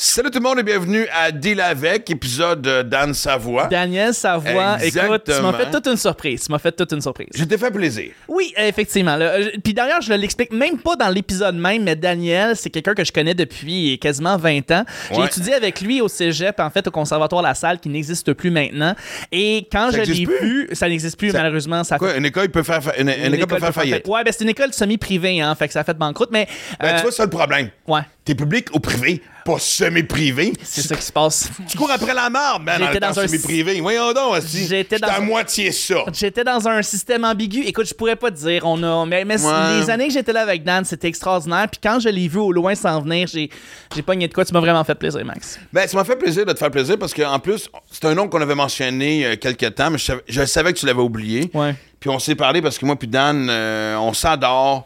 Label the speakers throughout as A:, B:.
A: Salut tout le monde et bienvenue à Deal avec, épisode de Dan Savoie.
B: Daniel Savoie, écoute, tu m'as fait toute une surprise. Tu m'as fait toute une surprise.
A: Je t'ai fait plaisir.
B: Oui, effectivement. là. Euh, Puis d'ailleurs, je l'explique même pas dans l'épisode même, mais Daniel, c'est quelqu'un que je connais depuis quasiment 20 ans. J'ai
A: Ouais.
B: étudié avec lui au cégep, en fait, au Conservatoire La Salle, qui n'existe plus maintenant. Et quand
A: Ça
B: je l'ai vu, ça n'existe plus,
A: Ça-
B: malheureusement. Ça
A: Quoi, une école peut faire, fa- une, une école peut faire faillite.
B: Ouais, ben c'est une école semi-privée, hein, fait que ça a fait banqueroute, mais...
A: Ben,
B: euh,
A: tu vois, c'est ça le problème.
B: ouais,
A: T'es public ou privé, pas semi-privé.
B: c'est ça qui se passe.
A: Tu cours après la marde, man,
B: J'étais dans un-
A: semi-privé. Voyons donc, aussi.
B: J'étais dans
A: à
B: un-
A: moitié ça.
B: J'étais dans un système ambigu. Écoute, je pourrais pas te dire. On a, mais, mais
A: Ouais.
B: les années que j'étais là avec Dan, c'était extraordinaire. Puis quand je l'ai vu au loin s'en venir, j'ai, j'ai pogné de quoi. Tu m'as vraiment fait plaisir, Max.
A: Ben, ça m'a fait plaisir de te faire plaisir parce qu'en plus, c'est un nom qu'on avait mentionné euh, quelques temps, mais je savais, je savais que tu l'avais oublié.
B: Ouais.
A: Puis on s'est parlé parce que moi puis Dan, euh, on s'adore.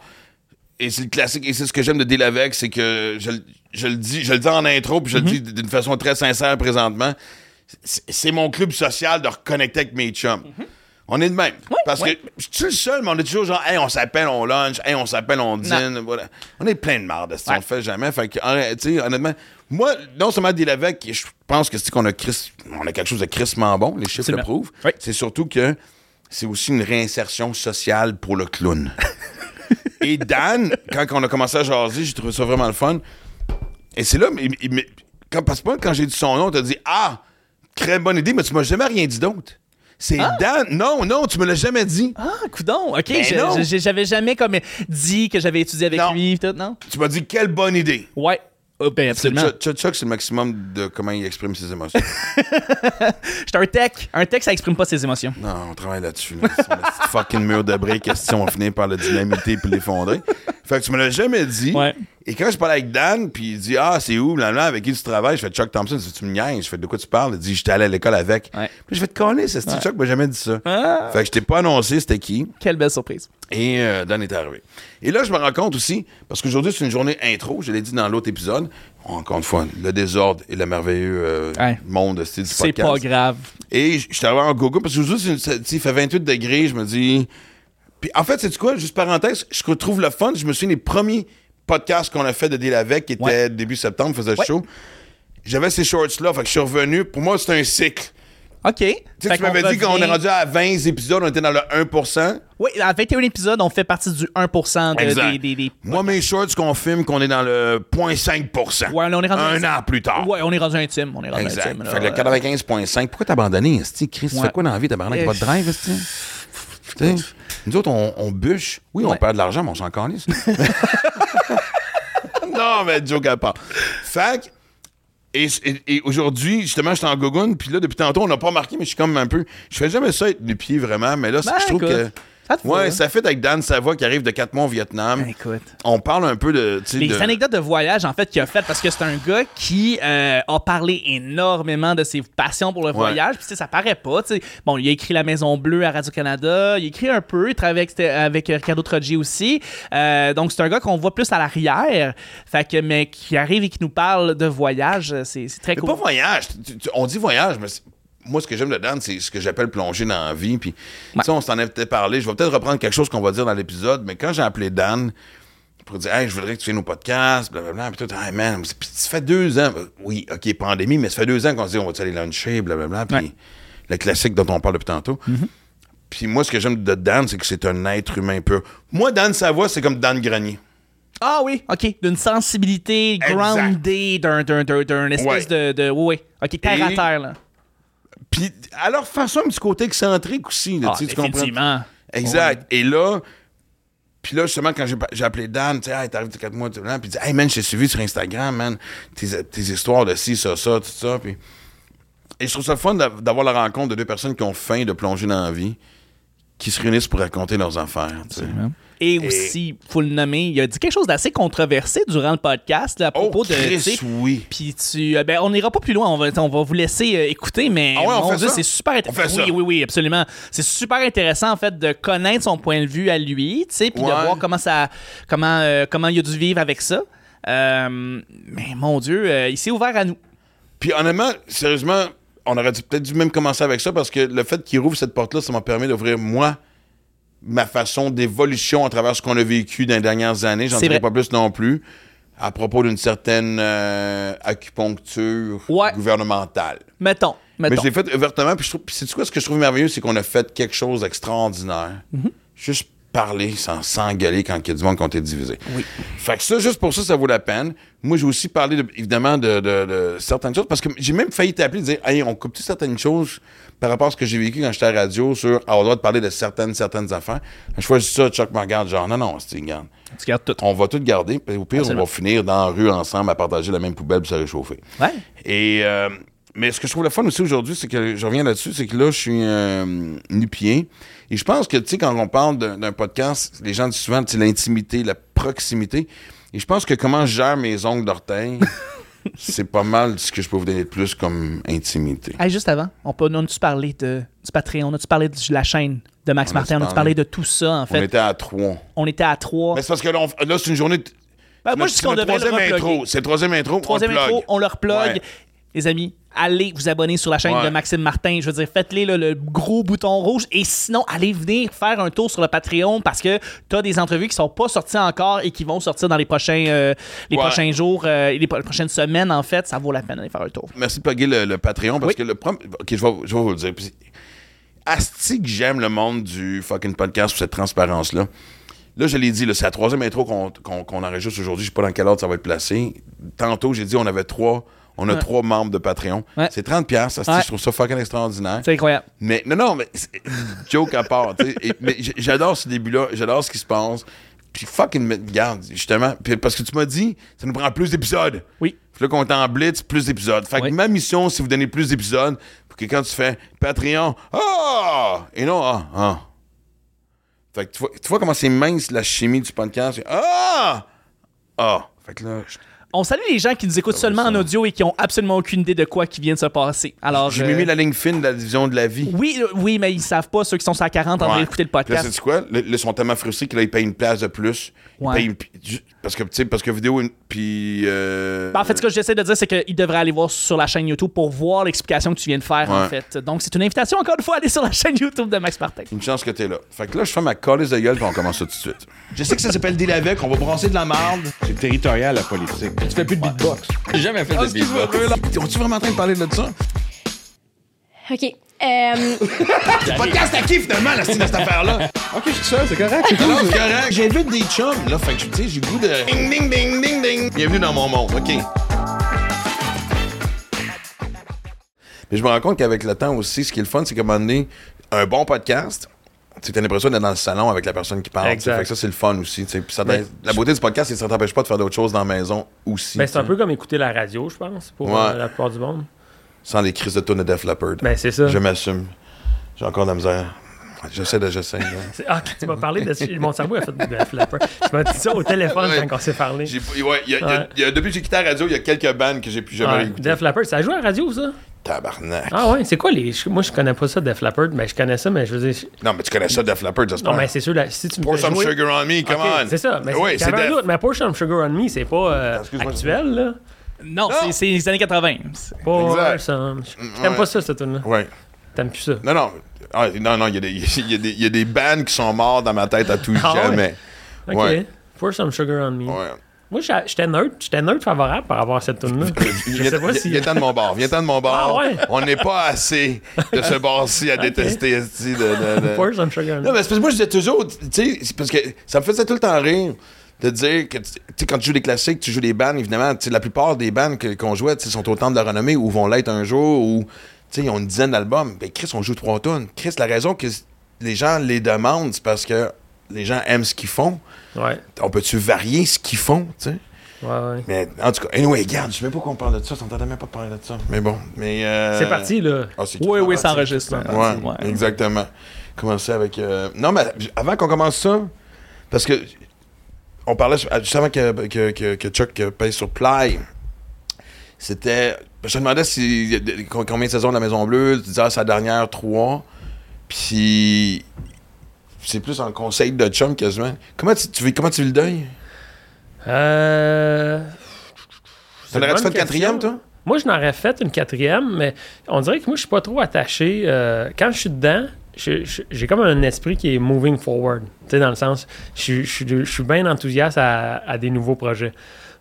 A: Et c'est le classique. Et c'est ce que j'aime de Deal avec, c'est que je, le- je le dis, je le dis en intro, puis je
B: Mhm.
A: le dis d'une façon très sincère présentement. C'est mon club social de reconnecter avec mes chums. On est de même. parce
B: Mhm.
A: que je suis le seul, mais on est toujours genre, hey, on s'appelle, on lunch, hey, on s'appelle, on dîne. Voilà. On est plein de marde, si on
B: Ouais.
A: le fait jamais. Fait que, en- tu sais, honnêtement, moi, non seulement Deal avec, je pense que c'est qu'on a, Chris- on a quelque chose de crissement bon, les chiffres le prouvent.
B: Oui.
A: C'est surtout que c'est aussi une réinsertion sociale pour le clown. Et Dan, quand on a commencé à jaser, j'ai trouvé ça vraiment le fun. Et c'est là, mais, mais- quand, parce que quand j'ai dit son nom, t'as dit Ah, très bonne idée, mais tu m'as jamais rien dit d'autre. C'est Dan. Non, non, tu me l'as jamais dit.
B: Ah, coudon. OK.
A: Ben
B: j'avais jamais comme dit que j'avais étudié avec
A: Non.
B: lui. Tout, non?
A: Tu m'as dit quelle bonne idée.
B: Ouais. Oh, ben, absolument.
A: Chuck, c'est le maximum de comment il exprime ses émotions.
B: J'étais un tech. Un tech, ça exprime pas ses émotions.
A: non, on travaille là-dessus. Là. Fucking mur de briques, question, on va finir par le dynamiter puis l'effondrer? Fait que tu me l'as jamais dit.
B: Ouais.
A: Et quand je parlais avec Dan, puis il dit Ah, c'est où, blablabla, avec qui tu travailles? Je fais Chuck Thompson, si tu me niaises. Je fais De quoi tu parles? Il dit J'étais allé à l'école avec.
B: Ouais.
A: Puis je vais te coller, c'est Chuck m'a jamais dit ça.
B: Ah.
A: Fait que je t'ai pas annoncé c'était qui.
B: Quelle belle surprise.
A: Et euh, Dan est arrivé. Et là, je me rends compte aussi, parce qu'aujourd'hui, c'est une journée intro, je l'ai dit dans l'autre épisode. Encore une fois, le désordre et le merveilleux euh,
B: Ouais.
A: monde de style du
B: C'est pas grave.
A: Et je suis arrivé en gogo parce que aujourd'hui, c'est une- ça- tu sais, il fait 28 degrés. Je me dis. Puis en fait, c'est quoi, juste parenthèse, je trouve le fun. Je me souviens des premiers podcasts qu'on a fait de Deal avec, qui était
B: Ouais.
A: début septembre, faisait
B: Ouais.
A: chaud. J'avais ces shorts-là, fait que je suis revenu. Pour moi, c'est un cycle.
B: OK.
A: Tu sais, tu m'avais dit qu'on est rendu à 20 épisodes, on était dans le 1%.
B: Oui, à 21 épisodes, on fait partie du 1% de-
A: Exact.
B: des, des, des-
A: Moi, mes shorts qu'on filme, qu'on est dans le 0.5%.
B: Ouais, là, on est rendu
A: Un
B: intime.
A: an plus tard.
B: Ouais, on est rendu intime. On est rendu
A: Exact.
B: intime. là.
A: Fait que le 95.5. Pourquoi t'as abandonné, Esti? Chris, tu
B: Ouais.
A: fais quoi dans la vie? T'as abandonné pas de drive, Esti? Tu sais, Nous autres, on, on bûche. Oui, on perd de l'argent, mais on s'en calisse. non, mais joke à part. Fait que, et, et- et aujourd'hui, justement, j'étais en gogoune, puis là, depuis tantôt, on n'a pas remarqué, mais je suis comme un peu. Je fais jamais ça être du pied vraiment, mais là,
B: Ben,
A: je trouve que. Ouais, ça fait avec Dan Savoie qui arrive de 4 mois au Vietnam.
B: Ben, écoute.
A: On parle un peu de.
B: Les
A: de-
B: anecdotes de voyage, en fait, qu'il a fait parce que c'est un gars qui euh, a parlé énormément de ses passions pour le voyage. Puis, ça paraît pas. Bon, il a écrit La Maison Bleue à Radio-Canada. Il a écrit un peu. Il travaille avec, avec Ricardo Trogi aussi. Euh, donc, c'est un gars qu'on voit plus à l'arrière. Fait que, mais qui arrive et qui nous parle de voyage. C'est très
A: Mais
B: cool.
A: pas voyage. On dit voyage, mais moi, ce que j'aime de Dan, c'est ce que j'appelle plonger dans la vie. Puis, tu sais, on s'en a peut-être parlé. Je vais peut-être reprendre quelque chose qu'on va dire dans l'épisode, mais quand j'ai appelé Dan pour dire, hey, je voudrais que tu viennes au podcast, blablabla, puis tout, hey, man, puis ça fait deux ans. Oui, OK, pandémie, mais ça fait deux ans qu'on se dit, on va aller luncher, blablabla, puis
B: Ouais.
A: le classique dont on parle depuis tantôt. Puis moi, ce que j'aime de Dan, c'est que c'est un être humain pur. Moi, Dan Savoie, c'est comme Dan Grenier.
B: Ah oui, OK. D'une sensibilité grounded, d'un, d'un, d'un, d'un espèce
A: Ouais.
B: de, de. Oui, oui. OK, terre à terre, là.
A: Puis, à leur façon, un petit côté excentrique aussi. là,
B: Ah,
A: tu comprends? Exact. Et là, puis là, justement, quand j'ai j'ai appelé Dan, tu sais, hey, t'arrives de 4 mois, tu puis il dit, hey man, je t'ai suivi sur Instagram, man, tes, tes histoires de ci, ça, ça, tout ça. Puis... Et je trouve ça fun d'av- d'avoir la rencontre de deux personnes qui ont faim de plonger dans la vie, qui se réunissent pour raconter leurs affaires.
B: Et aussi, faut le nommer, il a dit quelque chose d'assez controversé durant le podcast là, à
A: Oh,
B: propos de. tu
A: Chris,
B: sais,
A: oui.
B: Puis tu, euh, ben, on n'ira pas plus loin, on va, on va vous laisser euh, écouter, mais
A: Ah ouais,
B: mon Dieu, c'est super
A: On
B: intéressant.
A: fait ça.
B: Oui, oui, oui, absolument. C'est super intéressant en fait de connaître son point de vue à lui, tu sais, puis de voir comment ça, comment, euh, comment il a dû vivre avec ça. Euh, mais mon Dieu, euh, il s'est ouvert à nous.
A: Puis honnêtement, sérieusement, on aurait peut-être dû même commencer avec ça parce que le fait qu'il rouvre cette porte-là, ça m'a permis d'ouvrir, moi, ma façon d'évolution à travers ce qu'on a vécu dans les dernières années. J'en dirai pas plus non plus. à propos d'une certaine euh, acupuncture
B: Ouais.
A: gouvernementale.
B: Mettons.
A: Mais
B: Mettons.
A: je l'ai fait ouvertement, puis je trouve, puis c'est quoi ce que je trouve merveilleux, c'est qu'on a fait quelque chose d'extraordinaire.
B: Mm-hmm.
A: Juste parler sans s'engueuler quand il y a du monde qui été divisé.
B: Oui.
A: Fait que ça, juste pour ça, ça vaut la peine. Moi, j'ai aussi parlé, de- évidemment, de, de- de certaines choses, parce que j'ai même failli t'appeler et dire, hey, on coupe-tu certaines choses par rapport à ce que j'ai vécu quand j'étais à la radio sur avoir le droit de parler de certaines, certaines affaires. Je choisis ça, Chuck me regarde, genre, non, non, c'est regarde.
B: Tu gardes tout.
A: On va tout garder, puis au pire,
B: Absolument.
A: on va finir dans la rue ensemble à partager la même poubelle puis se réchauffer.
B: Ouais.
A: Et euh, mais ce que je trouve le fun aussi aujourd'hui, c'est que je reviens là-dessus, c'est que là, je suis euh, nu-pied. Et je pense que, tu sais, quand on parle d'un podcast, les gens disent souvent, tu l'intimité, la proximité. Et je pense que comment je gère mes ongles d'orteil, c'est pas mal ce que je peux vous donner de plus comme intimité.
B: Hey, juste avant, on, peut, on a-tu parlé de, du Patreon, on a-tu parlé de la chaîne de Max
A: On
B: Martin, on a-tu
A: parlé?
B: de tout ça, en
A: On
B: fait.
A: était à trois.
B: On était à trois.
A: Mais c'est parce que là, on- là, c'est une journée. de-
B: Ben, moi, je dis qu'on devrait le
A: troisième
B: reploguer.
A: intro. C'est le troisième intro. on
B: Troisième intro, on le replug.
A: Ouais.
B: Les amis, allez vous abonner sur la chaîne
A: Ouais.
B: de Maxime Martin. Je veux dire, faites-les le gros bouton rouge. Et sinon, allez venir faire un tour sur le Patreon parce que tu as des entrevues qui sont pas sorties encore et qui vont sortir dans les prochains, euh, les
A: Ouais.
B: prochains jours, euh, et les, pro- les prochaines semaines, en fait. Ça vaut la peine d'aller faire un tour.
A: Merci de plugger le, le Patreon parce
B: Oui.
A: que le prom- OK, je vais, je vais vous le dire. Asti que j'aime le monde du fucking podcast pour cette transparence-là. Là, je l'ai dit, c'est la troisième intro qu'on enregistre aujourd'hui. Je sais pas dans quel ordre ça va être placé. Tantôt, j'ai dit on avait trois. On a
B: Ouais.
A: trois membres de Patreon.
B: Ouais.
A: C'est 30$. piastres, asti,
B: Ouais.
A: Je trouve ça fucking extraordinaire.
B: C'est incroyable.
A: Mais non, non, mais joke à part. Et- mais j'adore ce début-là. J'adore ce qui se passe. Puis fucking, me- regarde, justement. Puis parce que tu m'as dit, ça nous prend plus d'épisodes.
B: Oui.
A: Puis là, qu'on est en blitz, plus d'épisodes. Fait que ma mission, c'est vous donner plus d'épisodes pour que quand tu fais Patreon, ah! Et non, ah, ah. Fait que tu vois, tu vois comment c'est mince la chimie du podcast. Ah! Ah! Fait que là, je-
B: On salue les gens qui nous écoutent seulement en audio et qui ont absolument aucune idée de quoi qui vient de se passer. Alors,
A: j'ai
B: euh,
A: mis la ligne fine de la division de la vie.
B: Oui, euh, oui, mais ils savent pas, ceux qui sont sur la 40 en train d'écouter le
A: Puis Là,
B: podcast.
A: c'est quoi? Ils sont tellement frustrés qu'ils payent une place de plus. Ils
B: Ouais.
A: payent une- parce que, tu sais, parce que vidéo, une- puis. euh,
B: Ben, en fait, ce que j'essaie de dire, c'est qu'ils devraient aller voir sur la chaîne YouTube pour voir l'explication que tu viens de faire, en fait. Donc, c'est une invitation, encore une fois, à aller sur la chaîne YouTube de Max Martin.
A: Une chance que t'es là. Fait que là, je fais ma calice de gueule, puis on commence ça tout de suite.
C: Je sais que ça s'appelle deal avec, on va brasser de la marde. C'est territorial, la politique. Tu fais plus de beatbox.
D: J'ai jamais fait de beatbox.
A: On-tu vraiment en train de parler de ça?
E: OK. Euh,
A: Podcast à qui, finalement, la style de cette affaire-là?
C: Ok, je suis ça, c'est correct, c'est
A: correct. J'invite des chums, là. Fait que, tu sais, j'ai le goût de. Ding, ding, ding, ding, ding. Bienvenue dans mon monde, OK. Mais je me rends compte qu'avec le temps aussi, ce qui est le fun, c'est qu'à un moment donné, un bon podcast, tu as l'impression d'être dans le salon avec la personne qui parle.
F: Exact.
A: Fait que ça, c'est le fun aussi. ça
F: Mais-
A: la beauté du podcast, c'est que ça t'empêche pas de faire d'autres choses dans la maison aussi.
F: Ben, c'est un peu comme écouter la radio, je pense, pour
A: Ouais.
F: euh, la plupart du monde.
A: Sans les crises de tonne de Def Leppard.
F: Ben, c'est ça.
A: Je m'assume. J'ai encore de la misère. J'essaie de, j'essaie.
F: Ah, tu m'as parlé de. Mon cerveau a fait de flapper. Tu m'as dit ça au téléphone
A: Ouais.
F: quand on s'est parlé.
A: J'ai- ouais, il y a- il y a-
F: Ouais.
A: il y a- depuis que j'ai quitté la radio, il y a quelques bandes que j'ai plus jamais réécoutées.
F: Def Leppard, ça joue à la radio, ça?
A: Tabarnak.
F: Ah ouais, c'est quoi les. Moi, je connais pas ça, Def Leppard, mais je connais ça, mais je veux dire. je-
A: Non, mais tu connais ça, Def Leppard, j'espère.
F: Non, mais c'est sûr, là, si tu me
A: Pour some
F: jouer-
A: sugar on me, come on.
F: C'est ça, mais
A: oui,
F: c'est un
A: Def.
F: doute, mais pour Some Sugar on Me, c'est pas euh, actuel, là.
B: Non,
A: Non.
B: c'est- les années 80. C'est-
F: Pas
A: Exact.
F: Some. T'aimes
A: Ouais.
F: pas ça, cette tune là
A: Ouais.
F: T'aimes plus ça.
A: Non, non. Ah, non, non, il y, a des- il y, a des- il y a des bands qui sont morts dans ma tête à tout
F: Ah ouais?
A: jamais.
F: Ok.
A: Ouais.
F: Pour Some Sugar on Me.
A: Ouais.
F: Moi, j'étais neutre, j'étais neutre favorable par rapport à cette tune là Je sais pas
A: Viens-
F: si.
A: Viens-t'en de mon bar. Viens-t'en de mon bar.
F: Ah ouais?
A: On n'est pas assez de ce bar-ci à détester. De, de, de-
F: Pour Some Sugar on Me.
A: Non, mais c'est parce que moi, je disais toujours, tu sais, c'est parce que ça me faisait tout le temps rire de dire que, tu sais, quand tu joues des classiques, tu joues des bands, évidemment, la plupart des bands qu'on jouait, tu sais, sont au temple de la renommée ou vont l'être un jour ou, tu sais, ils ont une dizaine d'albums. Ben, Chris, on joue trois tonnes. Chris, la raison que les gens les demandent, c'est parce que les gens aiment ce qu'ils font.
F: Ouais,
A: On peut-tu varier ce qu'ils font, tu sais?
F: ouais, ouais.
A: Mais en tout cas, anyway, regarde, je sais même pas qu'on parle de ça, m'entendait même pas parler de ça. Mais bon, mais. euh,
F: C'est parti, là.
A: C'est
B: Oui, oui, ça enregistre.
A: Ouais. exactement. Commencer avec. euh, Non, mais avant qu'on commence ça, parce que on parlait sur- juste avant que, que, que, que Chuck euh, paye sur Play, c'était. Je te demandais si, combien de saisons de la Maison Bleue, tu disais ah, sa dernière trois, puis c'est plus un conseil de chum quasiment. Comment tu, tu, vis- comment tu vis le deuil?
F: Euh.
A: T'en aurais-tu fait une quatrième, toi?
F: Moi, je n'aurais fait une quatrième, mais on dirait que moi, je suis pas trop attaché. euh, quand je suis dedans, j'ai comme un esprit qui est moving forward. Tu sais, dans le sens, je, suis- je, suis- je suis bien enthousiaste à, à des nouveaux projets.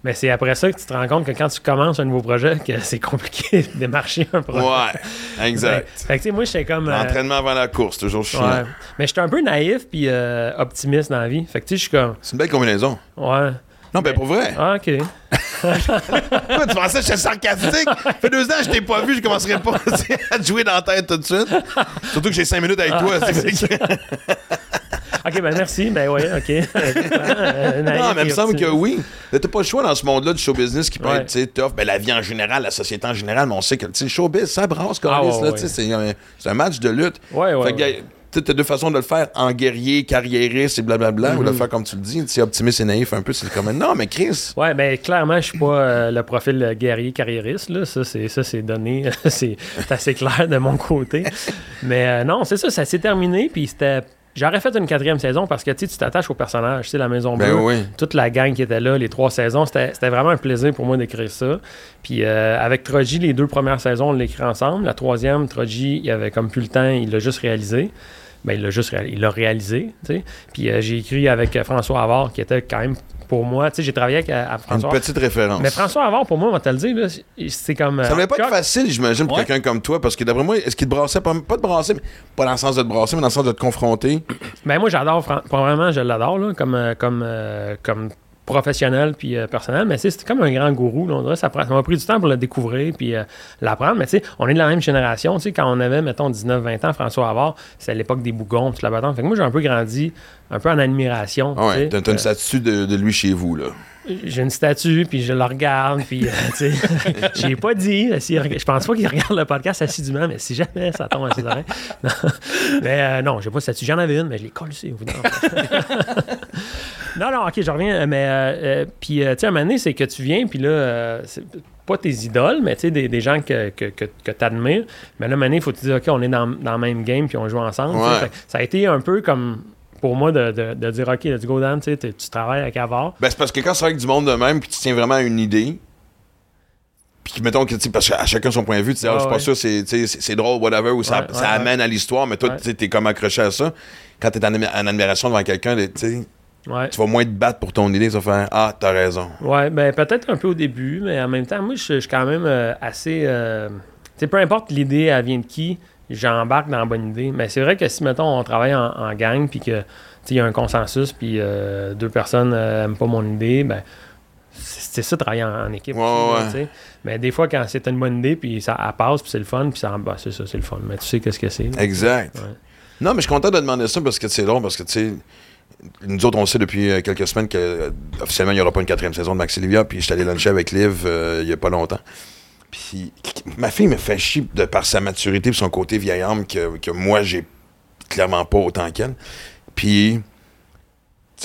F: Mais c'est après ça que tu te rends compte que quand tu commences un nouveau projet, que c'est compliqué de démarcher un projet.
A: Ouais, exact.
F: Fait que, tu sais, moi, j'étais comme. euh,
A: L'entraînement avant la course, toujours chiant.
F: ouais. Mais j'étais un peu naïf puis euh, optimiste dans la vie. Fait que, tu sais, je suis comme.
A: C'est une belle combinaison.
F: Ouais.
A: Non, ben pour vrai.
F: Ah, ok.
A: Tu pensais que j'étais sarcastique? Ça fait deux ans que je t'ai pas vu, je commencerai pas à te jouer dans la tête tout de suite. Surtout que j'ai cinq minutes avec toi.
F: Ah,
A: c'est-
F: c'est Ok, ben merci. Ben ouais, ok. Euh, naïf
A: Non, mais il me semble que oui. T'as pas le choix dans ce monde-là du show business qui peut
F: Ouais.
A: être tough. Ben, la vie en général, la société en général, mais on sait que le showbiz, ça brasse comme
F: Ah, ouais,
A: c'est un, match de lutte.
F: Ouais, ouais.
A: Fait que,
F: ouais.
A: Tu t'as deux façons de le faire en guerrier, carriériste et blablabla, ou de le faire comme tu le dis, tu optimiste et naïf un peu. C'est comme, non, mais Chris,
F: Ouais, ben clairement, je suis pas euh, le profil euh, guerrier carriériste. Là. Ça, c'est, ça, c'est donné. c'est, assez clair de mon côté. Mais euh, non, c'est ça, ça s'est terminé. Puis c'était. J'aurais fait une quatrième saison parce que tu t'attaches au personnage. Tu sais, la Maison
A: Ben
F: Bleue,
A: oui.
F: toute la gang qui était là, les trois saisons, c'était, c'était vraiment un plaisir pour moi d'écrire ça. Puis euh, avec Troji, les deux premières saisons, on l'écrit ensemble. La troisième, Troji, il avait comme plus le temps, il l'a juste réalisé. Ben, il l'a juste réalisé, il l'a réalisé, tu sais. Puis euh, j'ai écrit avec euh, François Havard, qui était quand même pour moi, tu sais, j'ai travaillé avec euh, à
A: une
F: François
A: petite référence.
F: mais François Havard, pour moi, on va te le dire, là, c'est comme. euh,
A: Ça devait pas être facile, j'imagine, pour
B: Ouais.
A: quelqu'un comme toi, parce que d'après moi, est-ce qu'il te brassait, pas, pas de brasser, mais pas dans le sens de te brasser, mais dans le sens de te confronter?
F: Ben, moi, j'adore, vraiment, je l'adore, là, comme, comme, euh, comme professionnel puis euh, personnel, mais c'est comme un grand gourou. Là, on dirait, ça prend- ça m'a pris du temps pour le découvrir puis euh, l'apprendre. Mais tu sais, on est de la même génération. Tu sais, quand on avait, mettons, 19-20 ans, François Havard, c'est à l'époque des bougons, toute la bâton. Fait que moi, j'ai un peu grandi, un peu en admiration.
A: Ah ouais,
F: tu sais.
A: t'as une
F: Euh,
A: statue de, de lui chez vous, là.
F: j'ai une statue, puis je le regarde, puis, euh, tu sais, j'ai pas dit, reg- je pense pas qu'il regarde le podcast assidûment, mais si jamais ça tombe à ses oreilles. Non. Mais euh, non, j'ai pas de statue. J'en avais une, mais je l'ai collée. non, non, ok, je reviens, mais, euh, euh, puis, euh, tu sais, à un moment donné, c'est que tu viens, puis là, euh, c'est pas tes idoles, mais tu sais, des, des gens que, que, que, que tu admires. Mais là, à un moment donné, il faut te dire, ok, on est dans, dans le même game, puis on joue ensemble.
A: Ouais.
F: Fait ça a été un peu comme pour moi de, de, de dire, ok, let's go down, tu sais, tu tu travailles avec Avard.
A: Ben, c'est parce que quand c'est avec du monde de même, puis tu tiens vraiment à une idée, puis mettons que, tu sais, parce qu'à chacun son point de vue, tu dis, ah,
F: Ah
A: je suis pas
F: ouais.
A: sûr, c'est, tu sais, c'est drôle, whatever, ou ça,
F: Ouais,
A: ça
F: ouais,
A: amène à l'histoire, mais toi, tu sais, t'es comme accroché à ça. Quand t'es en, en admiration devant quelqu'un, tu sais,
F: Ouais.
A: tu vas moins te battre pour ton idée, tu vas faire, ah, t'as raison.
F: Ouais, ben peut-être un peu au début, mais en même temps, moi, je je suis quand même euh, assez. euh, tu sais, peu importe l'idée, elle vient de qui, j'embarque dans la bonne idée. Mais c'est vrai que si, mettons, on travaille en, en gang, puis que, tu sais, il y a un consensus, puis euh, deux personnes euh, aiment pas mon idée, ben. C'est ça, travailler en, en équipe.
A: Ouais,
F: aussi,
A: ouais.
F: Mais des fois, quand c'est une bonne idée, puis ça elle passe, puis c'est le fun, puis ça, bah, c'est ça, c'est le fun. Mais tu sais qu'est-ce que c'est.
A: Exact. Non, mais je suis content de demander ça parce que c'est long, parce que, tu sais, nous autres, on sait depuis euh, quelques semaines que euh, officiellement, il n'y aura pas une quatrième saison de Max Livia, puis j'étais allé luncher avec Liv euh, il n'y a pas longtemps. Puis ma fille me fait chier de par sa maturité et son côté vieil homme que, que moi, j'ai clairement pas autant qu'elle. Puis,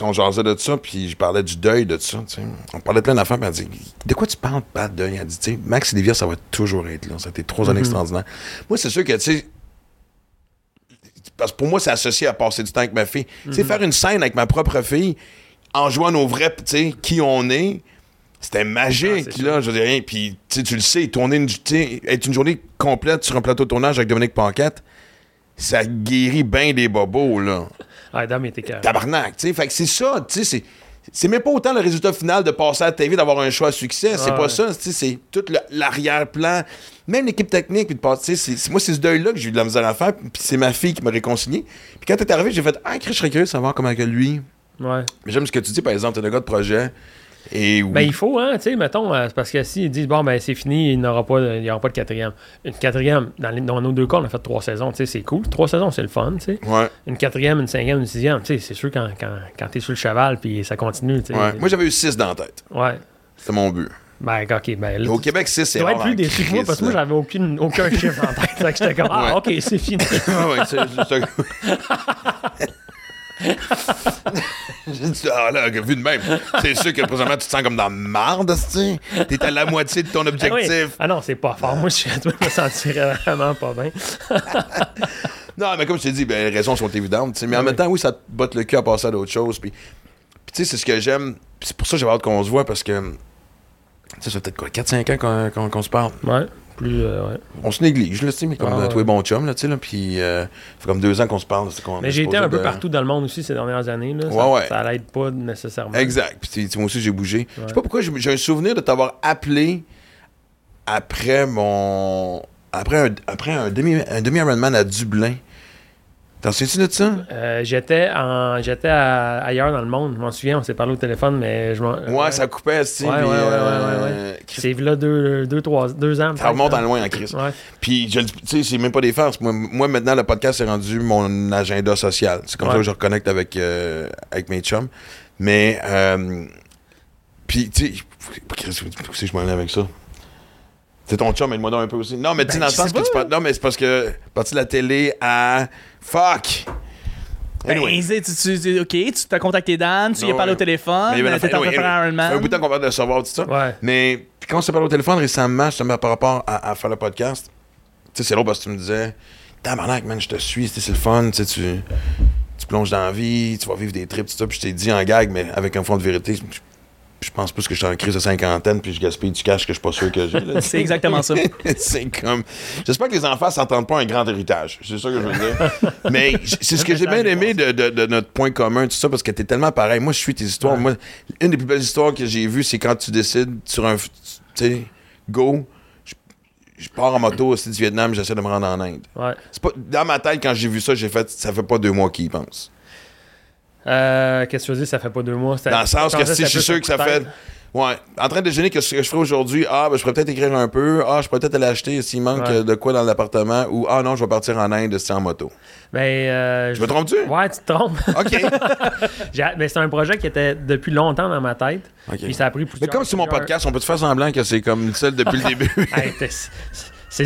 A: on jasait de ça, puis je parlais du deuil de ça, tu sais. On parlait de plein d'affaires, puis elle dit De quoi tu parles, pas de deuil Elle dit Max Livia, ça va toujours être là. Ça a été trois années extraordinaires. Moi, c'est sûr que, tu sais, parce que pour moi, c'est associé à passer du temps avec ma fille. Tu sais, faire une scène avec ma propre fille en jouant nos vrais, tu sais, qui on est, c'était
F: Ah,
A: magique,
F: c'est
A: là. Je veux dire, hein, puis tu le sais, tourner une, être une journée complète sur un plateau de tournage avec Dominique Paquette, ça guérit bien des bobos, là.
F: Ah, Dom était.
A: Tabarnak, tu sais. Fait que c'est ça, tu sais, c'est. C'est même pas autant le résultat final de passer à la TV, d'avoir un choix à succès. C'est
F: Ah
A: pas
F: ouais.
A: ça. C'est tout l'arrière-plan. Même l'équipe technique. Puis de passer, c'est- moi, c'est ce deuil-là que j'ai eu de la misère à faire. Puis c'est ma fille qui m'a réconcilié. Puis quand t'es arrivé, j'ai fait Ah, je serais curieux de savoir comment que lui.
F: Ouais.
A: Mais j'aime ce que tu dis, par exemple, t'es un gars de projet. Et oui.
F: Ben, il faut, hein, tu sais, mettons, euh, parce que s'ils disent, bon, ben, c'est fini, il n'y aura, pas de- il y aura pas de quatrième. Une quatrième, dans, les- dans nos deux cas, on a fait trois saisons, tu sais, c'est cool. Trois saisons, c'est le fun, tu sais.
A: Ouais.
F: Une quatrième, une cinquième, une sixième, tu sais, c'est sûr quand, quand, quand t'es sur le cheval, puis ça continue, tu sais.
A: ouais. Moi, j'avais eu 6 dans la tête.
F: Ouais.
A: C'était mon but.
F: Ben, ok, ben, là,
A: Au
F: tu-
A: Québec, 6,
F: tu
A: c'est
F: dois
A: rare
F: être plus déçu que moi, parce que moi, j'avais aucune, aucun chiffre en tête. J'étais comme, ah, ok, c'est fini.
A: Ouais, c'est J'ai dit, ah là, vu de même, c'est sûr que présentement, tu te sens comme dans marde, tu T'es à la moitié de ton
F: Ah, oui.
A: objectif.
F: Ah non, c'est pas fort. Moi, je suis toi, je me sentirais vraiment pas bien.
A: Non, mais comme je t'ai dit, ben, les raisons sont évidentes. Mais en
F: Oui.
A: même temps, oui, ça te botte le cul à passer à d'autres choses. Puis, puis tu sais, c'est ce que j'aime. C'est pour ça que j'ai hâte qu'on se voit parce que, ça fait peut-être quoi, 4-5 ans qu'on se parle.
F: Ouais. Plus, euh, ouais.
A: On se néglige, là, tu sais, mais comme
F: Ah,
A: euh,
F: ouais.
A: toi et bon chum, là, tu sais, là, puis euh, ça fait comme deux ans qu'on se parle.
F: Mais j'ai été un peu
A: de-
F: partout dans le monde aussi ces dernières années. Là.
A: Ouais,
F: ça,
A: ouais.
F: ça l'aide pas nécessairement.
A: Exact. Puis moi aussi, j'ai bougé. Je sais pas pourquoi, j'ai un souvenir de t'avoir appelé après mon. Après un, après un demi- un demi-Ironman à Dublin. T'en souviens-tu de ça?
F: Euh, j'étais en, j'étais à- ailleurs dans le monde. Je m'en souviens, on s'est parlé au téléphone, mais je m'en.
A: Ouais, ça coupait, sais.
F: Ouais, ouais, ouais,
A: euh,
F: ouais, ouais,
A: Chris,
F: C'est là deux, deux, trois, deux ans.
A: Ça remonte en loin en crise.
F: Ouais.
A: Puis, tu sais, c'est même pas des farces. Moi, moi, maintenant, le podcast est rendu mon agenda social. C'est comme ça que je reconnecte avec, euh, avec mes chums. Mais, euh, puis, tu sais, je m'en vais avec ça? C'est ton chum, aide-moi donc un peu aussi. Non, mais sais,
F: Ben,
A: dans le sens que tu parles. Non, mais c'est parce que, parti de la télé à. Fuck!
B: Ben,
A: Anyway.
B: tu, tu- tu- ok, tu t'as contacté Dan, tu lui as
A: Ouais,
B: parlé au téléphone,
A: Mais
B: euh, t'es en train de faire un
A: Ça fait un bout de temps qu'on parle de savoir tout ça.
F: Ouais.
A: Mais quand on s'est parlé au téléphone récemment, justement, par rapport à, à faire le podcast, tu sais, c'est l'autre parce que tu me disais, tabarnak, man, je te suis, c'est le fun, tu, tu plonges dans la vie, tu vas vivre des trips, tout ça. Puis je t'ai dit en gag, mais avec un fond de vérité, je, je pense plus que je suis en crise de cinquantaine, puis je gaspille du cash que je suis pas sûr que j'ai.
B: C'est exactement ça.
A: c'est comme. J'espère que les enfants s'entendent pas un grand héritage. C'est ça que je veux dire. Mais c'est ce que j'ai bien aimé de, de- de notre point commun, tout ça, parce que t'es tellement pareil. Moi, je suis tes histoires.
F: Ouais.
A: Moi, une des plus belles histoires que j'ai vues, c'est quand tu décides sur un. Tu sais, go. Je, je pars en moto aussi du Vietnam, j'essaie de me rendre en Inde.
F: Ouais.
A: C'est pas, dans ma tête, quand j'ai vu ça, j'ai fait. Ça fait pas deux mois qu'ils y pensent.
F: Euh, Qu'est-ce que tu veux dire, ça fait pas deux mois?
A: Dans le sens que si je suis sûr que ça fait. Ouais. En train de déjeuner, qu'est-ce que je ferais aujourd'hui? Ah, ben, je pourrais peut-être écrire un peu. Ah, je pourrais peut-être aller acheter s'il manque
F: Ouais.
A: de quoi dans l'appartement. Ou, ah non, je vais partir en Inde, c'est en moto.
F: Ben, euh,
A: Je me trompe-tu?
F: Ouais, tu te trompes.
A: OK.
F: Mais c'est un projet qui était depuis longtemps dans ma tête.
A: OK.
F: Puis ça a pris
A: Mais
F: plusieurs-
A: comme c'est mon podcast, on peut te faire semblant que c'est comme seul depuis le début.
F: Hey,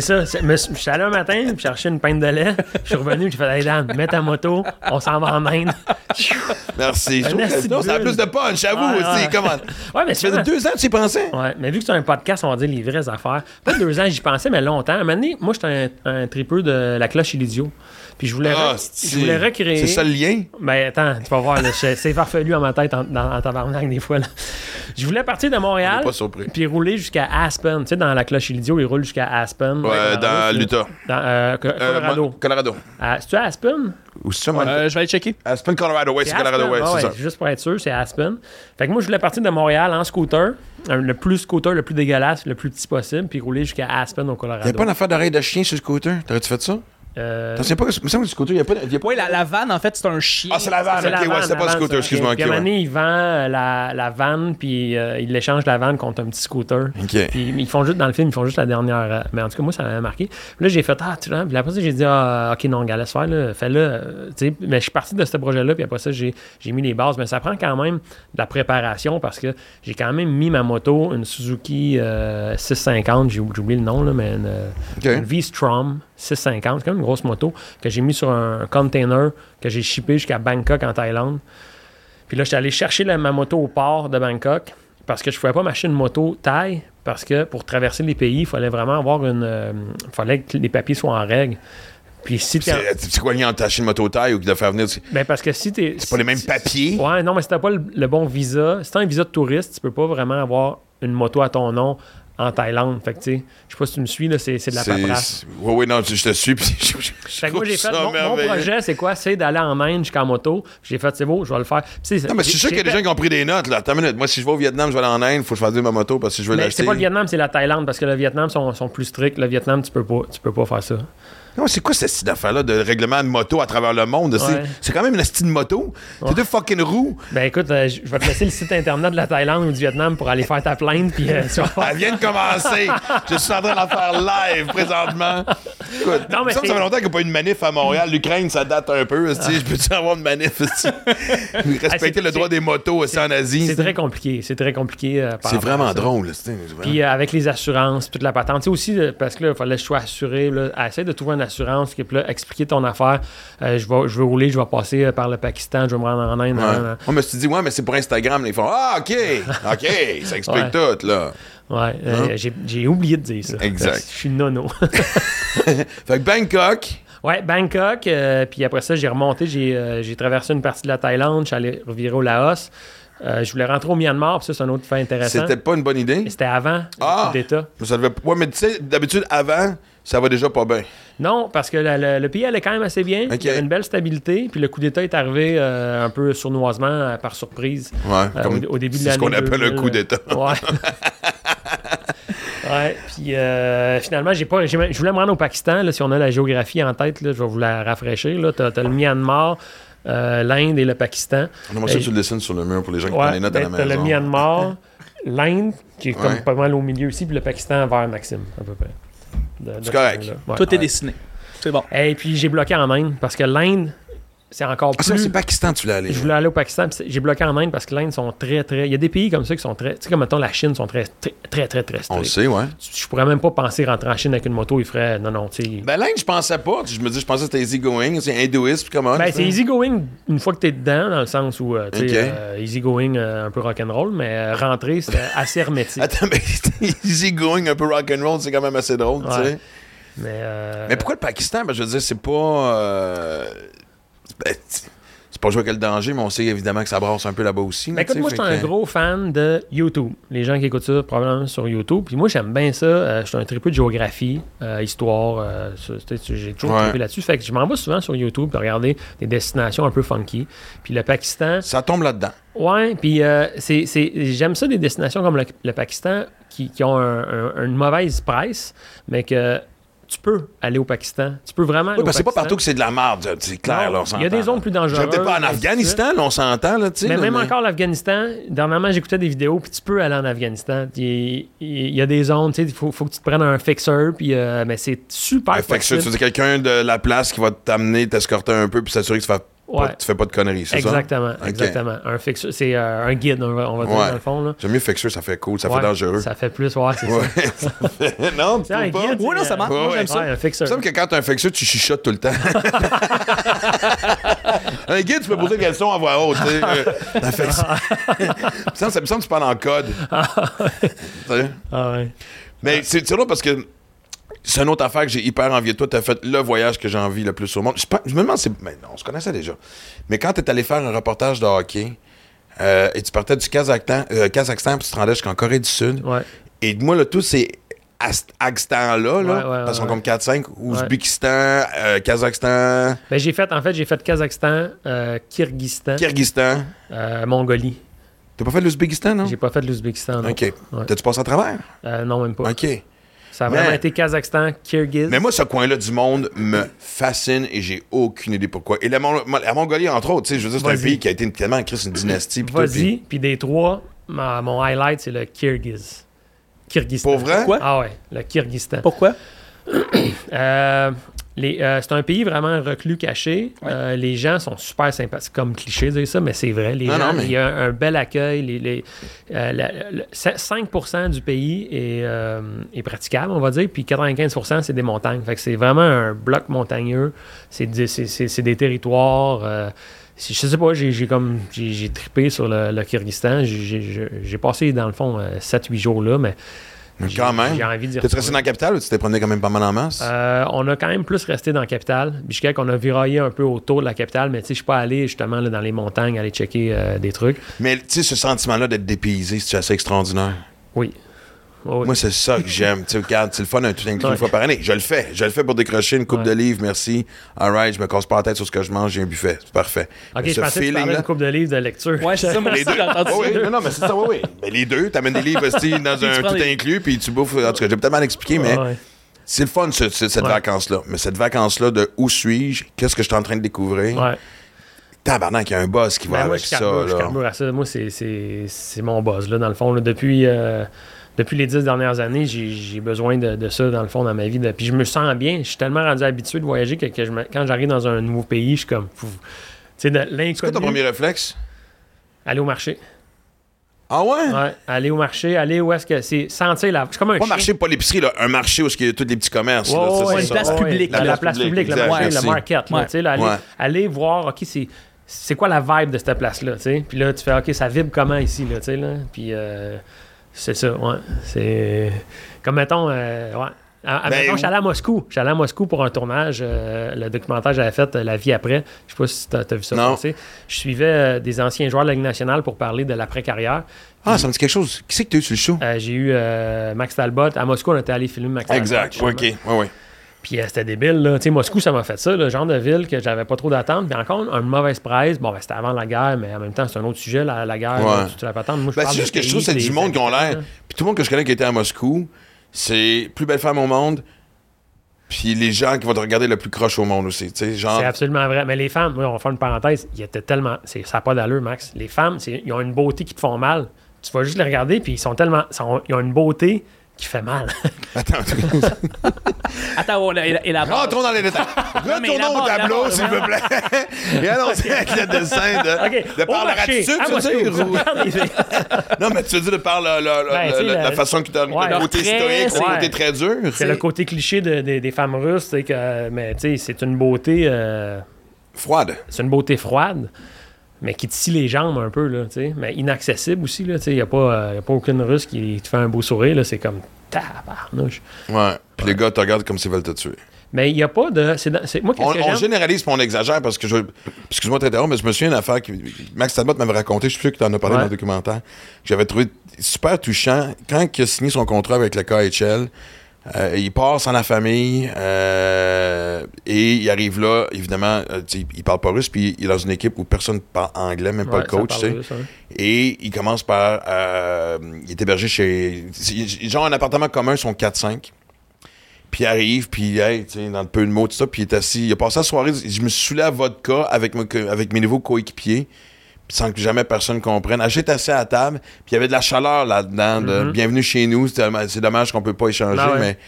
F: c'est ça. Je suis allé un matin, puis chercher une pinte de lait. Je suis revenu, j'ai fait Hey Dan, mets ta moto, on s'en va en Inde.
A: Merci. Je trouve que- ça a plus de punch, j'avoue aussi. Comment?
F: Ouais, mais
A: Ça fait deux ans que tu y pensais?
F: Ouais, mais vu que c'est un podcast, on va dire les vraies affaires. Pas deux ans, j'y pensais, mais longtemps. À un moment donné, moi, j'étais un, un tripeux de la cloche et l'idiot. Puis je voulais,
A: Ah,
F: je voulais recréer.
A: C'est ça le lien?
F: Ben attends, tu vas voir, c'est farfelu à ma tête en, dans, en tabarnak des fois. là. Je voulais partir de
A: On
F: Montréal,
A: pas surpris.
F: puis rouler jusqu'à Aspen. Tu sais, dans la cloche et l'idiot, il roule jusqu'à Aspen.
A: Ouais, dans l'Utah.
F: Dans euh,
A: Euh,
F: Colorado.
A: Colorado.
F: Ah, C'est-tu à Aspen?
A: Ou c'est ça, mon-
B: Euh, je vais aller checker.
A: Aspen, Colorado. Ouais, c'est Colorado, ouais,
F: Ah
A: c'est ça.
F: Juste pour être sûr, c'est Aspen. Fait que moi, je voulais partir de Montréal en scooter, euh, le plus scooter, le plus dégueulasse, le plus petit possible, puis rouler jusqu'à Aspen au Colorado.
A: Il n'y a pas d'affaire d'oreille de chien sur le scooter? T'aurais-tu fait ça?
F: Euh,
A: T'en sais pas que. Il me semble que le scooter, il n'y a pas. il y a pas-
B: Oui, la, la vanne, en fait, c'est un chien.
A: Ah, c'est la vanne,
F: C'est
A: ok,
F: la
A: ouais,
F: vanne,
A: c'était pas le scooter, excuse-moi,
F: Puis
A: ok,
F: à un moment
A: ouais.
F: il vend euh, la, la vanne, puis euh, il échange la vanne contre un petit scooter.
A: Ok.
F: Puis ils font juste, dans le film, ils font juste la dernière. euh, Mais en tout cas, moi, ça m'avait marqué. Puis là, j'ai fait, ah, tu vois. Puis après ça, j'ai dit, ah, ok, non, gars, laisse faire, là, fais-le. tu sais. Mais je suis parti de ce projet-là, puis après ça, j'ai mis les bases. Mais ça prend quand même de la préparation parce que j'ai quand même mis ma moto, une Suzuki euh, 650, j'ai oublié le nom, là, mais une V-Strom 650, c'est quand même une grosse moto, que j'ai mis sur un container que j'ai shippé jusqu'à Bangkok en Thaïlande. Puis là, j'étais allé chercher la- ma moto au port de Bangkok parce que je ne pouvais pas m'acheter une moto taille parce que pour traverser les pays, il fallait vraiment avoir une. euh, fallait que les papiers soient en règle. Puis si
A: C'est c'est quoi le lien entre une moto taille ou de faire venir. C'est
F: Ben parce que si t'es.
A: pas les mêmes papiers.
F: Ouais, non, mais si t'as pas le, le bon visa, si t'as un visa de touriste, tu peux pas vraiment avoir une moto à ton nom en Thaïlande. Fait que, tu sais, je sais pas si tu me suis, là, c'est c'est de la paperasse.
A: Ouais, ouais, non, je je te suis. Puis je, je- je
F: Fait que moi, j'ai fait,
A: ça
F: mon, mon projet, c'est quoi? C'est d'aller en Inde jusqu'en moto. J'ai fait, c'est beau, je vais le faire.
A: Non, mais je suis sûr qu'il y a des gens qui ont pris des notes, là. Attends une minute. Moi, si je vais au Vietnam, je vais aller en Inde, il faut que je fasse ma moto parce que je veux l'acheter.
F: c'est pas le Vietnam, c'est la Thaïlande, parce que le Vietnam sont, sont plus stricts. Le Vietnam, tu peux pas, tu peux pas faire ça.
A: Non, c'est quoi cette style d'affaire-là de règlement de moto à travers le monde? C'est-
F: Ouais.
A: C'est quand même une style de moto. C'est deux fucking roues.
F: Ben écoute, euh, je vais te laisser le site internet de la Thaïlande ou du Vietnam pour aller faire ta plainte, puis euh, tu vas voir.
A: Elle vient de commencer. je suis en train de la faire live présentement. Écoute,
F: Non, mais
A: ça, ça fait longtemps qu'il n'y a pas eu une manif à Montréal. L'Ukraine, ça date un peu. esti. Je peux-tu avoir une manif? Respecter
F: c'est-
A: le droit des motos esti, en Asie.
F: C'est très compliqué. C'est très compliqué. euh,
A: C'est vraiment drôle. vraiment-
F: Puis euh, avec les assurances, toute la patente. Aussi, parce que là, il fallait que je sois assuré. Là, de trouver une assurance qui peut là, expliquer ton affaire. Euh, je, vais, je veux rouler, je vais passer euh, par le Pakistan, je vais me rendre en Inde.
A: Ouais. me suis dit, ouais, mais c'est pour Instagram. Ils font, ah, OK, OK, ça explique
F: Ouais.
A: tout, là.
F: Ouais, euh,
A: Hein?
F: j'ai- oublié de dire ça.
A: Exact.
F: Je suis nono.
A: Fait que Bangkok,
F: Ouais, Bangkok. euh, puis après ça, j'ai remonté, j'ai traversé une partie de la Thaïlande, je suis allé revirer au Laos. Euh, je voulais rentrer au Myanmar, puis ça, c'est un autre fait intéressant.
A: C'était pas une bonne idée?
F: C'était avant
A: Ah!
F: le coup d'État.
A: Ouais, mais tu sais, d'habitude, avant, ça va déjà pas bien.
F: Non, parce que la- la- le pays allait quand même assez bien. Il y avait une belle stabilité. Puis le coup d'État est arrivé euh, un peu sournoisement, euh, par surprise.
A: Ouais,
F: Euh,
A: comme-
F: au, au début de
A: c'est
F: l'année.
A: ce qu'on appelle un
F: 2000.
A: coup d'État.
F: Ouais. ouais. Puis finalement, j'ai pas, je voulais me rendre au Pakistan. Là, si on a la géographie en tête, là, je vais vous la rafraîchir. T'as, t'as le Myanmar, l'Inde et le Pakistan.
A: On aimerait ça que tu le dessines sur le mur pour les gens qui prennent les notes à la
F: ben,
A: maison.
F: le Myanmar, l'Inde, qui est comme
A: Ouais.
F: pas mal au milieu aussi, puis le Pakistan vers Maxime, à peu près. De- de ce
A: correct.
F: Ouais.
B: Tout est dessiné. C'est bon.
F: Et puis j'ai bloqué en Inde parce que l'Inde, c'est encore
A: Ah, ça,
F: plus.
A: c'est Pakistan, tu voulais aller.
F: Je voulais aller au Pakistan, j'ai bloqué en Inde parce que l'Inde sont très, très. Il y a des pays comme ça qui sont très. Tu sais, comme mettons la Chine sont très, très, très, très, très
A: On le sait, ouais.
F: Je pourrais même pas penser rentrer en Chine avec une moto, il ferait. Non, non, tu sais.
A: Ben, l'Inde, je pensais pas. Je me dis, je pensais que c'était easy going. C'est hindouiste, puis comment?
F: Ben, c'est easy going une fois que t'es dedans, dans le sens où, euh, tu sais, euh, easy going euh, un peu rock'n'roll, mais euh, rentrer, c'était assez hermétique.
A: Attends, mais easy going, un peu rock'n'roll, c'est quand même assez drôle, tu sais.
F: mais, euh,
A: Mais pourquoi le Pakistan? Ben, je veux dire, c'est pas. Ben, c'est pas jouer quel danger, mais on sait évidemment que ça brasse un peu là-bas aussi.
F: Ben écoute, moi, je suis un
A: que-
F: gros fan de YouTube. Les gens qui écoutent ça, probablement sur YouTube. Puis moi, j'aime bien ça. Euh, je suis un triple de géographie, euh, histoire. euh, j'ai toujours
A: Ouais.
F: là-dessus. Fait que je m'en vais souvent sur YouTube pour regarder des destinations un peu funky. Puis le Pakistan,
A: Ça tombe là-dedans.
F: ouais. Puis c'est, c'est- j'aime ça des destinations comme le, le Pakistan qui, qui ont un- un- une mauvaise presse, mais que tu peux aller au Pakistan. Tu peux vraiment aller
A: Oui, parce que c'est pas partout que c'est de la merde, c'est clair,
F: Non,
A: là, on
F: il y a des zones plus dangereuses,
A: Je peut-être pas en. Afghanistan, là, on s'entend, là, tu sais.
F: Mais
A: là,
F: même encore l'Afghanistan, dernièrement, j'écoutais des vidéos, puis tu peux aller en Afghanistan. Il, y a des zones, tu sais, il faut, faut que tu te prennes un fixer, puis euh, mais c'est super
A: ça,
F: possible.
A: tu veux quelqu'un de la place qui va t'amener, t'escorter un peu, puis s'assurer que tu pas, tu fais pas de conneries, c'est ça?
F: Exactement, exactement. Un fixer, c'est euh, un guide, on va, on va dire,
A: Ouais.
F: dans le fond.
A: J'aime mieux fixer, ça fait cool, ça
F: Ouais,
A: fait dangereux.
F: Ça fait plus, ouais, c'est
A: Ouais,
F: ça.
A: ça fait- non, tu
F: C'est un
A: pas?
F: guide.
B: Ouais, non, ça marche. Moi, j'aime ça.
F: Ouais, un fixer.
A: Il me semble que quand t'as un fixeur, tu chuchotes tout le temps. un guide, tu peux poser des questions à voix haute. euh, un semble- ça me semble que tu parles en code.
F: Ah, ouais.
A: Mais c'est c'est drôle parce que c'est une autre affaire que j'ai hyper envie de toi. Tu as fait le voyage que j'ai envie le plus au monde. Je, pense- je me demande si. Mais non, on se connaissait déjà. Mais quand tu es allé faire un reportage de hockey euh, et tu partais du Kazakhstan, euh, Kazakhstan puis tu te rendais jusqu'en Corée du Sud.
F: Ouais.
A: Et moi, là, tous ces Agstan-là, là,
F: Ouais, ouais,
A: parce sont
F: ouais.
A: comme 4-5, Ouzbékistan, euh, Kazakhstan,
F: Ben, j'ai fait, en fait, j'ai fait Kazakhstan, euh, Kyrgyzstan,
A: Kyrgyzstan.
F: euh, Mongolie.
A: T'as pas fait l'Ouzbékistan, non?
F: J'ai pas fait l'Ouzbékistan, non.
A: OK. T'as-tu passé à travers?
F: Euh, non, même pas.
A: OK.
F: Ça a vraiment
A: Man.
F: été Kazakhstan, Kyrgyz.
A: Mais moi, ce coin-là du monde me fascine et j'ai aucune idée pourquoi. Et la, Mon- la Mongolie, entre autres, tu sais, je veux dire, c'est un pays qui a été tellement créé une dynastie.
F: Vas-y, puis des trois, ma- mon highlight, c'est le Kyrgyz. Kyrgyzstan.
A: Pour vrai?
B: Pourquoi?
F: Ah ouais, le Kyrgyzstan.
B: Pourquoi?
F: Euh, euh, c'est un pays vraiment reclus, caché. Euh, les gens sont super sympathiques, comme cliché de dire ça, mais c'est vrai. Les
A: Non,
F: gens,
A: non, mais-
F: Il y a un, un bel accueil. Les, les- euh, la- le- 5% du pays est, est praticable, on va dire, puis 95% c'est des montagnes. Fait que c'est vraiment un bloc montagneux. C'est des, territoires. je sais pas, j'ai comme j'ai trippé sur le, le Kyrgyzstan. J'ai- passé, dans le fond, 7-8 jours là, mais
A: quand même.
F: j'ai envie
A: T'es resté dans la capitale ou tu t'es promené quand même pas mal en masse?
F: Euh, on a quand même plus resté dans la capitale. Bishkek, on a viraillé un peu autour de la capitale, mais tu sais, je suis pas allé justement là, dans les montagnes aller checker euh, des trucs.
A: Mais tu sais, ce sentiment-là d'être dépaysé, c'est assez extraordinaire?
F: Oui. Oui.
A: Moi, c'est ça que j'aime. Tu regarde, c'est le fun un tout inclus
F: Ouais.
A: une fois par année. Je le fais. Je le fais pour décrocher une coupe
F: Ouais.
A: de livres, merci. All right, je me casse pas la tête sur ce que je mange, j'ai un buffet. C'est parfait.
F: ok,
A: Mais
F: je
A: ce
F: pensais que tu parlais
A: feeling-là-
F: d'une coupe de livres de lecture.
B: Ouais, c'est ça, moi
A: Les deux. Oh, oui,
B: ça.
A: non, non, mais c'est ça, oui, oui. Mais les deux, t'amènes des livres aussi dans un tout inclus, puis tu bouffes. En tout cas, j'ai peut-être mal expliqué, mais
F: Ouais.
A: c'est le fun, ce- ce- cette
F: Ouais.
A: vacance-là. Mais cette vacance-là de où suis-je, qu'est-ce que je suis en train de découvrir?
F: Ouais.
A: Tabarnak, il y a un boss qui va
F: Ben, moi,
A: avec
F: je
A: ça.
F: carbure, je
A: là.
F: carbure à ça. Moi, c'est- c'est c'est mon buzz, là, dans le fond. là. Depuis, euh, depuis les dix dernières années, j'ai besoin de, de ça, dans le fond, dans ma vie. de- Puis je me sens bien. Je suis tellement rendu habitué de voyager que, que je me- quand j'arrive dans un nouveau pays, je suis comme...
A: C'est quoi ton premier réflexe?
F: aller au marché.
A: Ah ouais?
F: Ouais, aller au marché, aller où est-ce que c'est sentir la. C'est comme un
A: Pas
F: chien.
A: marché, pas l'épicerie, là. Un marché où il y a tous les petits commerces.
F: Ouais,
A: là,
F: ouais,
B: une
A: ça.
B: place publique,
F: La,
A: la
F: la
A: place publique,
F: publique, le market. là,
B: Ouais.
F: tu sais, là, aller,
A: Ouais.
F: aller voir, OK, c'est. C'est quoi la vibe de cette place-là, tu sais? Puis là, tu fais, OK, ça vibre comment ici, là, tu sais, là? Puis, euh, c'est ça, ouais. C'est. Comme, mettons, euh, ouais. Ah, ah,
A: Ben,
F: mettons, je suis allé à Moscou. Je suis allé à Moscou pour un tournage. euh, le documentaire que j'avais fait, La vie après. Je sais pas si tu as, vu ça
A: Non.
F: passer. Je suivais euh, des anciens joueurs de la Ligue nationale pour parler de l'après-carrière.
A: Ah, ça me dit quelque chose. Qui c'est que tu as eu sur le show?
F: Euh, J'ai eu Max Talbot. À Moscou, on était allé filmer Max Talbot.
A: exact. OK. Ouais, ouais.
F: Puis euh, c'était débile, là. Tu sais, Moscou, ça m'a fait ça, le genre de ville que j'avais pas trop d'attente. Puis encore, une mauvaise presse. Bon, ben, c'était avant la guerre, mais en même temps, c'est un autre sujet, la, la guerre.
A: Ouais.
F: là, tu te la patente. Moi, je
A: Ben, c'est juste que je trouve c'est du monde qui ont l'air. Puis tout le monde que je connais qui était à Moscou, c'est plus belle femme au monde. Puis les gens qui vont te regarder le plus croche au monde aussi. Tu sais, genre.
F: C'est absolument vrai. Mais les femmes, oui, on va faire une parenthèse, il était tellement. c'est- Ça n'a pas d'allure, Max. Les femmes, c'est- ils ont une beauté qui te font mal. Tu vas juste les regarder, puis ils sont tellement. ils ont une beauté qui fait mal.
A: Attends,
B: Attends, on la
A: rentrons dans les détails. Retournons au tableau, s'il vous plaît. Et allons-y avec le dessin de,
F: OK.
A: de par
F: marché,
A: attitude,
F: à
A: tu veux dire,
F: tu
A: Non, mais tu veux dire de par la, la- la-
F: Ben, tu
A: la-
F: la-
A: la façon qui donne
F: Ouais.
A: le côté historique, le
F: ouais.
A: côté très dur.
F: C'est le côté cliché de- de- des femmes russes, tu que, mais tu sais, c'est une beauté. euh,
A: Froide.
F: c'est une beauté froide, mais qui te scie les jambes un peu, là, tu sais. Mais inaccessible aussi, là, tu sais. Il n'y a, pas, euh, a pas aucune russe qui te fait un beau sourire, là. C'est comme tabarnouche.
A: Ouais. Puis les gars te regardent comme s'ils veulent te tuer.
F: Mais il n'y a pas de. c'est moi,
A: On,
F: que
A: on généralise puis on exagère parce que je. Excuse-moi de t'interrompre, mais je me souviens d'une affaire que Max Talbot m'avait raconté, je suis sûr que tu en as parlé
F: Ouais.
A: dans le documentaire, que j'avais trouvé super touchant. Quand il a signé son contrat avec le KHL, euh, il part sans la famille euh, et il arrive là, évidemment, euh, il parle pas russe, puis il est dans une équipe où personne parle anglais, même pas le coach,
F: russe.
A: Et il commence par. euh, il est hébergé chez. c'est- Genre un appartement commun, ils sont 4-5. Puis il arrive, puis hey, dans le peu de mots, tout ça, puis il est assis. Il a passé la soirée. Je me suis saoulé à vodka avec, mes co- avec mes nouveaux coéquipiers, sans que jamais personne comprenne. Ah, J'étais assis à la table, puis il y avait de la chaleur là-dedans. de Bienvenue chez nous. C'est dommage qu'on peut pas échanger,
F: Ah ouais.
A: mais.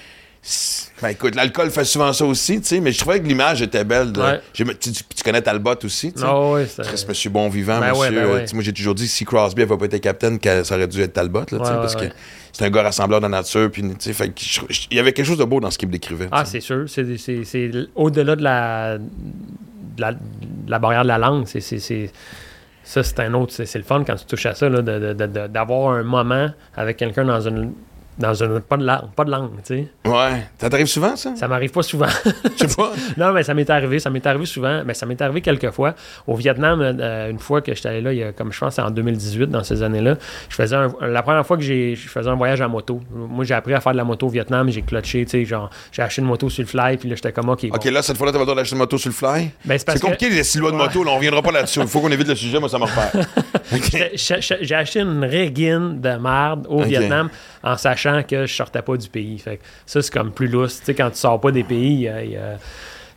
A: Ben écoute, l'alcool fait souvent ça aussi, tu sais, mais je trouvais que l'image était belle. de-
F: Ouais.
A: j'ai- tu, connais Talbot aussi, tu sais.
F: Ah ouais, c'est-
A: Chris, monsieur bon vivant,
F: Ben
A: monsieur.
F: ben
A: euh,
F: ouais.
A: moi, j'ai toujours dit si Crosby n'avait pas été capitaine, ça aurait dû être Talbot, là, parce que c'est un gars rassembleur de nature. Puis, fait je- je- il y avait quelque chose de beau dans ce qu'il me décrivait.
F: Ah, c'est sûr. C'est, au-delà de la, de la, de la barrière de la langue. C'est- ça, c'est un autre. C'est, le fun quand tu touches à ça, d'avoir un moment avec quelqu'un dans une. Dans une pas, de langue, pas de langue, tu sais.
A: Ouais. Ça t'arrive souvent, ça?
F: Ça m'arrive pas souvent.
A: Je sais pas.
F: non, mais ça m'est arrivé. Ça m'est arrivé souvent. Mais ça m'est arrivé quelques fois. Au Vietnam, euh, une fois que j'étais allé là, il y a, comme je pense, c'est en 2018, dans ces années-là, je faisais un- la première fois que j'ai, je faisais un voyage à moto. Moi, j'ai appris à faire de la moto au Vietnam. J'ai clutché, tu sais, genre, j'ai acheté une moto sur le fly, puis là, j'étais comme, OK, bon.
A: OK, là, cette fois-là, t'as pas le droit d'acheter une moto sur le fly?
F: Ben, c'est
A: compliqué,
F: que-
A: les silhouettes de moto, là, on reviendra pas là-dessus. Il faut qu'on évite le sujet, moi, ça me repère.
F: J'ai- acheté une régine de merde au. Vietnam en sachant que je sortais pas du pays. Fait que ça, c'est comme plus lousse. Tu sais, quand tu sors pas des pays, y a- y a-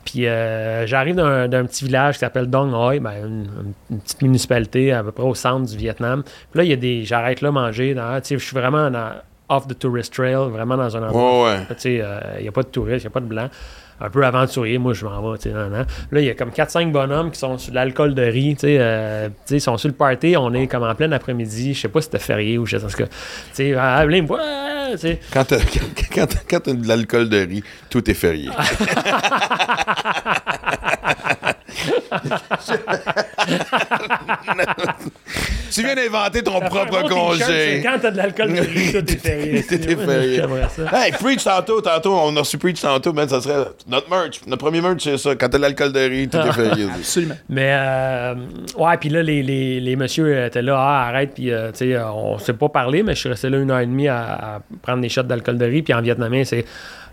F: Puis euh, j'arrive d'un d'un petit village qui s'appelle Dong Hoi, ben, une, une petite municipalité à peu près au centre du Vietnam. Puis là, il y a des. J'arrête là manger. dans- Je suis vraiment dans- off the tourist trail, vraiment dans un endroit.
A: Ouais.
F: Euh, il n'y a pas de touristes, il n'y a pas de blancs. Un peu aventurier, moi je m'en vais, tu sais. Là, il y a comme 4-5 bonhommes qui sont sur de l'alcool de riz, tu sais, euh, tu sais, ils sont sur le party, on est comme en plein après-midi, je sais pas si c'était férié ou je sais pas, tu sais, ah, me voit, ah, tu sais.
A: Quand t'as, quand, quand, quand t'as de l'alcool de riz, tout est férié. tu viens d'inventer ton
F: Ça fait un
A: propre
F: bon
A: congé.
F: Quand t'as de l'alcool de riz, tout est férié.
A: Est férié.
F: J'aimerais ça.
A: Hey, Preach tantôt, tantôt, on a reçu Preach tantôt, man, ça serait notre merch. Notre premier merch, c'est ça. Quand t'as de l'alcool de riz, tout est férié.
B: Absolument.
F: Mais, euh, ouais, puis là, les, les, les messieurs étaient là, ah, arrête, puis, euh, tu sais, on s'est pas parlé, mais je suis resté là une heure et demie à, à prendre des shots d'alcool de riz, puis en vietnamien, c'est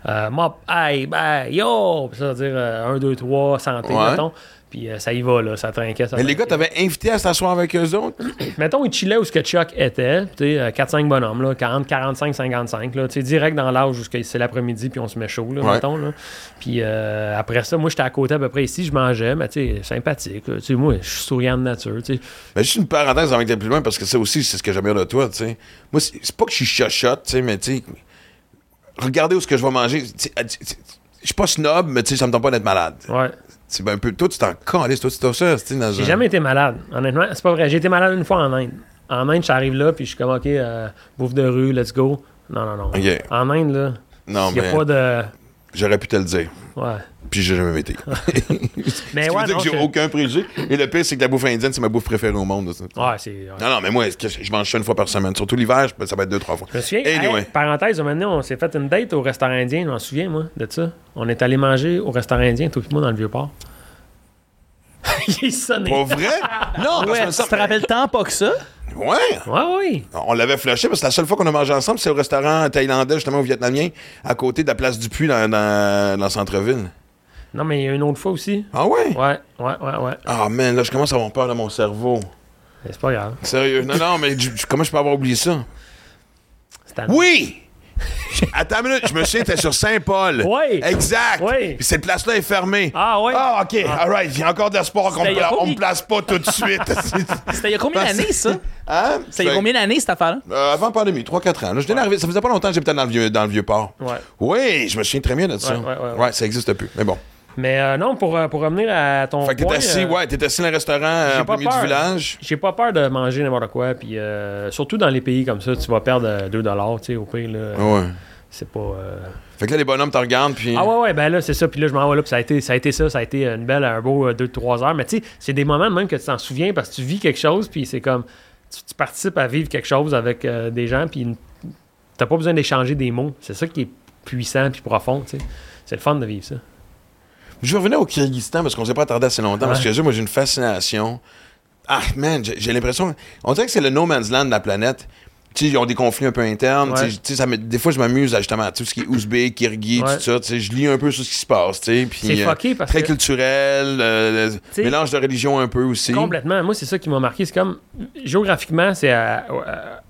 F: euh, mop, hey, bye, yo, Puis ça veut dire 1, 2, 3, santé,
A: Ouais.
F: mettons. Puis euh, ça y va, là, ça trinquait. Ça
A: Mais les gars, t'avais invité à s'asseoir avec eux autres?
F: Mettons, ils chillaient où ce que Chuck était, tu sais, euh, 4-5 bonhommes, là, 40, 45, 55, là, tu sais, direct dans l'âge où c'est l'après-midi, puis on se met chaud, là,
A: Ouais.
F: mettons, là. Puis euh, après ça, moi, j'étais à côté à peu près ici, je mangeais, mais tu sais, sympathique, tu sais, moi, je suis souriant de nature, tu sais.
A: Mais juste une parenthèse avant que t'ailles plus loin, parce que ça aussi, c'est ce que j'aime bien de toi, tu sais. Moi, c'est c'est pas que je suis chachotte, tu sais, mais tu sais, regardez où ce que je vais manger. Je suis pas snob, mais tu sais, ça me tente pas d'être malade.
F: Ouais.
A: C'est un peu. Toi, tu t'en calisses, toi, tu t'as ça,
F: J'ai jamais été malade, honnêtement. C'est pas vrai. J'ai été malade une fois en Inde. En Inde, j'arrive là, puis je suis comme, OK, euh, bouffe de rue, let's go. Non, non, non. En Inde, là, il n'y a
A: mais.
F: pas de.
A: J'aurais pu te le dire.
F: Ouais.
A: Puis j'ai jamais été.
F: Mais ouais,
A: dire
F: non,
A: que j'ai aucun préjugé. Et le pire, c'est que la bouffe indienne, c'est ma bouffe préférée au monde. ça.
F: Ouais, c'est. ouais.
A: Non, non, mais moi, je mange ça une fois par semaine. Surtout l'hiver, ça va être deux, trois fois.
F: Je me souviens,
A: Anyway.
F: hey, parenthèse, maintenant, on s'est fait une date au restaurant indien, je m'en souviens, moi, de ça. On est allé manger au restaurant indien, toi et moi, dans le Vieux-Port. Il est sonné.
A: Pas vrai? Non, parce
B: Ouais,
A: que
B: tu
A: ça-
B: te rappelles tant pas que ça?
A: Ouais.
F: Ouais, oui.
A: On l'avait flashé parce que la seule fois qu'on a mangé ensemble, c'est au restaurant thaïlandais, justement, au vietnamien, à côté de la place du Puy dans, dans, dans le centre-ville.
F: Non, mais il y a une autre fois aussi.
A: Ah ouais?
F: Ouais, ouais, ouais, ouais.
A: Ah, man, là, je commence à avoir peur de mon cerveau.
F: C'est pas grave.
A: Sérieux. Non, non, mais je- je- comment je peux avoir oublié ça? Oui! Attends une minute, je me souviens, t'es sur Saint-Paul.
F: Oui.
A: Exact.
F: Oui.
A: Puis cette place-là est fermée.
F: Ah, ouais.
A: Ah, OK. All right. Il y a encore de l'espoir qu'on me, on me place pas tout de suite.
B: C'était il y a combien d'années, ça?
A: hein?
B: C'était il y a combien d'années, cette affaire-là?
A: Euh, avant la pandémie, 3-4 ans. Là, je venais d'arriver- Ça faisait pas longtemps que j'étais dans le vieux, dans le vieux port.
F: Ouais.
A: Oui, je me souviens très bien de ça.
F: Ouais, ouais, ouais, ouais.
A: ça existe plus. Mais bon.
F: Mais euh, non, pour, euh, pour revenir à ton
A: Fait que t'es assis,
F: euh,
A: ouais, t'es assis dans un restaurant en plein milieu du village.
F: J'ai pas peur de manger n'importe quoi, puis euh, surtout dans les pays comme ça, tu vas perdre euh, 2 tu sais, au pire, là.
A: Ouais.
F: C'est pas...
A: Fait que là, les bonhommes te regardent, puis.
F: Ah ouais, ouais, ben là, c'est ça. Puis là, je m'en vais là, puis ça a été ça, a été ça, ça a été une belle, un beau 2-3 heures. Mais tu sais, c'est des moments même que tu t'en souviens parce que tu vis quelque chose, puis c'est comme, tu, tu participes à vivre quelque chose avec des gens, puis t'as pas besoin d'échanger des mots. C'est ça qui est puissant puis profond, tu sais. C'est le fun de vivre ça.
A: Je vais revenir au Kyrgyzstan parce qu'on s'est pas attardé assez longtemps. Parce que moi, j'ai une fascination. Ah, man, j'ai l'impression. On dirait que c'est le no man's land de la planète. Tu sais, ils ont des conflits un peu internes.
F: Ouais.
A: Ça des fois, je m'amuse à justement tout ce qui est ouzbek, kirghi,
F: Ouais.
A: tout ça. Je lis un peu sur ce qui se passe.
F: C'est
A: euh, très
F: que-
A: culturel, euh, mélange de religion un peu aussi.
F: Complètement. Moi, c'est ça qui m'a marqué. C'est comme, géographiquement, c'est à- à-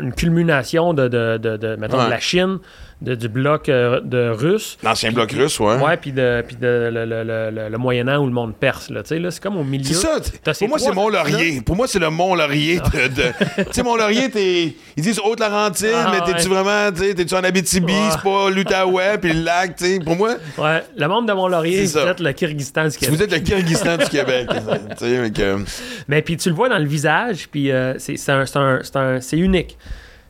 F: une culmination de, de, de, de, mettons,
A: Ouais.
F: de la Chine, de, du bloc euh, de russe.
A: L'ancien bloc russe, ouais.
F: Ouais, puis de, puis de le, le, le, le- Moyen-Âge ou le monde perse. Là, Tu sais, là, c'est comme au milieu.
A: C'est ça. Pour moi, c'est Mont-Laurier. Pour moi, c'est le Mont-Laurier de. de- tu sais, Mont-Laurier. Ils disent Haute-Laurentide,
F: Ah,
A: mais t'es-tu
F: ouais.
A: vraiment. tu sais, T'es-tu en Abitibi,
F: Ouais.
A: c'est pas l'Outaouais, puis le lac, tu sais. Pour moi,
F: Ouais, le monde de Mont-Laurier,
A: C'est
F: vous êtes le Kyrgyzstan du Québec.
A: vous êtes le Kyrgyzstan du Québec. tu sais, mais
F: puis tu le vois dans le visage, puis euh, c'est c'est un- c'est un- c'est un- c'est unique.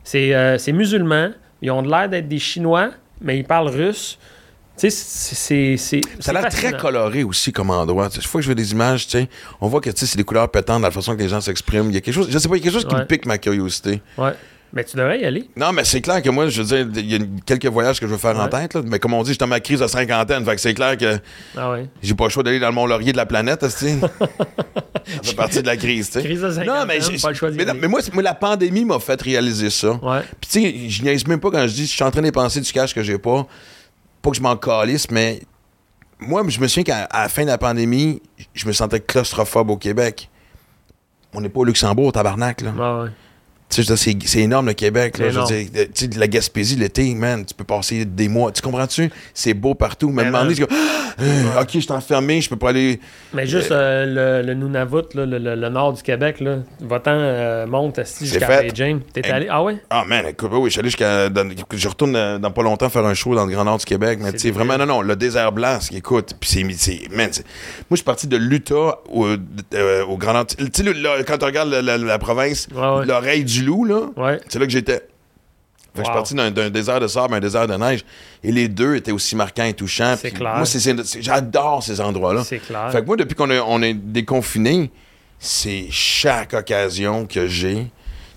F: C'est euh, c'est musulman, ils ont l'air d'être des Chinois, mais ils parlent russe. Tu sais, c'est-
A: Ça a l'air très coloré aussi comme endroit. Chaque fois que je vois des images, tu sais, on voit que c'est des couleurs pétantes dans la façon que les gens s'expriment. Il y a quelque chose, je sais pas, il y a quelque chose qui me pique ma curiosité.
F: Ouais. Mais tu devrais y aller.
A: Non, mais c'est clair que moi, je veux dire, il y a quelques voyages que je veux faire en tête, là. mais comme on dit, j'étais dans ma crise de cinquantaine, fait que c'est clair que
F: Ah ouais.
A: j'ai pas le choix d'aller dans le Mont-Laurier de la planète. Ça fait partie de la crise, tu sais.
F: Crise de
A: Non,
F: cinquantaine,
A: mais, j'ai-
F: pas le choix
A: mais, non, mais moi, la pandémie m'a fait réaliser ça.
F: Ouais.
A: Puis tu sais, je niaise même pas quand je dis je suis en train de dépenser du cash que j'ai pas. Pas que je m'en calisse, mais moi, je me souviens qu'à la fin de la pandémie, je me sentais claustrophobe au Québec. On n'est pas au Luxembourg, tabarnak, là.
F: Ah ouais.
A: Tu sais, c'est énorme le Québec. Là,
F: C'est
A: je veux
F: énorme.
A: dire, tu sais, de la Gaspésie, l'été, man, tu peux passer des mois. Tu comprends-tu? C'est beau partout. Mais moment donné, Ah, ok, je suis enfermé, je peux pas aller.
F: Mais juste euh, le, le Nunavut, là, le, le- le nord du Québec, là, va-t'en euh, monte jusqu'à
A: fait.
F: Bay-James. T'es allé? Ah ouais?
A: Ah, man, écoute, oui, je suis allé jusqu'à. Je retourne euh, dans pas longtemps faire un show dans le Grand Nord du Québec. Mais tu sais, vraiment, non, non, le désert blanc, c'est- écoute. Puis c'est. Man, moi, je suis parti de l'Utah au, euh, au Grand Nord. Tu sais, quand tu regardes la, la- la province,
F: ouais.
A: l'oreille du loup, là,
F: Ouais.
A: c'est là que j'étais. Fait que je suis parti d'un, désert de sable à un désert de neige. Et les deux étaient aussi marquants et touchants.
F: C'est clair.
A: Moi, j'adore ces endroits-là.
F: C'est clair.
A: Fait que moi, depuis qu'on est, on est déconfiné, c'est chaque occasion que j'ai.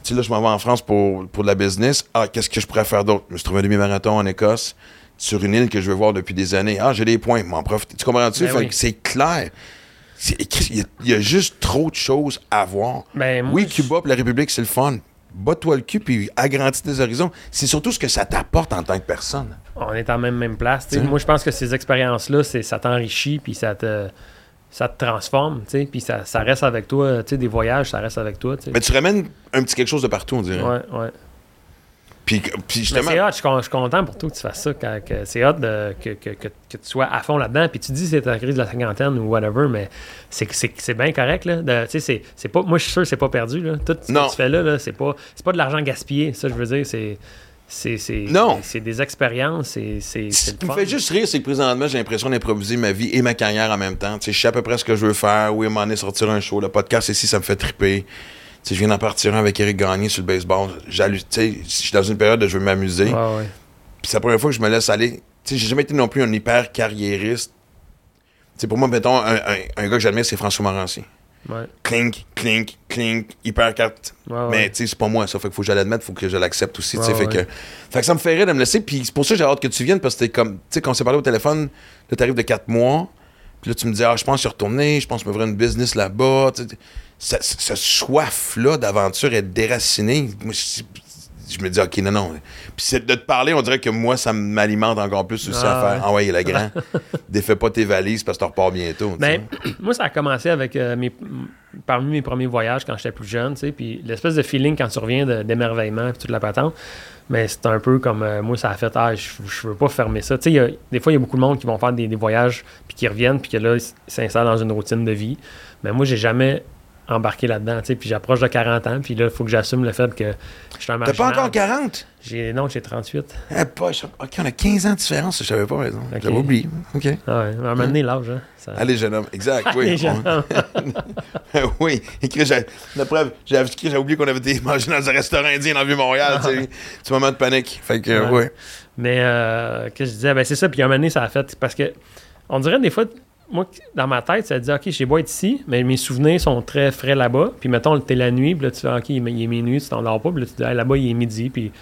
A: Tu sais, là, je m'en vais en France pour, pour de la business. Ah, qu'est-ce que je pourrais faire d'autre? Je me suis trouvé un demi-marathon en Écosse, sur une île que je veux voir depuis des années. Ah, j'ai des points, m'en profite. Tu comprends-tu?
F: Ben oui.
A: c'est clair. Il y, a- il y a juste trop de choses à voir.
F: Ben, moi,
A: oui, Cuba la République, c'est le fun. Bats-toi le cul puis agrandis tes horizons. C'est surtout ce que ça t'apporte en tant que personne.
F: on est en même, même place.
A: T'sais?
F: Moi, je pense que ces expériences-là, c'est, ça t'enrichit, puis ça te, ça te transforme, tu sais, puis ça, ça reste avec toi. Tu sais, des voyages, ça reste avec toi.
A: Mais tu ramènes un petit quelque chose de partout, on dirait.
F: Ouais, ouais.
A: Puis, justement.
F: c'est hot, je suis content pour toi que tu fasses ça. c'est hot de- que, que, que, que tu sois à fond là-dedans. Puis tu dis que c'est ta crise de la cinquantaine ou whatever, mais c'est, c'est, c'est bien correct. Là, de- tu sais, c'est, c'est pas, moi, je suis sûr que c'est pas perdu. Là. Tout ce
A: Non.
F: que tu fais là, là c'est, pas, c'est pas de l'argent gaspillé. Ça, je veux dire, c'est, c'est, c'est,
A: Non.
F: c'est des expériences. C'est,
A: Ce qui me fait juste rire, c'est que présentement, j'ai l'impression d'improviser ma vie et ma carrière en même temps. Tu sais, je sais à peu près ce que je veux faire. Oui, à un moment donné, sortir un show. Le podcast ici, ça me fait triper. Je viens d'en partir avec Eric Gagné sur le baseball. Je suis dans une période où je veux m'amuser.
F: Ouais.
A: Puis c'est la première fois que je me laisse aller. Tu Tu sais, j'ai jamais été non plus un hyper carriériste. Pour moi, mettons, un, un- un gars que j'admire, c'est François Morancy.
F: Ouais.
A: Clink, clink, clink, hyper carte.
F: Ouais, ouais.
A: Mais tu sais, c'est pas moi, ça. Fait qu'il faut que je l'admette, faut que je l'accepte aussi. fait, que, fait que ça me fait rire de me laisser. Puis c'est pour ça que j'ai hâte que tu viennes, parce que c'était comme, tu sais, quand on s'est parlé au téléphone, là, t'arrives de 4 mois. Puis là, tu me dis, ah, je pense y retourner, je pense me faire une business là-bas. Ce, soif-là d'aventure est déraciné. Moi, je, je me dis, OK, non, non. Puis c'est de te parler, on dirait que moi, ça m'alimente encore plus aussi à
F: Ah,
A: faire. Ah ouais, il est grand. Défais pas tes valises parce que tu repars bientôt.
F: Ben, moi, ça a commencé avec euh, mes, parmi mes premiers voyages quand j'étais plus jeune, tu sais, puis l'espèce de feeling quand tu reviens d'émerveillement puis toute la patente. Mais c'est un peu comme euh, moi, ça a fait, ah, je, je veux pas fermer ça. Tu sais, il y a- des fois, il y a beaucoup de monde qui vont faire des, des voyages puis qui reviennent puis que là, ils s'installent dans une routine de vie. Mais moi, j'ai jamais embarqué là-dedans, tu sais, puis j'approche de 40 ans, puis là, il faut que j'assume le fait que je suis un
A: T'as pas encore 40?
F: J'ai, non, j'ai 38.
A: Ah, pas, je- OK, on a 15 ans de différence, je savais pas, par exemple.
F: Ok.
A: J'avais oublié. OK.
F: Ah ouais, à un moment donné, l'âge, hein, ça-
A: Allez, jeune homme. Exact, oui.
F: Allez, jeune
A: On-
F: homme.
A: oui. Écrit, j'ai- la preuve, j'ai oublié qu'on avait été manger dans un restaurant indien dans Vieux-Montréal. tu sais. Petit moment de panique. Fait que,
F: Ouais.
A: ouais.
F: Mais euh, que je disais, ben c'est ça, puis un moment donné, ça a fait. Parce que on dirait des fois, moi, dans ma tête, ça dit, OK, j'ai beau être ici, mais mes souvenirs sont très frais là-bas. Puis mettons, t'es la nuit, puis là, tu fais, OK, il est minuit, tu t'endors pas, puis là, tu dis, Ah, là-bas, il est midi, puis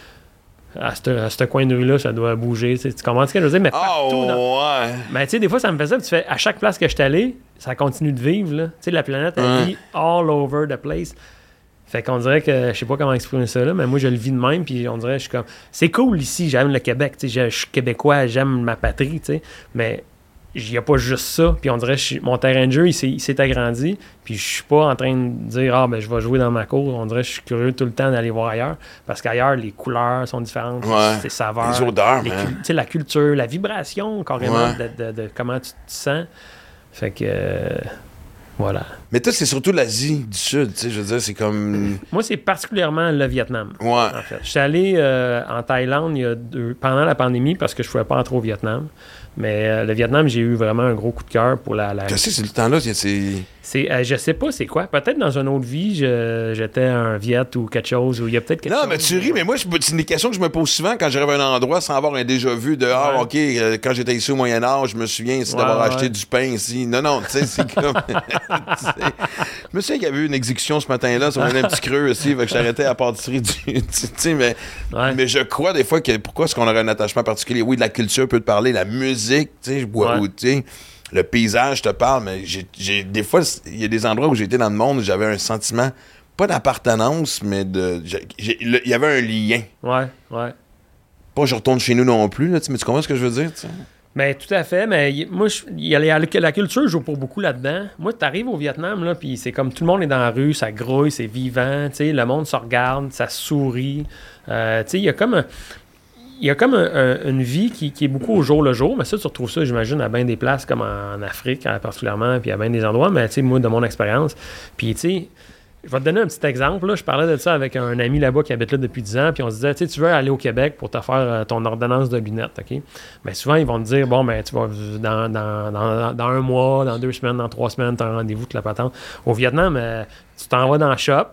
F: à ce coin de rue-là, ça doit bouger. Tu comprends ce que je veux dire? Mais
A: Ah,
F: partout dans-
A: ouais.
F: Mais tu sais, des fois, ça me fait ça, puis tu fais, à chaque place que je suis allé, ça continue de vivre, là. Tu sais, la planète, elle vit all over the place. Fait qu'on dirait que, je sais pas comment exprimer ça, là, mais moi, je le vis de même, puis on dirait, je suis comme, c'est cool ici, j'aime le Québec, tu sais, je je suis québécois, j'aime ma patrie, tu sais, mais il n'y a pas juste ça, puis on dirait, suis- mon terrain de jeu, il s'est- agrandi, puis je suis pas en train de dire, ah, ben, je vais jouer dans ma cour, on dirait, je suis curieux tout le temps d'aller voir ailleurs, parce qu'ailleurs, les couleurs sont différentes,
A: Ouais.
F: les saveurs,
A: Les odeurs,
F: les
A: man.
F: cul- tu sais, la culture, la vibration, carrément,
A: Ouais.
F: de, de- de comment tu te sens. Fait que, euh, voilà.
A: Mais toi, c'est surtout l'Asie du Sud, tu sais, je veux dire, c'est comme...
F: Moi, c'est particulièrement le Vietnam.
A: Ouais.
F: En fait. Je suis allé euh, en Thaïlande il y a deux- pendant la pandémie parce que je ne pouvais pas entrer au Vietnam. Mais euh, le Vietnam, j'ai eu vraiment un gros coup de cœur pour la. la-
A: Je sais, c'est le temps-là, c'est- c'est...
F: euh, je sais pas c'est quoi. Peut-être dans une autre vie, je- j'étais un Viet ou quelque chose, ou il y a peut-être quelque
A: Non,
F: chose.
A: mais tu ris, mais moi, je- c'est une question que je me pose souvent quand j'arrive à un endroit sans avoir un déjà-vu de Ah. OK, euh, quand j'étais ici au Moyen-Âge, je me souviens ici d'avoir
F: ouais.
A: acheté du pain ici. Non, non, tu sais, c'est comme. je me souviens qu'il y avait eu une exécution ce matin-là, ça m'a donné un petit creux aussi, fait que j'arrêtais à la pâtisserie du. tu sais, mais,
F: Ouais.
A: mais je crois des fois que pourquoi est-ce qu'on aurait un attachement particulier? Oui, de la culture peut te parler, la musique, tu sais,
F: Ouais.
A: ou, tu sais, le paysage te parle, mais j'ai, des fois, il y a des endroits où j'étais dans le monde où j'avais un sentiment, pas d'appartenance, mais de. Il y avait un lien.
F: Ouais, ouais.
A: Pas je retourne chez nous non plus, là, mais tu comprends ce que je veux dire? tu sais?
F: Mais tout à fait, mais y- moi, y a la, la culture joue pour beaucoup là-dedans. Moi, tu arrives au Vietnam, là, puis c'est comme tout le monde est dans la rue, ça grouille, c'est vivant, tu sais, le monde se regarde, ça sourit. Euh, tu sais, il y a comme un- il y a comme un- un- une vie qui, est beaucoup au jour le jour, mais ça, tu retrouves ça, j'imagine, à bien des places, comme en, Afrique, hein, particulièrement, puis à bien des endroits, mais tu sais, moi, de mon expérience. Puis, tu sais, je vais te donner un petit exemple. Là. Je parlais de ça avec un ami là-bas qui habite là depuis 10 ans, puis on se disait, tu veux aller au Québec pour te faire euh, ton ordonnance de lunettes, OK? Mais souvent, ils vont te dire, bon, ben, tu vas dans, dans, dans, un mois, dans deux semaines, dans trois semaines, tu as un rendez-vous, toute la patente. Au Vietnam, euh, tu t'en vas dans le shop,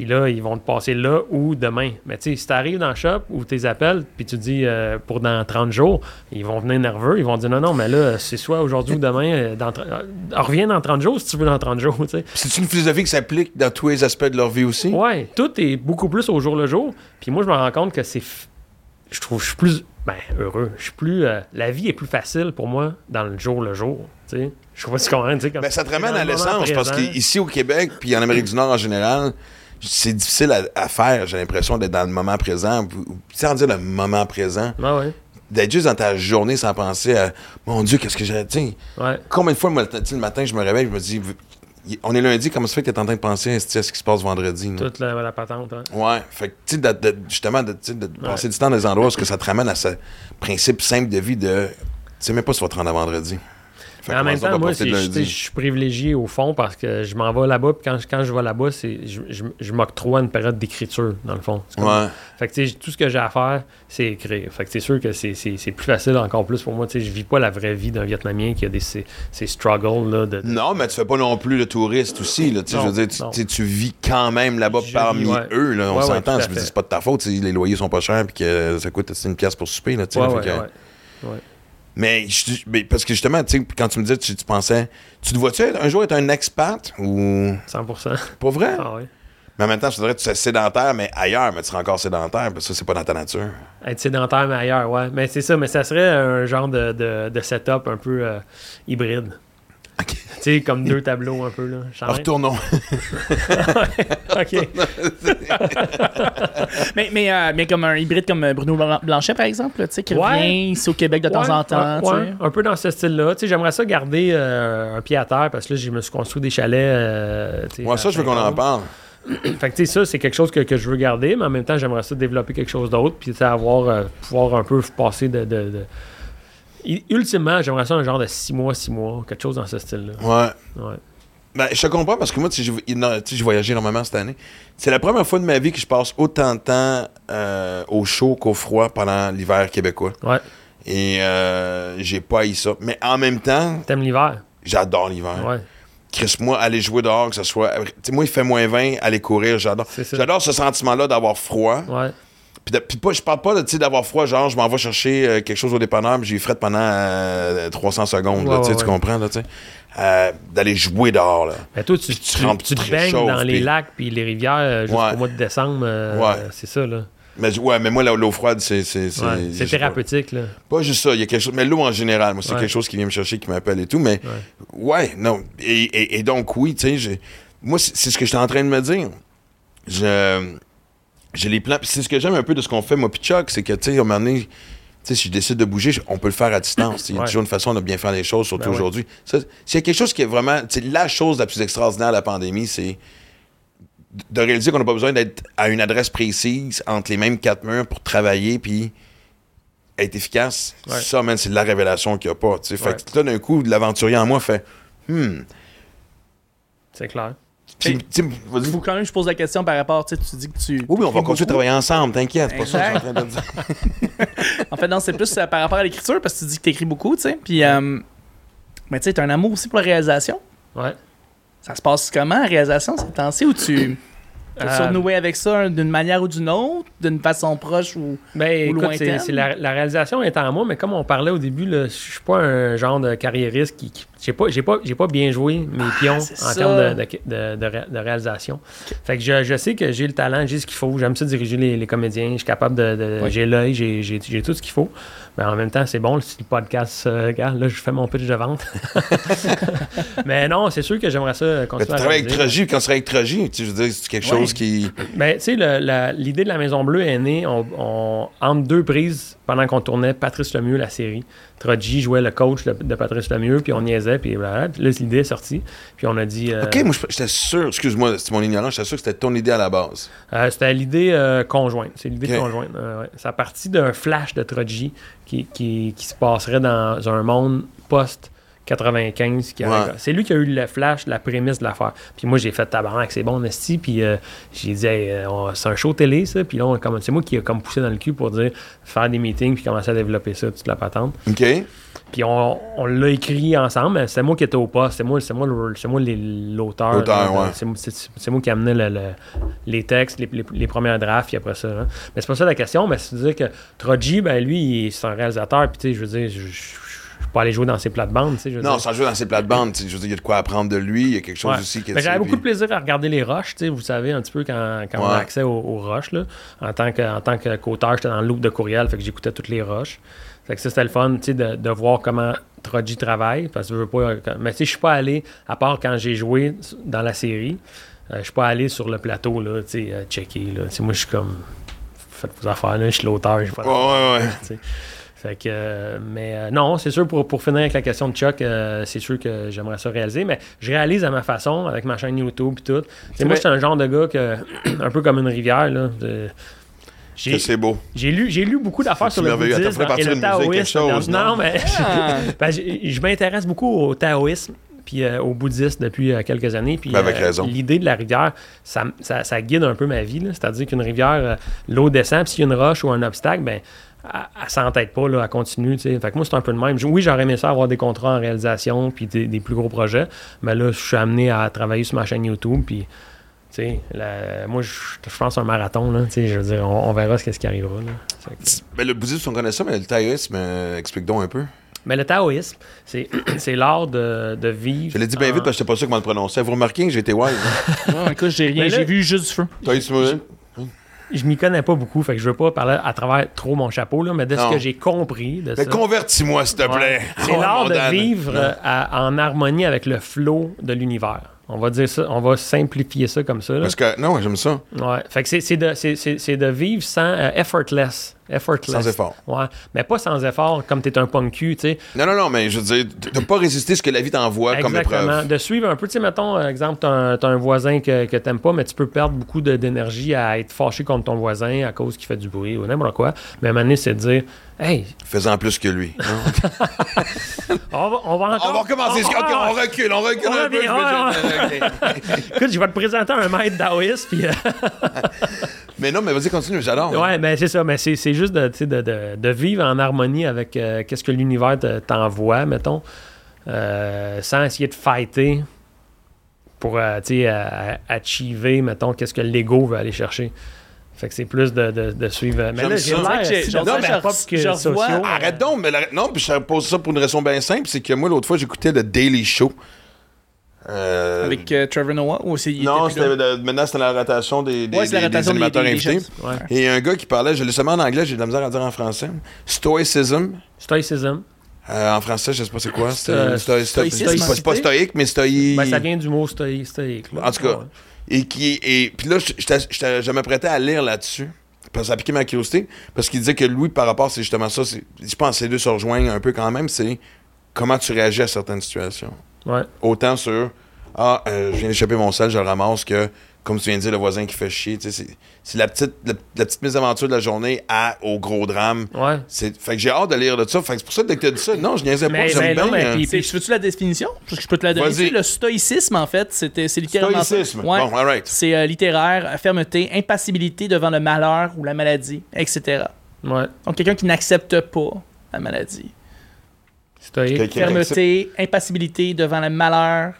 F: puis là, ils vont te passer là ou demain. Mais tu sais, si tu arrives dans le shop ou tu les appelles, puis tu dis euh, pour dans 30 jours, ils vont venir nerveux. Ils vont dire non, non, mais là, c'est soit aujourd'hui ou demain. euh, Dans, euh, reviens dans 30 jours si tu veux dans 30 jours. sais.
A: C'est une philosophie qui s'applique dans tous les aspects de leur vie aussi?
F: Ouais, tout est beaucoup plus au jour le jour. Puis moi, je me rends compte que c'est. Je trouve, je suis plus. Ben, heureux. Je suis plus. euh, la vie est plus facile pour moi dans le jour le jour. Tu sais. Je trouve pas si tu comprends, sais, comme-
A: Ben, ça te ramène à l'essence parce qu'ici au Québec, puis en Amérique du Nord en général, c'est difficile à, à faire, j'ai l'impression, d'être dans le moment présent. Sans dire le moment présent,
F: ouais.
A: d'être juste dans ta journée sans penser à Mon Dieu, qu'est-ce que j'ai.
F: Ouais.
A: combien de fois, moi, le, matin, je me réveille, je me dis On est lundi, comment ça fait que tu es en train de penser à ce qui se passe vendredi? là?
F: Toute la, la patente. hein.
A: Ouais, fait que, tu sais, de- de- justement, de, passer du temps dans des endroits où ce que ça te ramène à ce principe simple de vie de. Tu sais même pas si tu vas te rendre à vendredi. Fait
F: en même temps, moi, je suis privilégié au fond parce que je m'en vais là-bas. Puis quand, je- quand je vais là-bas, c'est je, je, je m'octroie une période d'écriture, dans le fond. C'est comme-
A: Ouais.
F: Fait que tout ce que j'ai à faire, c'est écrire. Fait que c'est sûr que c'est- plus facile encore plus pour moi. Je vis pas la vraie vie d'un Vietnamien qui a des, ces, ces struggles là, de, de-
A: Non, mais tu fais pas non plus le touriste aussi. Là,
F: Non,
A: je veux dire, tu, tu vis quand même là-bas parmi
F: ouais.
A: eux. Là, on
F: Ouais,
A: s'entend. c'est pas de ta faute. Les loyers sont pas chers puis que ça coûte une pièce pour souper. Là, Mais, je- mais parce que justement, tu sais, quand tu me disais, tu, tu pensais, tu te vois-tu un jour être un expat ou?
F: 100%.
A: pas vrai?
F: Ah ouais.
A: Mais en même temps, tu voudrais que tu sois sédentaire, mais ailleurs, mais tu seras encore sédentaire, parce que ça, c'est pas dans ta nature.
F: Être sédentaire, mais ailleurs, ouais. Mais c'est ça, mais ça serait un genre de, de, de setup un peu euh, hybride.
A: OK.
F: Tu sais, comme deux tableaux un peu, là.
A: Alors, retournons.
F: OK.
B: Mais, mais, euh, mais comme un hybride comme euh, Bruno Blan- Blanchet, par exemple, là, tu sais, qui
F: Ouais.
B: revient ici au Québec de temps
F: Ouais,
B: en temps.
F: un peu dans ce style-là. Tu sais, j'aimerais ça garder euh, un pied à terre parce que là, je me suis construit des chalets. euh,
A: Moi,
F: à
A: ça, je veux qu'on en parle.
F: Fait que, tu sais, ça, c'est quelque chose que, que je veux garder, mais en même temps, j'aimerais ça développer quelque chose d'autre, puis, tu sais, avoir, euh, pouvoir un peu passer de. de- de- I- Ultimement, j'aimerais ça un genre de 6 mois, 6 mois, quelque chose dans ce style-là.
A: Ouais.
F: Ouais.
A: Ben, je te comprends parce que moi, tu sais, j'ai voyagé énormément cette année. C'est la première fois de ma vie que je passe autant de temps euh, au chaud qu'au froid pendant l'hiver québécois.
F: Ouais.
A: Et euh, j'ai pas haï ça. Mais en même temps,
F: T'aimes l'hiver?
A: j'adore l'hiver.
F: Ouais.
A: Chris, moi, aller jouer dehors, que ce soit. Tu sais, moi, il fait moins 20, aller courir, j'adore. J'adore ce sentiment-là d'avoir froid.
F: Ouais.
A: Puis, puis pas, je parle pas d'avoir froid, genre, je m'en vais chercher euh, quelque chose au dépanneur, puis j'ai fret pendant euh, 300 secondes, là,
F: Ouais,
A: tu
F: ouais,
A: comprends, là, tu sais. Euh, d'aller jouer dehors, là.
F: Mais toi, tu,
A: tu
F: te baignes dans les lacs puis les rivières euh, jusqu'au mois de décembre. C'est ça, là.
A: Mais, ouais, mais moi, l'eau froide, c'est. C'est
F: Ouais,
A: sais pas.
F: thérapeutique, là.
A: Pas juste ça, il y a quelque chose. Mais l'eau en général, moi, c'est
F: Ouais.
A: quelque chose qui vient me chercher, qui m'appelle et tout. Mais ouais, non. Et, et- et donc, oui, tu sais, moi, c'est c'est ce que j'étais en train de me dire. Je. J'ai les plans. puis C'est ce que j'aime un peu de ce qu'on fait, moi, puis Chuck, c'est que, tu sais, à un moment donné, tu sais, si je décide de bouger, on peut le faire à distance. Il y a
F: Ouais.
A: toujours une façon de bien faire les choses, surtout
F: Ben
A: aujourd'hui. Ça, S'il y a quelque chose qui est vraiment. Tu sais, la chose la plus extraordinaire de la pandémie, c'est de réaliser qu'on n'a pas besoin d'être à une adresse précise entre les mêmes quatre murs pour travailler puis être efficace.
F: Ouais.
A: Ça, man, c'est la révélation qu'il n'y a pas. tu sais. Fait
F: Ouais.
A: que là, d'un coup, l'aventurier en moi fait Hmm.
F: C'est clair.
A: Puis, tu sais, vas-y.
B: Il faut quand même que je pose la question par rapport, tu sais, tu dis que tu.
A: Oui, oui, on va
B: t'écris
A: continuer de travailler ensemble, t'inquiète, c'est pas ça que je suis en train de dire.
B: En fait, non, c'est plus euh, par rapport à l'écriture parce que tu dis que tu écris beaucoup, tu sais. Puis, euh, mais tu sais, tu as un amour aussi pour la réalisation.
F: Ouais.
B: Ça se passe comment, la réalisation, ces temps-ci, où tu.
F: Euh,
B: as renoué avec ça d'une manière ou d'une autre, d'une façon proche ou.
F: Ben,
B: Ou
F: écoute,
B: lointaine?
F: c'est la, la réalisation est en moi, mais comme on parlait au début, je suis pas un genre de carriériste qui. qui- j'ai, pas, j'ai, pas, j'ai pas bien joué mes pions
B: Ah, c'est
F: en termes de, de, de- de ré- de réalisation. Fait que je, je sais que j'ai le talent, j'ai ce qu'il faut, j'aime ça diriger les, les comédiens, je suis capable de. de-
B: Oui.
F: J'ai l'œil, j'ai, j'ai, j'ai tout ce qu'il faut. Mais en même temps, c'est bon le podcast. euh, regarde, là, je fais mon pitch de vente. mais non, c'est sûr que j'aimerais ça
A: Mais tu
F: continuer
A: travailles avec. Trogy, quand tu travailles avec Trogy, tu veux dire, c'est quelque
B: Ouais.
A: chose qui.
F: Ben, tu sais, l'idée de la Maison Bleue est née on, on- entre deux prises pendant qu'on tournait Patrice Lemieux, la série. Troji jouait le coach de, de Patrice Lemieux, puis on niaisait, puis voilà. Puis là, l'idée est sortie. Puis on a dit. euh,
A: Ok, moi, je- j'étais sûr, excuse-moi, c'est mon ignorance, j'étais sûr que c'était ton idée à la base.
F: euh, C'était l'idée euh, conjointe. C'est l'idée conjointe. ouais. Ça a parti d'un flash de Troji qui, qui, qui se passerait dans un monde post 95 qui aurait-
A: Ouais.
F: c'est lui qui a eu le flash la prémisse de l'affaire puis moi j'ai fait tabarnak c'est bon Nesty puis euh, j'ai dit Hey, euh, c'est un show télé ça puis là c'est moi qui a comme poussé dans le cul pour dire faire des meetings puis commencer à développer ça toute la patente
A: OK?
F: puis on, on l'a écrit ensemble, mais c'est moi qui étais au poste, c'est moi, c'est moi, le- c'est moi les- l'auteur.
A: Ouais.
F: C'est, moi qui amenais le- le- les textes, les, les, les premières drafts, puis après ça. hein. Mais c'est pas ça la question, mais c'est dire que Troji, ben lui, il- c'est un réalisateur, puis tu sais, je veux dire, je je- pas allé jouer dans ses plates-bandes,
A: Non, sans jouer dans ses plates-bandes, je veux dire, il y a de quoi apprendre de lui, il y a quelque chose
F: Ouais.
A: aussi qui
F: j'avais beaucoup de plaisir à regarder les roches, tu sais, vous savez, un petit peu quand, quand on a accès aux, aux roches. Là. En tant que- en tant que- qu'auteur, j'étais dans le loop de courriel, fait que j'écoutais toutes les roches. Fait que ça, c'était le fun, de, de voir comment Troji travaille, parce que je veux pas... Mais je suis pas allé, à part quand j'ai joué dans la série, euh, je suis pas allé sur le plateau, là, tu sais, euh, checker, là. Moi, je suis comme... Faites vos affaires, là, je suis l'auteur, pas...
A: Ouais, ouais, ouais.
F: Fait que, euh, mais euh, non, c'est sûr, pour, pour finir avec la question de Chuck, euh, c'est sûr que j'aimerais ça réaliser, mais je réalise à ma façon, avec ma chaîne YouTube et tout. Sais, moi, je suis un genre de gars que, un peu comme une rivière, là. de-
A: Que
F: j'ai,
A: c'est beau.
F: j'ai lu, j'ai lu beaucoup d'affaires sur le bouddhisme et le taoïsme.
A: chose,
F: non,
A: non?
F: mais
B: Ah.
F: ben, j'ai- je m'intéresse beaucoup au taoïsme puis euh, au bouddhisme depuis euh, quelques années. Puis,
A: Ben, avec
F: euh,
A: raison.
F: L'idée de la rivière, ça, ça- ça guide un peu ma vie. là. C'est-à-dire qu'une rivière, euh, l'eau descend, puis s'il y a une roche ou un obstacle, ben elle, s'entête pas, là, elle continue. tu sais. Fait que moi, c'est un peu le même. Je- Oui, j'aurais aimé ça avoir des contrats en réalisation puis des, des plus gros projets, mais là, je suis amené à travailler sur ma chaîne YouTube, puis tu sais, la- moi, je, je pense à un marathon, là, tu sais, je veux dire, on, on verra ce, qu'est-ce qui arrivera. Là. Fait que-
A: Ben, le bouddhisme, on connaît ça, mais le taoïsme, euh, explique donc un peu.
F: Mais le taoïsme, c'est c'est l'art de, de vivre.
A: Je l'ai dit bien
F: en-
A: vite parce que j'étais pas sûr comment le prononcer. Vous remarquez que j'étais wise. hein?
B: Non, écoute, j'ai rien,
F: Mais
B: j'ai vu juste du feu.
A: T'as eu ce mot, hein?
F: Je m'y connais pas beaucoup, fait que je veux pas parler à travers trop mon chapeau, là, mais de ce que j'ai compris de
A: Mais
F: ça.
A: convertis-moi, s'il te plaît.
F: Ouais. C'est
A: Oh,
F: l'art de vivre euh, à- en harmonie avec le flot de l'univers. On va dire ça, on va simplifier ça comme ça. là.
A: Parce que, non, j'aime ça.
F: Ouais. Fait que c'est- c'est de, c'est- c'est- c'est de vivre sans euh, effortless. Effortless.
A: Sans effort.
F: Ouais. Mais pas sans effort, comme t'es un punk cul, tu sais.
A: Non, non, non, mais je veux dire, de pas résister ce que la vie t'envoie comme
F: Exactement.
A: épreuve.
F: De suivre un peu, tu sais, mettons, euh, exemple, t'as un, un voisin que, que t'aimes pas, mais tu peux perdre beaucoup d'énergie à être fâché contre ton voisin à cause qu'il fait du bruit ou n'importe quoi. Mais à un moment donné, c'est de dire, hey,
A: Faisant plus que lui.
F: on va, on va encore.
A: on va recommencer.
F: on-
A: OK, on recule, on recule
F: On
A: un peu. je.
F: Écoute, je vais te présenter un maître taoïste, puis.
A: Mais non, mais vas-y, continue, j'adore.
F: Ouais, ben c'est ça, mais c'est c'est juste de, tu sais, de, de- de vivre en harmonie avec euh, qu'est-ce que l'univers te- t'envoie, mettons, euh, sans essayer de fighter pour, euh, tu sais, achiever, mettons, qu'est-ce que l'ego veut aller chercher. Fait que c'est plus de, de- de suivre. Mais là, j'ai l'air
B: dirais
F: faire
B: que.
A: Arrête donc, mais la- non, puis je pose ça pour une raison bien simple, c'est que moi, l'autre fois, j'écoutais le Daily Show. Euh,
B: Avec euh, Trevor Noah ou c'est il
A: non, de- maintenant, c'était la rotation des, des,
B: Ouais, c'est la
A: des- des
B: rotation des-
A: animateurs
B: des- des
A: invités.
F: Ouais.
A: Et un gars qui parlait, je le sais en anglais, j'ai de la misère à dire en français. Stoicism.
F: Stoicism.
A: Euh, en français, je sais pas c'est quoi. C'est,
F: Euh,
A: pas, stoïque, mais stoïque.
F: Ben, ça vient du mot stoïque. là.
A: En tout cas,
F: Ouais.
A: et qui et puis là, je m'apprêtais à lire là-dessus. Parce que ça a piqué ma curiosité. Parce qu'il disait que lui, par rapport, c'est justement ça. c'est- Je pense que les deux se rejoignent un peu quand même. C'est comment tu réagis à certaines situations.
F: Ouais.
A: Autant sur Ah, euh, je viens d'échapper mon sel, je le ramasse, que comme tu viens de dire, le voisin qui fait chier. tu sais, C'est la petite, la, la petite mésaventure de la journée à, au gros drame.
F: Ouais.
A: C'est- Fait que j'ai hâte de lire de ça. Fait que c'est pour ça que dès que tu as dit ça, non, je niaisais pas.
F: Mais-
A: J'aime
F: mais non,
A: bien.
F: mais
A: euh,
F: puis-
B: Veux-tu la définition? Parce que je peux te la donner. Le stoïcisme, en fait, c'était- c'est littéralement.
A: Stoïcisme.
B: Ouais.
A: Bon, all right.
B: C'est euh, littéraire, fermeté, impassibilité devant le malheur ou la maladie, etc.
F: Ouais.
B: Donc, quelqu'un qui n'accepte pas la maladie.
F: Stoïque.
B: Fermeté, impassibilité devant le malheur,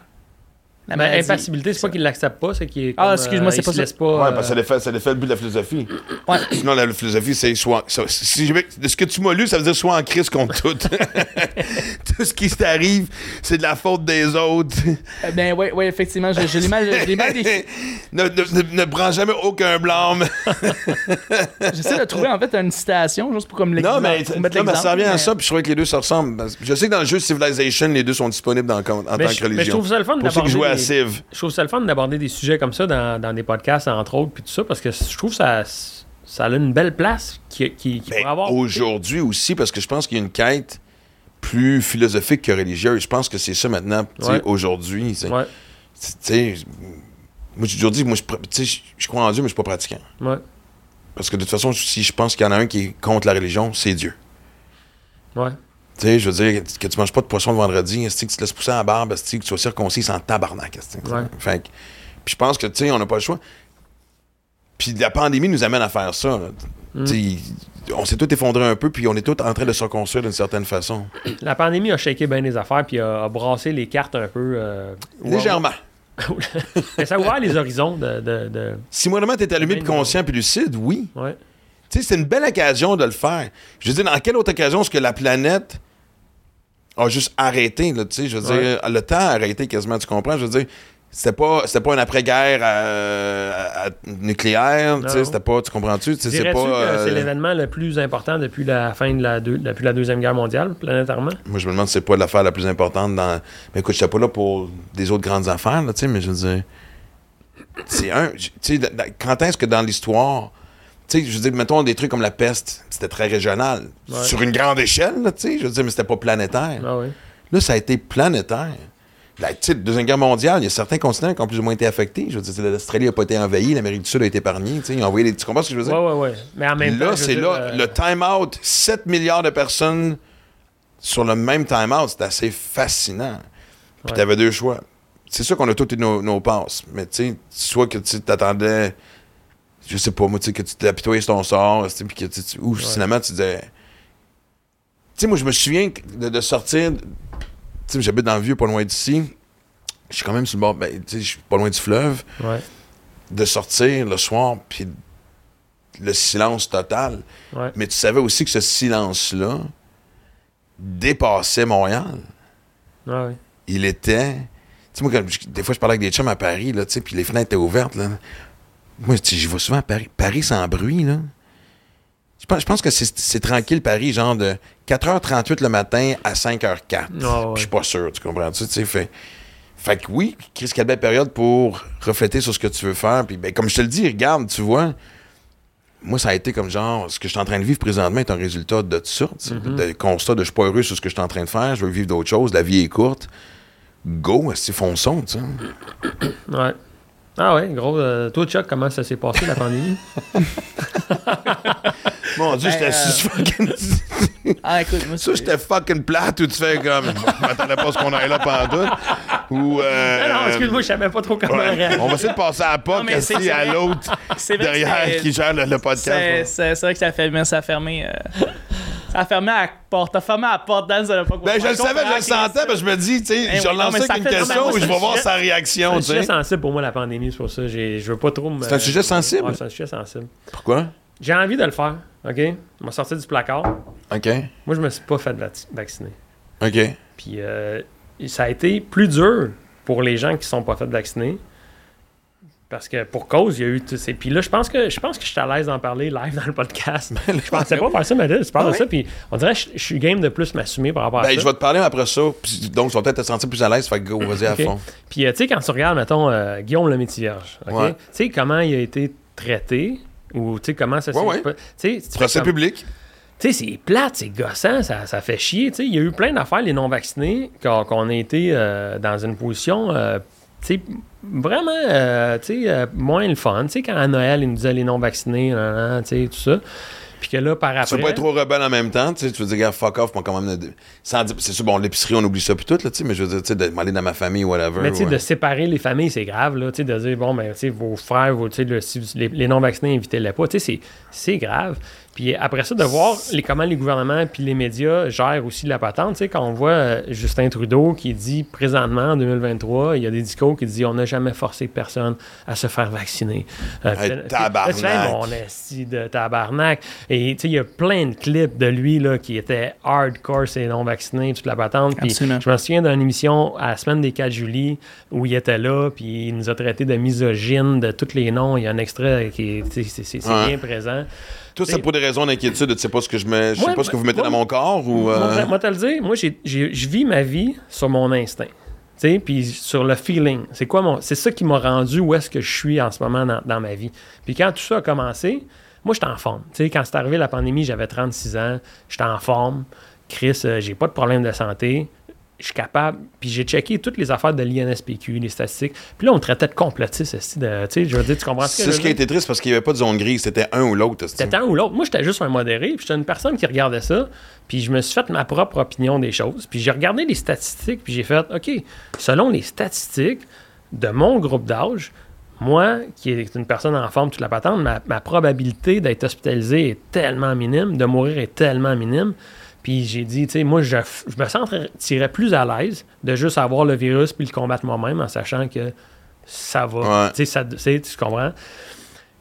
B: la
F: Ben,
B: maladie.
F: impassibilité, c'est pas qu'il l'accepte pas, c'est qu'il.
B: Ah, excuse-moi,
F: euh,
B: c'est pas ça.
F: pas.
A: Ouais,
F: euh,
A: parce que ça défait, ça défait le but de la philosophie.
B: Ouais.
A: Sinon, la philosophie, c'est soit. si de ce que tu m'as lu, ça veut dire soit en crise contre tout. tout ce qui t'arrive, c'est de la faute des autres.
B: Euh, Ben, ouais, ouais, effectivement, je, je l'ai mal, défini.
A: ne, ne, ne- ne prends jamais aucun blâme.
B: J'essaie de trouver, en fait, une citation, juste pour comme l'exemple.
A: non, mais,
B: pour
A: non, mais ça revient à
B: mais-
A: ça, puis je trouvais que les deux se ressemblent. Je sais que dans le jeu Civilization, les deux sont disponibles dans, en tant
F: mais,
A: que
F: je, mais je
A: religion.
F: trouve ça le fun
A: Pour
F: Je trouve ça le fun d'aborder des sujets comme ça dans, dans des podcasts, entre autres, puis tout ça, parce que je trouve ça, ça a une belle place qui, qui, qui
A: Ben,
F: pourrait avoir.
A: Aujourd'hui aussi, parce que je pense qu'il y a une quête plus philosophique que religieuse. Je pense que c'est ça maintenant,
F: Ouais.
A: aujourd'hui.
F: Ouais,
A: moi, j'ai toujours dit, moi, je, je- je crois en Dieu, mais je suis pas pratiquant.
F: ouais,
A: Parce que de toute façon, si je pense qu'il y en a un qui est contre la religion, c'est Dieu.
F: ouais.
A: Tu sais, je veux dire, que tu manges pas de poisson le vendredi, que tu te laisses pousser à la barbe, que tu sois circoncis sans tabarnak,
F: Ouais.
A: Fait puis je pense que, tu sais, on n'a pas le choix. Puis la pandémie nous amène à faire ça.
F: Mm.
A: On s'est tout effondré un peu, puis on est tous en train de se reconstruire d'une certaine façon.
F: La pandémie a shaké bien les affaires, puis a, a brassé les cartes un peu. euh,
A: Légèrement.
F: Mais ça a ouvert les horizons de. de, de-
A: Si moindrement t'es allumé, puis conscient, puis lucide, oui.
F: Ouais.
A: Tu sais, c'est une belle occasion de le faire. Je veux dire, dans quelle autre occasion est-ce que la planète a juste arrêté, là, tu sais, je veux
F: Ouais.
A: dire, le temps a arrêté quasiment, tu comprends? Je veux dire, c'était pas, c'était pas une après-guerre à- à- nucléaire, tu sais, c'était pas, tu comprends-tu? Tu sais, C'est pas...
F: que
A: euh,
F: c'est l'événement le plus important depuis la fin de la, deux- depuis la Deuxième Guerre mondiale, planétairement?
A: Moi, je me demande si c'est pas l'affaire la plus importante dans... Mais écoute, je pas là pour des autres grandes affaires, là, tu sais, mais je veux dire... C'est un... Tu sais, quand est-ce que dans l'histoire... Tu sais, je veux dire, mettons des trucs comme la peste, c'était très régional.
F: Ouais.
A: Sur une grande échelle, tu sais, je veux dire, mais c'était pas planétaire.
F: Ah oui.
A: Là, ça a été planétaire. La tu Deuxième Guerre mondiale, il y a certains continents qui ont plus ou moins été affectés. Je veux dire, l'Australie n'a pas été envahie, l'Amérique du Sud a été épargnée. Tu ils ont envoyé les... Tu comprends ce que je veux dire?
F: ouais, ouais. Mais en même temps.
A: là,
F: veux
A: c'est là,
F: euh,
A: le time-out, 7 milliards de personnes sur le même time-out, c'est assez fascinant. Puis
F: Ouais.
A: t'avais deux choix. C'est sûr qu'on a tous eu nos, nos passes, mais tu sais, soit que tu t'attendais, je sais pas, moi, tu sais, que tu t'apitoyais sur ton sort, tu sais, puis que tu, ou finalement, tu disais... Tu sais, moi, je me souviens de, de sortir... Tu sais, j'habite dans le vieux, pas loin d'ici. Je suis quand même sur le bord, ben, tu sais, je suis pas loin du fleuve
F: Ouais,
A: de sortir le soir, puis le silence total.
F: ouais.
A: Mais tu savais aussi que ce silence-là dépassait Montréal.
F: Ouais.
A: Il était. Tu sais, moi, quand des fois, je parlais avec des chums à Paris, là, tu sais, puis les fenêtres étaient ouvertes, là. Moi, j'y vais souvent à Paris. Paris sans bruit, là. Je pense, je pense que c'est tranquille, Paris, genre de 4h38 le matin à 5h04.
F: Ah ouais.
A: Je suis pas sûr, tu comprends? Tu sais, fait, fait que oui, Chris, quelle belle période pour refléter sur ce que tu veux faire. Puis, ben, comme je te le dis, regarde, tu vois, moi, ça a été comme genre, ce que je suis en train de vivre présentement est un résultat de tout ça,
F: Mm-hmm.
A: de constat de je suis pas heureux sur ce que je suis en train de faire, je veux vivre d'autres choses, la vie est courte. Go, c'est fonçons, tu sais.
F: Ouais. Ah ouais, gros. euh, toi, Chuck, comment ça s'est passé la pandémie?
A: Mon Dieu,
B: Ben,
A: j'étais
B: euh,
A: si fucking.
B: Ah, écoute, moi,
A: Ça, j'étais fucking plate où tu fais comme. Je m'attendais pas à ce qu'on aille là pendant tout. Ou. euh,
F: non, excuse-moi, je savais pas trop comment
A: ouais.
F: réagir.
A: On va essayer de passer à
B: Non, c'est
A: assis à l'autre derrière qui gère le, le podcast.
B: C'est vrai que ça a fermé, ça a fermé. Ça a fermé à la porte. T'as fermé à la porte dans ça pas
A: Ben, je le savais, je le sentais, mais je me dis, tu sais,
B: Eh
A: je
B: ça
A: avec une question et je
B: c'est
A: vais
B: un
A: voir
B: sujet-
A: sa
F: C'est
A: réaction,
F: un
A: tu
F: sujet
A: sais.
F: sensible pour moi, la pandémie, c'est pour ça. j'ai- Je veux pas trop me.
A: C'est un sujet sensible?
F: C'est un sujet sensible.
A: Pourquoi?
F: J'ai envie de le faire, OK? Je m'a sorti du placard.
A: OK.
F: Moi, je me suis pas fait vac- vacciner.
A: OK.
F: Puis euh, ça a été plus dur pour les gens qui sont pas fait vacciner. Parce que pour cause, il y a eu tous ces. Puis là, je pense que je pense que je suis à l'aise d'en parler live dans le podcast. je pensais pas faire ça, mais là, tu parles de ça. Puis on dirait que je, je suis game de plus m'assumer par rapport à
A: Ben,
F: ça.
A: je vais te parler après ça, puis donc tu vas peut-être te sentir plus à l'aise, fait que go, vas-y à fond.
F: Puis euh, tu sais, quand tu regardes, mettons, euh, Guillaume le?
A: Ouais.
F: Tu sais, comment il a été traité, ou tu sais, comment ça s'est.
A: Ouais, ouais.
F: Tu sais,
A: Procès
F: comme-
A: public.
F: Tu sais, c'est plate, c'est gossant, ça, ça fait chier. Tu sais, il y a eu plein d'affaires, les non-vaccinés, qu'on qu'on a été euh, dans une position, euh, tu sais, vraiment, euh, tu sais, euh, moins le fun. Tu sais, quand à Noël, ils nous disaient les non-vaccinés, tu sais, tout ça. Puis que là, par
A: Tu
F: après...
A: veux pas être trop rebelle en même temps, tu tu veux dire, gars, fuck off, moi, quand même. C'est sûr, bon, l'épicerie, on oublie ça, puis tout, là, tu mais je veux dire, tu sais, de m'aller dans ma famille, whatever.
F: Mais tu sais,
A: ouais.
F: de séparer les familles, c'est grave, là. Tu sais, de dire, bon, ben, tu sais, vos frères, vos, tu le- si les, les non-vaccinés, invitez-les pas. Tu sais, c'est grave. Puis après ça, de voir les, comment les gouvernements puis les médias gèrent aussi la patente. Tu sais, quand on voit euh, Justin Trudeau qui dit présentement, en 2023, il y a des discours qui disent on n'a jamais forcé personne à se faire vacciner. Euh,
A: Hey, tabarnak.
F: esti de tabarnak. Et tu sais, il y a plein de clips de lui là, qui étaient hardcore, c'est non-vaccinés, toute la patente. Puis
B: Absolument.
F: je me souviens d'une émission à la semaine des 4 juillet où il était là, puis il nous a traité de misogyne, de tous les noms. Il y a un extrait qui est, c'est
A: Ouais.
F: bien présent.
A: Toi, c'est pour des raisons d'inquiétude, tu sais pas ce que je mets, je sais pas ce que vous mettez dans mon corps ou.
F: Moi,
A: euh,
F: moi, te le dire, moi, je vis ma vie sur mon instinct. Tu sais, puis sur le feeling. C'est quoi mon. C'est ça qui m'a rendu où est-ce que je suis en ce moment dans, dans ma vie. Puis quand tout ça a commencé, moi, j'étais en forme. Tu sais, quand c'est arrivé la pandémie, j'avais 36 ans, j'étais en forme. Chris, euh, j'ai pas de problème de santé. Je suis capable. Puis j'ai checké toutes les affaires de l'INSPQ, les statistiques. Puis là, on traitait de complotiste. de- Tu sais, je veux dire, tu comprends ce que
A: C'est ce qui a été triste parce qu'il n'y avait pas de zone grise, c'était un ou l'autre.
F: C'était un ou l'autre. Moi, j'étais juste un modéré, puis j'étais une personne qui regardait ça, puis je me suis fait ma propre opinion des choses. Puis j'ai regardé les statistiques, puis j'ai fait, OK, selon les statistiques de mon groupe d'âge, moi, qui est une personne en forme toute la patente, ma, ma probabilité d'être hospitalisé est tellement minime, de mourir est tellement minime. Puis j'ai dit, tu sais, moi, je, je me sentirais plus à l'aise de juste avoir le virus puis le combattre moi-même en sachant que ça va.
A: Ouais.
F: Tu sais, ça- tu sais, tu comprends?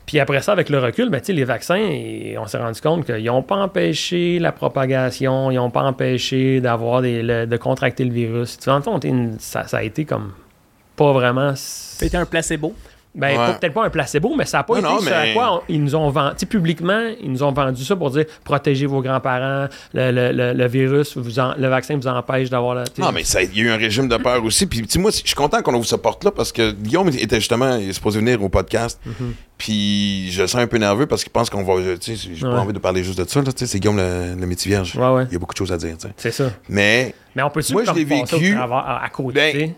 F: Puis après ça, avec le recul, ben, tu sais, les vaccins, et on s'est rendu compte qu'ils n'ont pas empêché la propagation, ils n'ont pas empêché d'avoir des, le- de contracter le virus. Tu vois, ça, ça a été comme pas vraiment.
B: C'était un placebo.
F: Ben,
A: Ouais.
F: peut-être pas un placebo, mais ça n'a pas
A: Non,
F: été
A: non,
F: ce à
A: mais-
F: quoi on- ils nous ont vendu. Publiquement, ils nous ont vendu ça pour dire protégez vos grands-parents, le, le- le- le virus, vous en- le vaccin vous empêche d'avoir la.
A: Non, mais il y a eu un régime de peur aussi. Puis, moi, je suis content qu'on ouvre ce porte-là parce que Guillaume était justement il est supposé venir au podcast.
F: Mm-hmm.
A: Puis, je le sens un peu nerveux parce qu'il pense qu'on va. Tu sais, j'ai
F: Ouais.
A: pas envie de parler juste de ça. là, tu sais, C'est Guillaume le, le métier vierge.
F: Ouais.
A: Il y a beaucoup de choses à dire. tu sais.
F: C'est ça.
A: Mais
F: Mais on peut-tu
A: Moi, je l'ai vécu-
F: à, à côté?
A: Ben,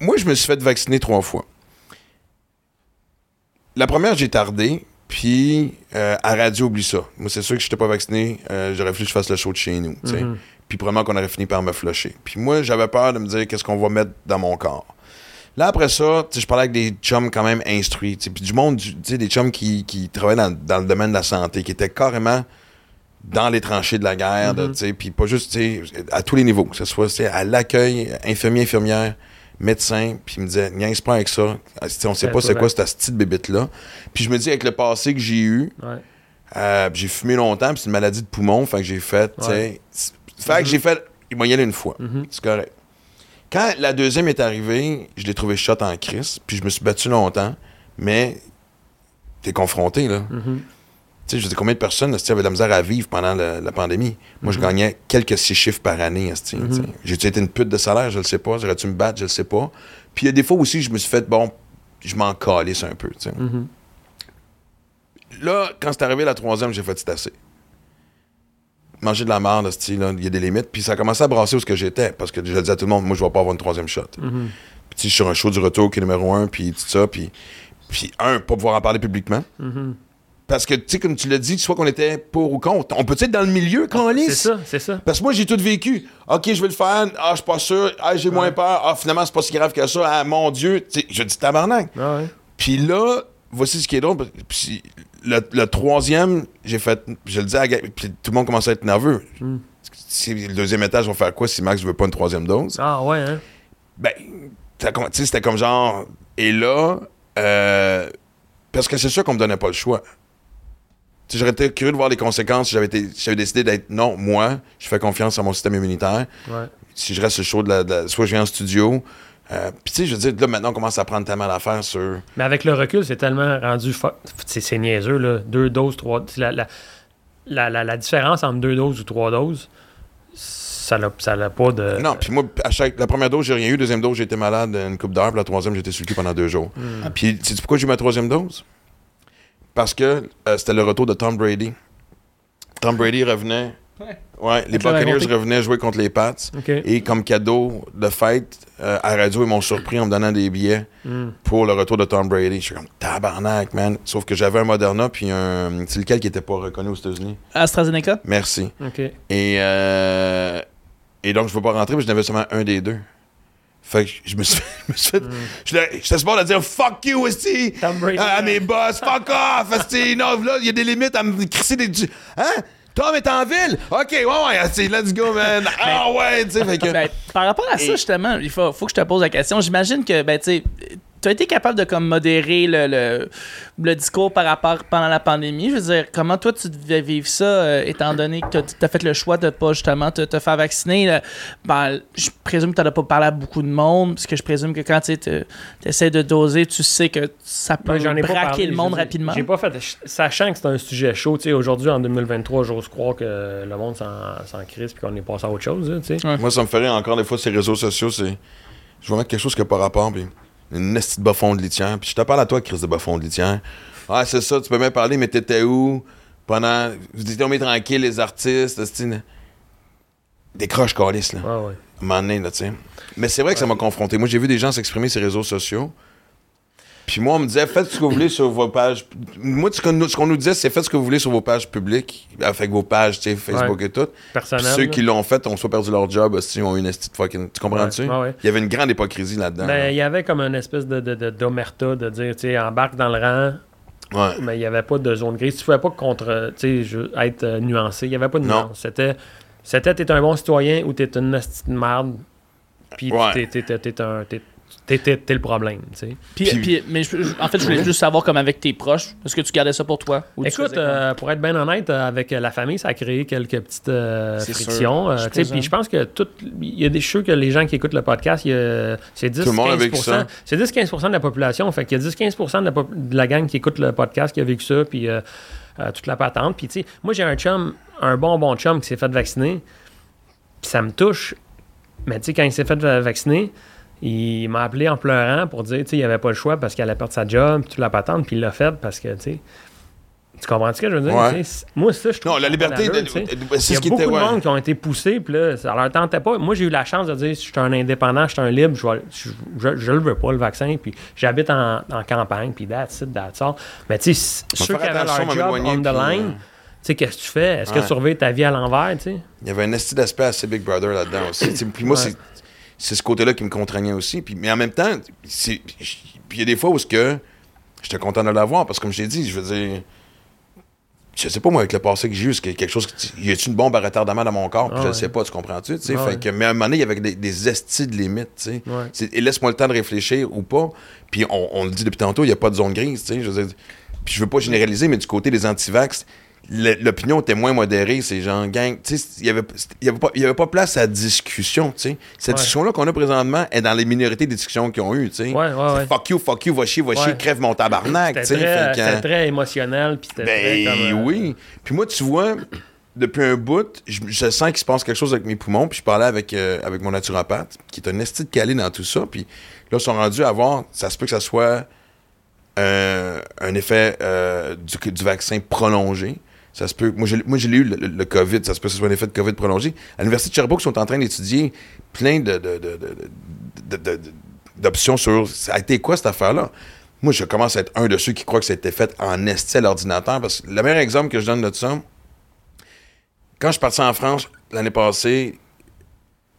A: moi, je me suis fait vacciner trois fois. La première, j'ai tardé. Puis, euh, à radio, oublie ça. Moi, c'est sûr que je n'étais pas vacciné. euh, J'aurais fallu que je fasse le show de chez nous.
F: Mhm.
A: Puis, probablement qu'on aurait fini par me flusher. Puis, moi, j'avais peur de me dire qu'est-ce qu'on va mettre dans mon corps. Là, après ça, je parlais avec des chums quand même instruits. Puis, du monde, tu des chums qui, qui travaillaient dans, dans le domaine de la santé, qui étaient carrément dans les tranchées de la guerre, sais, puis pas juste, à tous les niveaux, que ce soit à l'accueil, infirmier, infirmière, médecin, puis il me disait, niaise pas avec ça, Ah, tu sais, on sait pas c'est quoi cette petite bébite-là. Puis je me dis, avec le passé que j'ai eu,
F: Ouais.
A: euh, j'ai fumé longtemps, puis c'est une maladie de poumon, fait que j'ai fait, tu sais,
F: Ouais.
A: Fait que j'ai fait. Il m'a y aller une fois. C'est correct. Quand la deuxième est arrivée, je l'ai trouvé shot en crise, puis je me suis battu longtemps, mais t'es confronté, là. Tu sais, je dire, combien de personnes avaient de la misère à vivre pendant la, la pandémie? Moi, je gagnais quelques six chiffres par année. sais. J'ai-tu été une pute de salaire? Je le sais pas. J'aurais-tu me battre? Je le sais pas. Puis il y a des fois aussi, je me suis fait, bon, je m'en calisse un peu. sais. Là, quand c'est arrivé la troisième, j'ai fait c'est assez. Manger de la merde, il y a des limites. Puis ça a commencé à brasser où ce que j'étais. Parce que je disais à tout le monde, moi, je vais pas avoir une troisième shot. Puis tu sais, je suis sur un show du retour qui est numéro un, puis tout ça. Puis, puis un, pas pouvoir en parler publiquement. Parce que, tu sais, comme tu l'as dit, soit qu'on était pour ou contre. On peut être dans le milieu, quand
F: C'est ça, c'est ça.
A: parce que moi, j'ai tout vécu. OK, je vais le faire. Ah, je suis pas sûr. Ah, j'ai moins peur. Ah, finalement, c'est pas si grave que ça. Ah, mon Dieu. Tu sais, je dis tabarnak.
F: Ah ouais.
A: Puis là, voici ce qui est drôle. Puis le, le troisième, j'ai fait. Je le dis à Puis tout le monde commençait à être nerveux. Si le deuxième étage, on va faire quoi si Max veut pas une troisième dose?
F: Ah ouais, hein?
A: Ben, c'était comme genre. Et là, euh, parce que c'est sûr qu'on me donnait pas le choix. J'aurais été curieux de voir les conséquences si j'avais, été, si j'avais décidé d'être non, moi, je fais confiance à mon système immunitaire.
F: Ouais.
A: Si je reste show, de la, de la- soit je viens en studio. Euh, Puis tu sais, je veux dire, là maintenant, on commence à prendre tellement d'affaires sur.
F: Mais avec le recul, c'est tellement rendu. C'est c'est niaiseux, là. Deux doses, trois. La, la, la, la, la différence entre deux doses ou trois doses, ça n'a ça n'a pas de.
A: Non, puis moi, à chaque, la première dose, j'ai rien eu. Deuxième dose, j'ai été malade une coupe d'heure. Puis la troisième, j'étais sur le cul pendant deux jours. Puis, sais pourquoi j'ai eu ma troisième dose? Parce que euh, c'était le retour de Tom Brady. Tom Brady revenait.
B: Ouais.
A: Ouais, les Buccaneers revenaient jouer contre les Pats.
F: OK.
A: Et comme cadeau de fête, euh, à la radio, ils m'ont surpris en me donnant des billets pour le retour de Tom Brady. Je suis comme tabarnak, man. Sauf que j'avais un Moderna, puis un. C'est lequel qui était pas reconnu aux États-Unis?
B: AstraZeneca?
A: Merci.
F: OK.
A: Et, euh, et donc, je ne veux pas rentrer, mais je n'avais seulement un des deux. Fait que je me suis, je me suis fait. J'étais bord de dire fuck you, esti!
F: Tom Brady.
A: À, à mes boss, fuck off, esti! Non, là, il y a des limites à me crisser des. Hein? Tom est en ville? Ok, ouais, ouais, esti, let's go, man! Ah ouais, tu sais, fait que.
B: Ben, par rapport à ça, justement, il faut, faut que je te pose la question. J'imagine que, ben, tu sais, tu as été capable de comme modérer le, le, le discours par rapport pendant la pandémie? Je veux dire, comment toi tu devais vivre ça, euh, étant donné que tu as fait le choix de pas justement te, te faire vacciner? là? Ben, je présume que tu n'as pas parlé à beaucoup de monde, parce que je présume que quand tu essaies de doser, tu sais que ça peut
F: Ben, j'en ai pas
B: braquer
F: parlé,
B: le monde rapidement.
F: J'ai pas fait. Sachant que c'est un sujet chaud, tu sais, aujourd'hui, en 2023, j'ose croire que le monde s'en crise puis qu'on est passé à autre chose.
A: Moi, ça me ferait encore des fois ces réseaux sociaux, c'est. Je vais mettre quelque chose qui n'a pas rapport, puis une esti de bas-fond de litière. Puis je te parle à toi, Chris de bas-fond de litière. Ah, c'est ça, tu peux même parler, mais t'étais où pendant. Vous étiez tombés tranquille, les artistes, croches calices, là.
F: Ouais, ouais.
A: À un moment donné, là, tu sais. Mais c'est vrai que ça m'a confronté. Moi, j'ai vu des gens s'exprimer sur les réseaux sociaux. Puis moi, on me disait, faites ce que vous voulez sur vos pages. Moi, ce qu'on nous, disait, c'est faites ce que vous voulez sur vos pages publiques, avec vos pages, tu sais, Facebook et tout. Puis
F: Personnel.
A: ceux qui l'ont fait ont soit perdu leur job, aussi, ont eu une esti de fucking. Tu comprends-tu?
F: Ouais, ouais, ouais.
A: Il y avait une grande hypocrisie là-dedans.
F: Ben, il y avait comme une espèce de, de, de- d'omerta de dire, tu sais, embarque dans le rang,
A: ouais.
F: mais il n'y avait pas de zone grise. Tu pouvais pas contre, je- être euh, nuancé. Il n'y avait pas de
A: Non.
F: nuance. C'était, c'était t'es un bon citoyen ou t'es une hostie de merde. Puis t'es, un, t'es- t'es le problème, tu sais.
B: Puis,
A: Puis-
B: puis- mais je- je- en fait, je voulais juste savoir, comme avec tes proches, est-ce que tu gardais ça pour toi? Ou
F: Écoute, euh, pour être bien honnête, euh, avec la famille, ça a créé quelques petites euh, frictions.
B: sûr,
F: euh,
B: je
F: tu sais,
B: présume.
F: Puis je pense que tout. Il y a des choses que les gens qui écoutent le podcast, il y a- c'est 10
A: Tout le monde a vécu
F: 15
A: ça.
F: C'est 10-15 de la population. Fait qu'il y a 10-15 de, de la gang qui écoute le podcast qui a vécu ça, puis euh, euh, toute la patente. Puis tu sais, moi j'ai un chum, un bon bon chum qui s'est fait vacciner, puis ça me touche. Mais tu sais, quand il s'est fait va- vacciner, il m'a appelé en pleurant pour dire, tu sais, il avait pas le choix parce qu'il allait perdre sa job, puis toute la patente, puis il l'a fait parce que, tu sais, tu comprends ce que je veux dire?
A: Ouais.
F: tu c'est- Moi, ça, je trouve
A: Non, la liberté,
F: d'allure, tu sais.
A: de-
F: Il y
A: c'est
F: a
A: ce qui
F: beaucoup
A: était.
F: de monde qui ont été poussés, puis là, ça leur tentait pas. Moi, j'ai eu la chance de dire, je suis un indépendant, je suis un libre, je, le veux pas, le vaccin, puis j'habite en, en campagne, puis that's it, that's all. Mais tu sais, ceux qui avaient leur job on the line,
A: euh,
F: tu sais, qu'est-ce que tu fais? Est-ce que tu surveilles ta vie à l'envers, tu sais?
A: Il y avait un esti d'aspect assez Big Brother là-dedans aussi. Tu Puis moi, c'est, c'est ce côté-là qui me contraignait aussi. Puis, mais en même temps, c'est, puis il y a des fois où ce que j'étais content de l'avoir parce que, comme je t'ai dit, je veux dire, je sais pas moi, avec le passé que j'ai eu, a quelque chose, qui- y a-tu une bombe à retardement dans mon corps? Puis
F: Ah
A: je le
F: ouais.
A: sais pas, tu comprends-tu?
F: Ah ouais.
A: que, mais à un moment donné, il y avait des, des estis de limites.
F: Ouais.
A: C'est- Et laisse-moi le temps de réfléchir ou pas. Puis on, on le dit depuis tantôt, il n'y a pas de zone grise. Je veux dire, puis je veux pas généraliser, mais du côté des antivax, le- l'opinion était moins modérée. C'est genre, gang, il y avait, il y avait pas, il y avait pas place à discussion, tu sais. Cette
F: Ouais.
A: discussion-là qu'on a présentement est dans les minorités des discussions qu'ils ont eues.
F: Ouais, ouais.
A: Fuck you, fuck you, va chier, va chier, crève mon tabarnak, tu
F: C'était très, très émotionnel. Très
A: ben
F: comme, euh,
A: oui. Puis moi, tu vois, depuis un bout, je, je sens qu'il se passe quelque chose avec mes poumons. Puis je parlais avec, euh, avec mon naturopathe, qui est un esti de calé dans tout ça. Puis là, ils sont rendus à voir, ça se peut que ça soit euh, un effet du, du vaccin prolongé. Ça se peut. Moi, j'ai moi, eu le, COVID. Ça se peut que ce soit un effet de COVID prolongé. À l'Université de Sherbrooke, ils sont en train d'étudier plein de, d'options sur ça a été quoi cette affaire-là? Moi, je commence à être un de ceux qui croient que ça a été fait en esti à l'ordinateur. Parce que le meilleur exemple que je donne de ça, quand je suis parti en France l'année passée,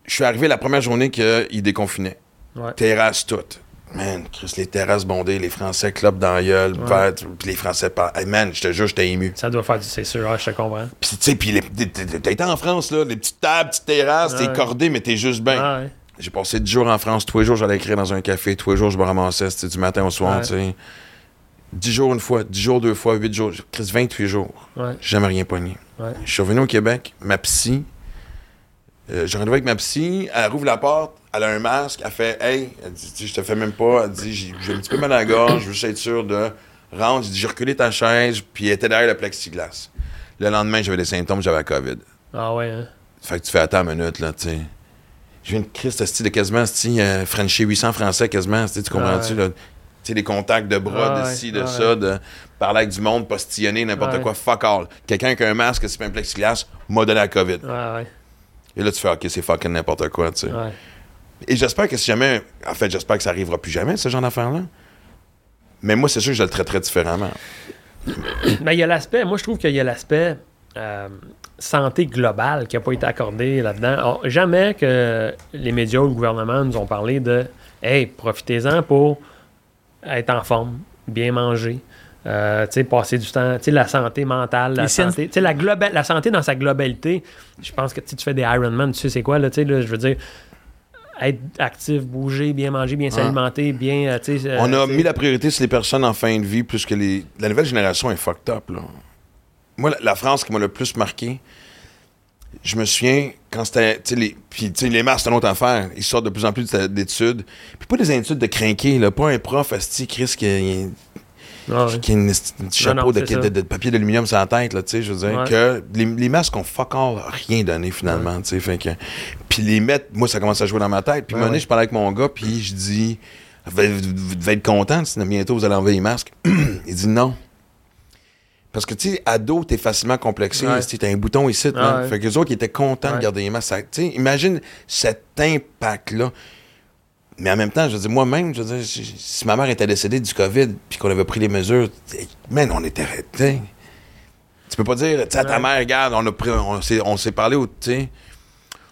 A: je suis arrivé la première journée qu'ils déconfinaient.
F: Ouais.
A: Terrasse toutes. Man, Chris, les terrasses bondées, les Français clopent dans la gueule, puis les Français parlent. Hey, man, je te jure, j'étais ému.
F: Ça doit faire du. C'est sûr, ah, je te comprends.
A: Puis, tu sais, puis t'as été en France, là, les petites tables, petites terrasses, t'es cordé, mais t'es juste bien.
F: Ah, ouais.
A: J'ai passé 10 jours en France. Tous les jours, j'allais écrire dans un café. Tous les jours, je me ramassais c'était du matin au soir, tu sais. 10 jours une fois, 10 jours deux fois, 8 jours. Chris, 28 jours. J'ai jamais rien pogné. Je suis revenu au Québec. Ma psy, euh, j'ai rendez-vous avec ma psy. Elle rouvre la porte. Elle a un masque. Elle fait Hey, elle dit, je te fais même pas. Elle dit J'ai j'ai un petit peu mal à la gorge. Je veux juste être sûr de rendre. J'ai dit J'ai reculé ta chaise. Puis elle était derrière le plexiglas. Le lendemain, j'avais des symptômes. J'avais la COVID.
F: Ah ouais, hein?
A: Fait que tu fais attends une minute, là, tu sais. Je viens de Christ, style de quasiment, style, euh, Frencher 800 français, quasiment, tu comprends-tu,
F: Ouais.
A: là? Tu sais, des contacts de bras,
F: Ah
A: de
F: ouais,
A: ci, de
F: ah
A: ça, de parler avec du monde, postillonner, n'importe quoi, fuck all. Quelqu'un qui a un masque, c'est pas un plexiglas, m'a donné la COVID.
F: Ouais, ouais.
A: Et là, tu fais, OK, c'est fucking n'importe quoi, tu sais.
F: ouais.
A: Et j'espère que si jamais, en fait, j'espère que ça arrivera plus jamais, ce genre d'affaire-là. Mais moi, c'est sûr que je le traiterais différemment.
F: Mais il y a l'aspect, moi je trouve qu'il y a l'aspect euh, santé globale qui n'a pas été accordé là-dedans. Alors, jamais que les médias ou le gouvernement nous ont parlé de Hey, profitez-en pour être en forme, bien manger. Euh, tu sais, passer du temps, tu sais, la santé mentale, la santé, la, globa- la santé dans sa globalité. Je pense que tu sais, tu fais des Ironman, tu sais, c'est quoi, là, tu sais, là, je veux dire, être actif, bouger, bien manger, bien s'alimenter, bien, euh, tu sais. euh,
A: On a mis la priorité sur les personnes en fin de vie plus que les. La nouvelle génération est fucked up, là. Moi, la, la France qui m'a le plus marqué, je me souviens quand c'était. Tu sais, les. Puis, tu sais, les masques, c'est une autre affaire. Ils sortent de plus en plus d'études. Puis, pas des études de crinquer, là. Pas un prof, Asti, Chris, qui
F: ah ouais.
A: qui a une- un petit chapeau
F: non,
A: de, papier d'aluminium sur la tête, là, tu sais, je veux dire,
F: Ouais.
A: que les, les masques ont fuck all rien donné, finalement, tu sais, fait que... Puis les mettre, moi, ça commence à jouer dans ma tête, puis un moment donné, je parlais avec mon gars, puis je dis, vous, devez- vous devez être content, sinon bientôt, vous allez enlever les masques? Il dit non. Parce que, tu sais, ado, t'es facilement complexé, tu t'as un bouton ici. Fait que les autres, ils étaient contents de garder les masques. Ça- Tu sais, imagine cet impact-là. Mais en même temps, je veux dire, moi-même, je veux dire, si ma mère était décédée du COVID puis qu'on avait pris les mesures, man, on était arrêtés. Tu peux pas dire, tu à ta mère, regarde, on a pris, on s'est, on s'est parlé, au- tu sais,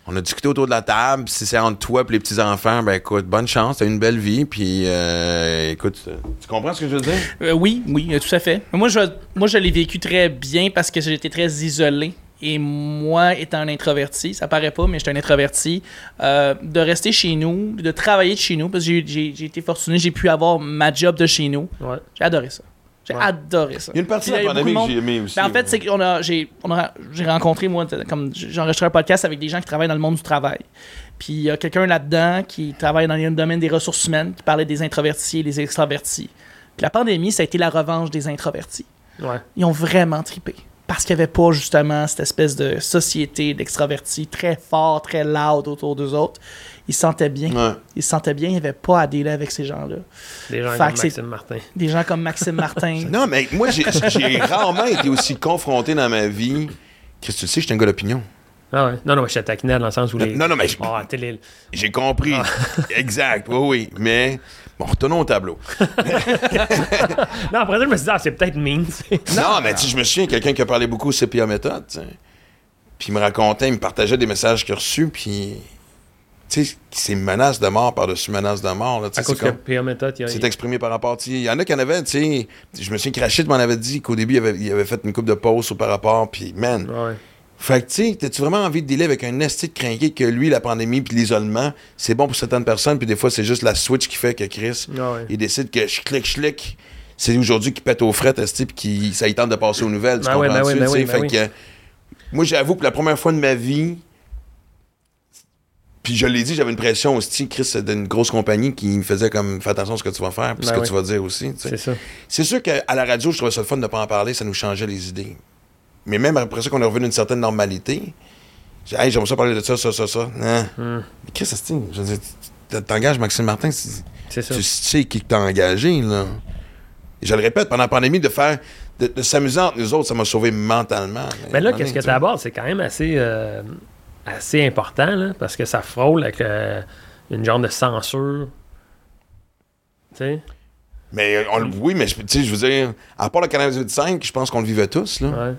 A: on a discuté autour de la table. Si c'est entre toi et les petits-enfants, ben écoute, bonne chance, t'as une belle vie, puis euh, écoute, tu comprends ce que je veux dire?
B: Euh, oui, oui, euh, tout à fait. Moi, je, moi, je l'ai vécu très bien parce que j'étais très isolé. Et moi, étant un introverti, ça paraît pas, mais j'étais un introverti, euh, de rester chez nous, de travailler de chez nous, parce que j'ai- j'ai j'ai été fortuné, j'ai pu avoir ma job de chez nous.
F: Ouais.
B: J'ai adoré ça. J'ai
F: Ouais.
B: adoré ça.
A: Il y a une partie de la pandémie que j'ai aimé aussi.
B: Ben, en fait, c'est qu'on a, j'ai, on a- j'ai rencontré, moi, comme j'ai enregistré un podcast avec des gens qui travaillent dans le monde du travail. Puis il y a quelqu'un là-dedans qui travaille dans le domaine des ressources humaines, qui parlait des introvertis et des extravertis. Puis la pandémie, ça a été la revanche des introvertis.
F: Ouais.
B: Ils ont vraiment tripé. Parce qu'il n'y avait pas justement cette espèce de société d'extravertis très fort, très loud autour d'eux autres. Ils se sentaient bien.
A: Ouais.
B: Ils se sentaient bien, il n'y avait pas à dealer avec ces gens-là.
F: Des gens
B: Fait
F: comme Maxime Martin.
B: Des gens comme Maxime Martin.
A: Non, mais moi, j'ai, rarement été aussi confronté dans ma vie. Qu'est-ce que tu sais, je suis un gars d'opinion.
F: Ah ouais. Non, non, mais je taquinais dans le sens où les.
A: Non, non, mais je-
F: Ah, les-
A: J'ai compris. exact, oui, oui. Mais, bon, retournons au tableau.
F: Non, après ça, je me suis dit, ah, c'est peut-être mean.
A: Non, mais tu je me souviens, quelqu'un qui a parlé beaucoup au CPA méthode. Puis il me racontait, il me partageait des messages qu'il a reçus, puis. Tu sais, c'est menace de mort par-dessus menace de mort. Là,
F: À cause
A: c'est
F: que
A: comme-
F: P.A. Méthode, il y a.
A: C'est exprimé par rapport. Il y en a qui en avaient, tu sais. Je me souviens que Rachid m'en avait dit qu'au début, il avait, il avait fait une coupe de pause par rapport, puis man.
F: Ouais.
A: Fait que, tu sais, t'as-tu vraiment envie de dealer avec un esti de crinqué que lui, la pandémie puis l'isolement, c'est bon pour certaines personnes, puis des fois, c'est juste la switch qui fait que Chris,
F: Ah ouais.
A: il décide que je clique, je clique, c'est aujourd'hui qui pète aux frettes, esti, puis qui, ça y tente de passer aux nouvelles. Tu
F: Ben oui, ben ben oui, ben
A: Fait que, moi, j'avoue que la première fois de ma vie, puis je l'ai dit, j'avais une pression aussi, Chris, d'une grosse compagnie qui me faisait comme, fais attention à ce que tu vas faire, puis ce
F: Ben
A: que
F: oui.
A: tu vas dire aussi.
F: C'est
A: sûr qu'à la radio, je trouvais ça le fun de ne pas en parler, ça nous changeait les idées. Mais même après ça qu'on est revenu à une certaine normalité, j'ai dit, hey, j'aimerais ça parler de ça, ça, ça, ça. Non.
F: Hmm.
A: Mais qu'est-ce que c'est? Je veux dire, tu- t'engages Maxime Martin, c'est-
F: ça.
A: tu sais qui t'a engagé, là. Et je le répète, pendant la pandémie, de faire, de, de s'amuser entre nous autres, ça m'a sauvé mentalement.
F: Mais là, qu'est-ce que tu abordes, c'est quand même assez, euh, assez important, là, parce que ça frôle avec euh, une genre de censure. Tu sais?
A: Mais euh, on oui, mais je- veux dire, à part le Canal 5, je pense qu'on le vivait tous, là.
F: Ouais.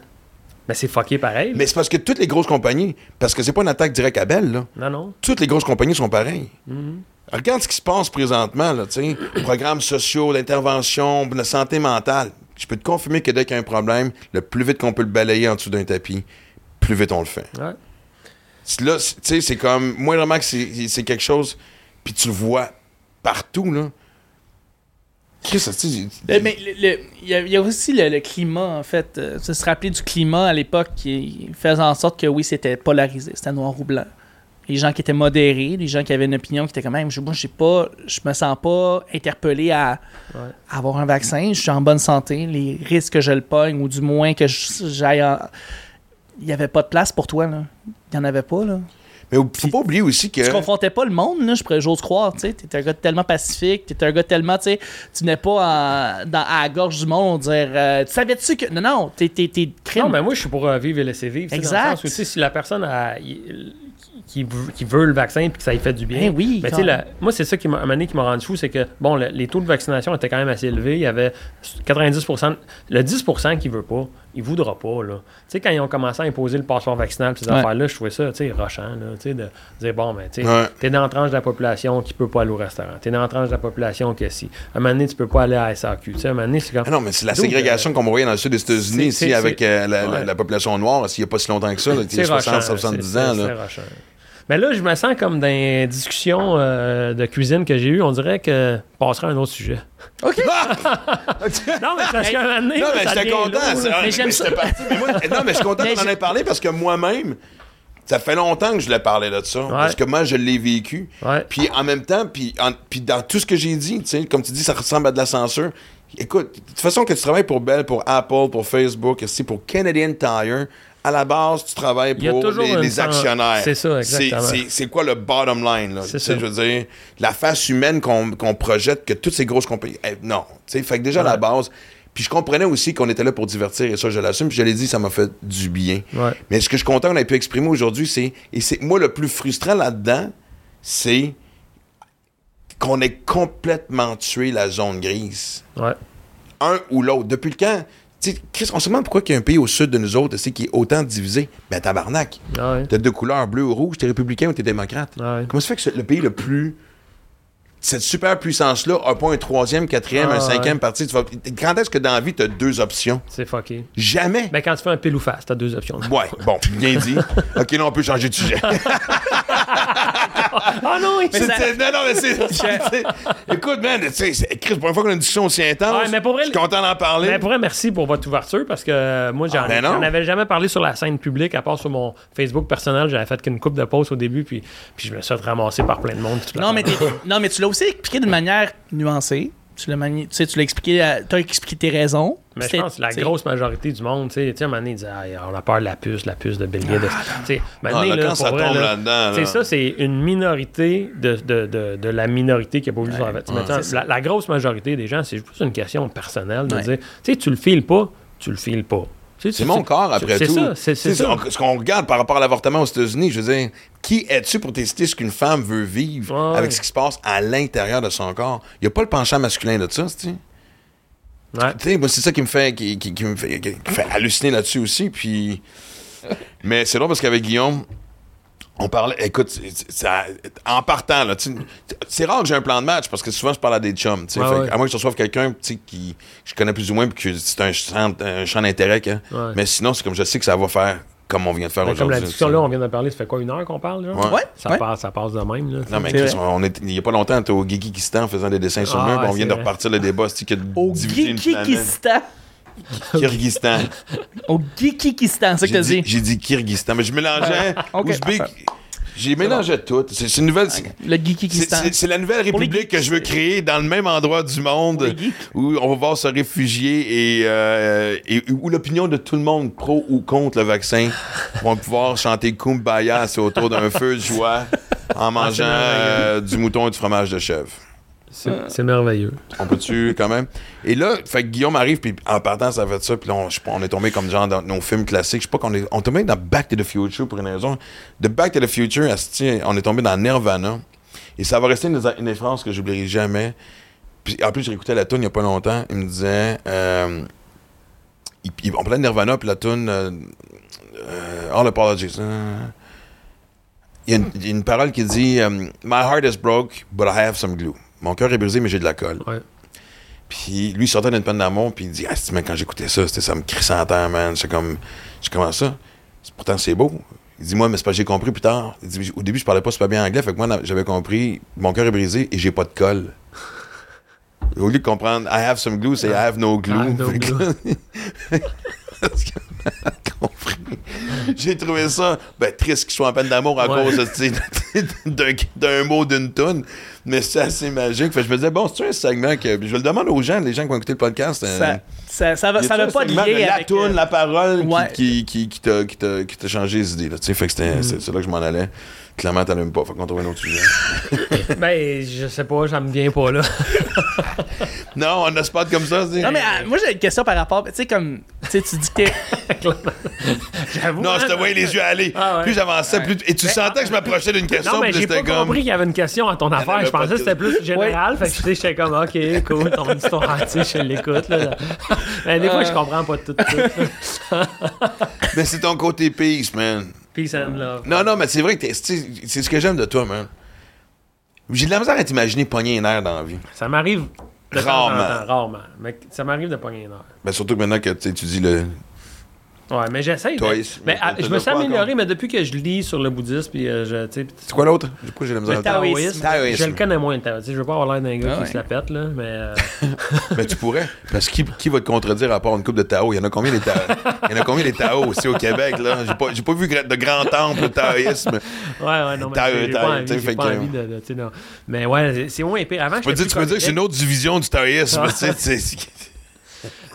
F: Mais c'est fucké pareil.
A: Mais c'est parce que toutes les grosses compagnies, parce que c'est pas une attaque directe à Bell, là.
F: Non, non.
A: toutes les grosses compagnies sont pareilles.
F: Mm-hmm.
A: Regarde ce qui se passe présentement, là, tu sais. Programmes sociaux, l'intervention, la santé mentale. Je peux te confirmer que dès qu'il y a un problème, le plus vite qu'on peut le balayer en dessous d'un tapis, plus vite on le fait.
F: Ouais.
A: Là, tu sais, c'est comme, moi, vraiment que c'est c'est quelque chose, puis tu le vois partout, là. Chris, tu sais,
B: Le- mais il y, a- il y a aussi le, le climat, en fait. euh, se se rappeler du climat à l'époque qui faisait en sorte que oui, c'était polarisé, c'était noir ou blanc. Les gens qui étaient modérés, les gens qui avaient une opinion qui était quand même, je, moi, j'ai pas, je me sens pas interpellé à,
F: Ouais.
B: à avoir un vaccin, je suis en bonne santé, les risques que je le pogne, ou du moins que j'aille en... Il n'y avait pas de place pour toi, là. Il n'y en avait pas, là.
A: Mais faut pas oublier aussi que.
B: Tu confrontais pas le monde, là, je pourrais j'ose croire, tu sais. T'étais un gars tellement pacifique, t'étais un gars tellement, tu sais, tu venais pas en- dans, à la gorge du monde dire, euh, tu savais-tu que. Non, non, t'es, t'es, t'es crime.
F: Non, mais moi, je suis pour euh, vivre et laisser vivre. tu sais, Dans
B: Exact.
F: le sens où, tu sais, si la personne a- il- qui, veut- qui veut le vaccin puis que ça lui fait du bien.
B: Ben oui,
F: Mais tu sais,
B: quand
F: la- moi, c'est ça qui m'a, à qui m'a rendu fou, c'est que, bon, le- les taux de vaccination étaient quand même assez élevés. Il y avait 90% Le 10% qui veut pas, il voudra pas, là. Tu sais, quand ils ont commencé à imposer le passeport vaccinal, ces
B: Ouais.
F: affaires-là, je trouvais ça, tu sais, rochant, là. Tu sais, de dire, bon, ben, tu sais,
A: Ouais.
F: t'es dans la tranche de la population qui peut pas aller au restaurant. T'es dans la tranche de la population qui, si. À un moment donné, tu peux pas aller à SAQ. Tu sais, à un moment donné, c'est comme.
A: Ah non, mais c'est la ségrégation qu'on voyait dans le sud des États-Unis, ici, avec euh, la, la-
F: ouais.
A: la population noire, s'il n'y a pas si longtemps que ça, là, qui est
F: C'est
A: 60,
F: rochant,
A: 70
F: c'est-
A: ans.
F: c'est-
A: là.
F: Mais là, je me sens comme dans les discussions euh, de cuisine que j'ai eues, on dirait que on passera à un autre sujet.
B: OK.
F: Non, mais parce qu'à un moment donné,
A: Non, mais
F: ça
A: j'étais content.
F: lourd,
A: c'est-
F: là.
A: ah,
B: Mais
A: mais
B: j'aime
A: j'étais parti, mais moi- non, mais je suis content
B: Mais
A: d'en
B: j'ai-
A: ai parlé parce que moi-même, ça fait longtemps que je l'ai parlé de ça. Parce que moi, je l'ai vécu.
F: Ouais.
A: Puis en même temps, puis, en- puis dans tout ce que j'ai dit, tu sais, comme tu dis, ça ressemble à de la censure. Écoute, de toute façon, que tu travailles pour Bell, pour Apple, pour Facebook, aussi pour Canadian Tire, à la base, tu travailles pour les, actionnaires.
F: c'est ça, exactement.
A: c'est- quoi le bottom line, là?
F: C'est ça.
A: Je veux dire, la face humaine qu'on projette, que toutes ces grosses compagnies. eh, non. Tu sais, fait que déjà, à la base. Puis je comprenais aussi qu'on était là pour divertir, et ça, je l'assume. Puis je l'ai dit, ça m'a fait du bien.
F: Ouais.
A: Mais ce que je suis content qu'on ait pu exprimer aujourd'hui, c'est. Et c'est moi, le plus frustrant là-dedans, c'est qu'on ait complètement tué la zone grise.
F: Ouais.
A: Un ou l'autre. Depuis le quand. Sais, Chris, on se demande pourquoi il y a un pays au sud de nous autres sais, qui est autant divisé? Ben, tabarnak.
F: Ah ouais.
A: T'as deux couleurs, bleu ou rouge, t'es républicain ou t'es démocrate.
F: Ah ouais.
A: Comment ça fait que c'est le pays le plus. Cette super puissance-là a pas un troisième, quatrième,
F: Ah
A: un cinquième
F: ouais.
A: parti. Tu vas- Quand est-ce que dans la vie, t'as deux options?
F: C'est fucké.
A: Jamais.
F: Ben, quand tu fais un pile ou face, t'as deux options.
A: Ouais, bon, bien dit. OK, là, on peut changer de sujet.
F: Ah non.
A: C'est- c'est- non, non, mais c'est. Écoute, man, tu sais, c'est- Chris, pour une fois qu'on a une discussion aussi intense,
F: Ouais, mais pour vrai,
A: je suis content d'en parler.
F: Mais pour vrai, merci pour votre ouverture parce que euh, moi, j'en
A: Ah, ben
F: avais jamais parlé sur la scène publique, à part sur mon Facebook personnel. J'avais fait qu'une coupe de posts au début, puis, puis je me suis fait ramasser par plein de monde.
B: Non, mais, non, mais tu l'as aussi expliqué d'une manière nuancée. Tu l'as mani- tu sais, tu l'as expliqué, à- t'as expliqué tes raisons.
F: Mais je pense que la grosse majorité du monde, tu sais, tu sais, à un moment donné, ils disaient, Ah, on a peur de la puce, la puce de Bill Gates.
A: Ah,
F: donné,
A: là, quand ça
F: vrai,
A: tombe
F: là,
A: là-dedans, là.
F: ça, c'est une minorité de, de, de, de la minorité qui a pas voulu. Maintenant,
B: c'est
F: la, la grosse majorité des gens, c'est juste une question personnelle de
B: Ouais.
F: dire, tu sais, tu le files pas, tu le files pas.
A: C'est mon corps, après
F: c'est
A: tout.
F: ça, c'est c'est
A: Tu sais,
F: ça.
A: on- Ce qu'on regarde par rapport à l'avortement aux États-Unis, je veux dire, qui es-tu pour tester ce qu'une femme veut vivre
F: Ouais.
A: avec ce qui se passe à l'intérieur de son corps? Il n'y a pas le penchant masculin de ça, tu sais.
F: Ouais.
A: Tu sais, moi, c'est ça qui me fait, qui, qui- qui me fait, qui me fait halluciner là-dessus aussi. Puis... Mais c'est drôle parce qu'avec Guillaume, on parlait. Écoute, ça- en partant, là, tu c'est rare que j'ai un plan de match parce que souvent je parle à des chums. tu sais,
F: Ouais,
A: fait que
F: ouais.
A: À moins que je reçoive quelqu'un tu sais, qui je connais plus ou moins puis que c'est un champ, un champ d'intérêt. hein.
F: Ouais.
A: Mais sinon, c'est comme je sais que ça va faire comme on vient de faire
F: Ben,
A: aujourd'hui.
F: comme la discussion là, on vient de parler, ça fait quoi, une heure qu'on parle? Genre?
A: Ouais.
B: Ouais,
F: Ça,
B: ouais.
F: passe, ça passe de même. Là,
A: Non, mais Chris, on est, il n'y a pas longtemps, on était au Geekikistan faisant des dessins sur
F: Ah,
A: mur, puis on vient de repartir le débat, que
B: Au
A: diviser une planète?
B: Geekikistan.
A: Kyrgyzstan.
B: Au Geekikistan, c'est ça que t'as
A: dit, j'ai dit Kyrgyzstan, mais je mélangeais
B: Ok.
A: Ouzbek. J'ai mélangé tout. C'est une nouvelle. c'est-
B: Le
A: C'est la nouvelle république que je veux créer dans le même endroit du monde où on va voir se réfugier et, euh, et où l'opinion de tout le monde, pro ou contre le vaccin, vont pouvoir chanter Kumbaya autour d'un feu de joie en mangeant euh, du mouton et du fromage de chèvre.
F: C'est merveilleux.
A: On peut-tu quand même? Et là, fait que Guillaume arrive, puis en partant, ça fait ça, puis là, on, est tombé comme genre dans nos films classiques. Je sais pas qu'on est, on est tombé dans Back to the Future pour une raison. De Back to the Future, on est tombé dans Nirvana. Et ça va rester une, des- une des phrases que j'oublierai jamais. Puis en plus, j'ai écouté la tune il y a pas longtemps. Il me disait, euh, il- il- on parlait de Nirvana, puis la tune euh, euh, All Apologies. euh, il y, a une, il y a une parole qui dit euh, My heart is broke, but I have some glue. Mon cœur est brisé, mais j'ai de la colle.
F: Ouais.
A: Puis lui, il sortait d'une peine d'amour, puis il dit Ah, quand j'écoutais ça, c'était ça me crissait en terre, man. C'est comme, je comment ça? Pourtant, c'est beau. Il dit Moi, mais c'est pas, j'ai compris plus tard. Il dit, Au début, je parlais pas super bien anglais, fait que moi, j'avais compris, mon cœur est brisé et j'ai pas de colle. Au lieu de comprendre I have some glue, c'est I have no glue.
F: I have no glue.
A: Parce que, compris. J'ai trouvé ça ben, triste qu'il soit en peine d'amour à
F: Ouais.
A: cause d'un, mot d'une toune, mais c'est assez magique. Fait que je me disais, bon, c'est un segment que. Je le demande aux gens, les gens qui vont écouter le podcast. euh,
B: Ça, ça, ça, va, ça
A: un
B: pas de lien
A: la
B: avec...
A: toune,
B: euh,
A: la parole qui-
B: Ouais.
A: qui, qui, qui, t'a, qui, t'a, qui t'a changé les idées. Là, fait que c'était, c'est, c'est là que je m'en allais. Clairement, t'allumes pas. Faut qu'on trouve un autre sujet.
F: Ben, je sais pas, ça me vient pas là.
A: Non, on a spot comme ça. c'est-
B: Non, mais euh, moi, j'ai une question par rapport... Tu sais, comme... Tu sais, tu dis que...
F: J'avoue.
A: Non,
F: hein,
A: je te voyais les yeux aller.
F: Ah ouais.
A: Plus j'avançais, plus. Et tu sentais que je m'approchais d'une question,
F: Non, mais j'ai pas
A: comme.
F: compris qu'il y avait une question à ton affaire. Je pensais que c'était plus général. Fait que tu sais, j'étais comme, OK, cool, ton histoire, tu sais, je l'écoute. Là. Mais des fois, je comprends pas tout.
A: Mais c'est ton côté peace, man.
F: Peace and love.
A: Non, non, mais c'est vrai que c'est c'est ce que j'aime de toi, man. J'ai de la misère à t'imaginer pogner un air dans la vie.
F: Ça m'arrive
A: Rarement.
F: rarement. Mais ça m'arrive de pogner une heure.
A: Ben, surtout que maintenant que tu dis le.
F: Ouais, mais
A: il-
F: mais ah,
A: t'as
F: je me suis amélioré, mais depuis que je lis sur le bouddhisme, puis euh, je,
A: C'est quoi l'autre? Pourquoi j'ai de la misère
F: le taoïsme,
A: Taoïsme.
F: je le connais moins le taoïsme. Je veux pas avoir l'air d'un gars
B: Ah
F: qui
B: ouais.
F: se la pète, là, mais euh,
A: Mais tu pourrais. Parce que qui, qui va te contredire à part une coupe de Tao? Il y en a combien des Tao? Il y en a combien des Tao aussi au Québec, là? J'ai pas, j'ai pas vu de grands temples de taoïsme.
F: ouais, ouais, non, mais
A: Tao-
F: j'ai- j'ai
A: tao-
F: pas envie, j'ai envie de, de- non. Mais ouais, c'est- moins pire. Avant,
A: Je peux dire, tu peux dire que c'est une autre division du taoïsme. sais, tu sais.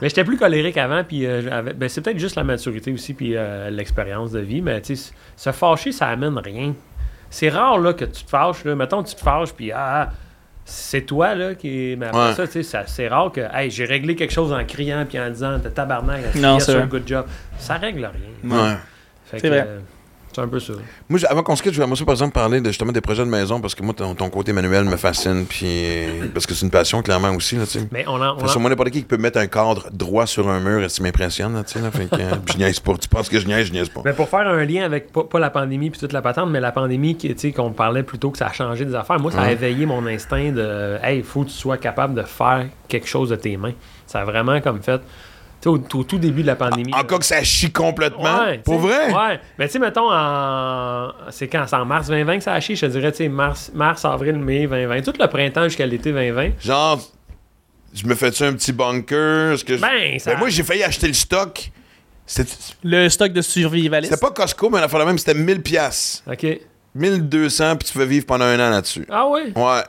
F: Mais j'étais plus colérique avant, puis euh, ben, c'est peut-être juste la maturité aussi, puis euh, l'expérience de vie, mais tu sais, se fâcher, ça amène rien. C'est rare là, que tu te fâches, là. mettons, tu te fâches, puis ah, c'est toi là qui est. Mais après
A: Ouais.
F: ça, tu sais, c'est rare que hey, j'ai réglé quelque chose en criant, puis en disant t'es tabarnak,
B: c'est
F: un good job. Ça règle rien.
A: Ouais.
F: Fait
B: C'est
F: que,
B: vrai.
F: euh, c'est un peu ça.
A: Moi, avant qu'on se quitte, je vais par exemple, parler de, justement des projets de maison parce que moi, ton, ton côté manuel me fascine. Puis, parce que c'est une passion, clairement, aussi. Là.
F: Mais on en. on
A: moi, n'importe qui qui peut mettre un cadre droit sur un mur, ça m'impressionne. Là, tu sais, là, fait que, euh, je niaise pas. Tu penses que je niaise, je niaise pas.
F: Mais pour faire un lien avec pas, pas la pandémie puis toute la patente, mais la pandémie qui, tu sais, qu'on parlait plutôt que ça a changé des affaires, moi ça a éveillé mon instinct de hey, il faut que tu sois capable de faire quelque chose de tes mains. Ça a vraiment comme fait. Au, au tout début de la pandémie.
A: En cas que ça chie complètement.
F: Ouais,
A: pour vrai?
F: Ouais. Mais tu sais, mettons, en... c'est quand? C'est en mars 2020 que ça a chié, je te dirais, tu sais, mars, mars, avril, mai 2020. Tout le printemps jusqu'à l'été 2020.
A: Genre, je me fais-tu un petit bunker? Que je-
F: Ben, ça-
A: Ben, moi, j'ai failli acheter le stock.
B: Le stock de survivalistes.
A: c'était pas Costco, mais la fois la même, c'était 1000 pièces.
F: OK.
A: 1200, puis tu pouvais vivre pendant un an là-dessus.
F: Ah ouais?
A: Ouais.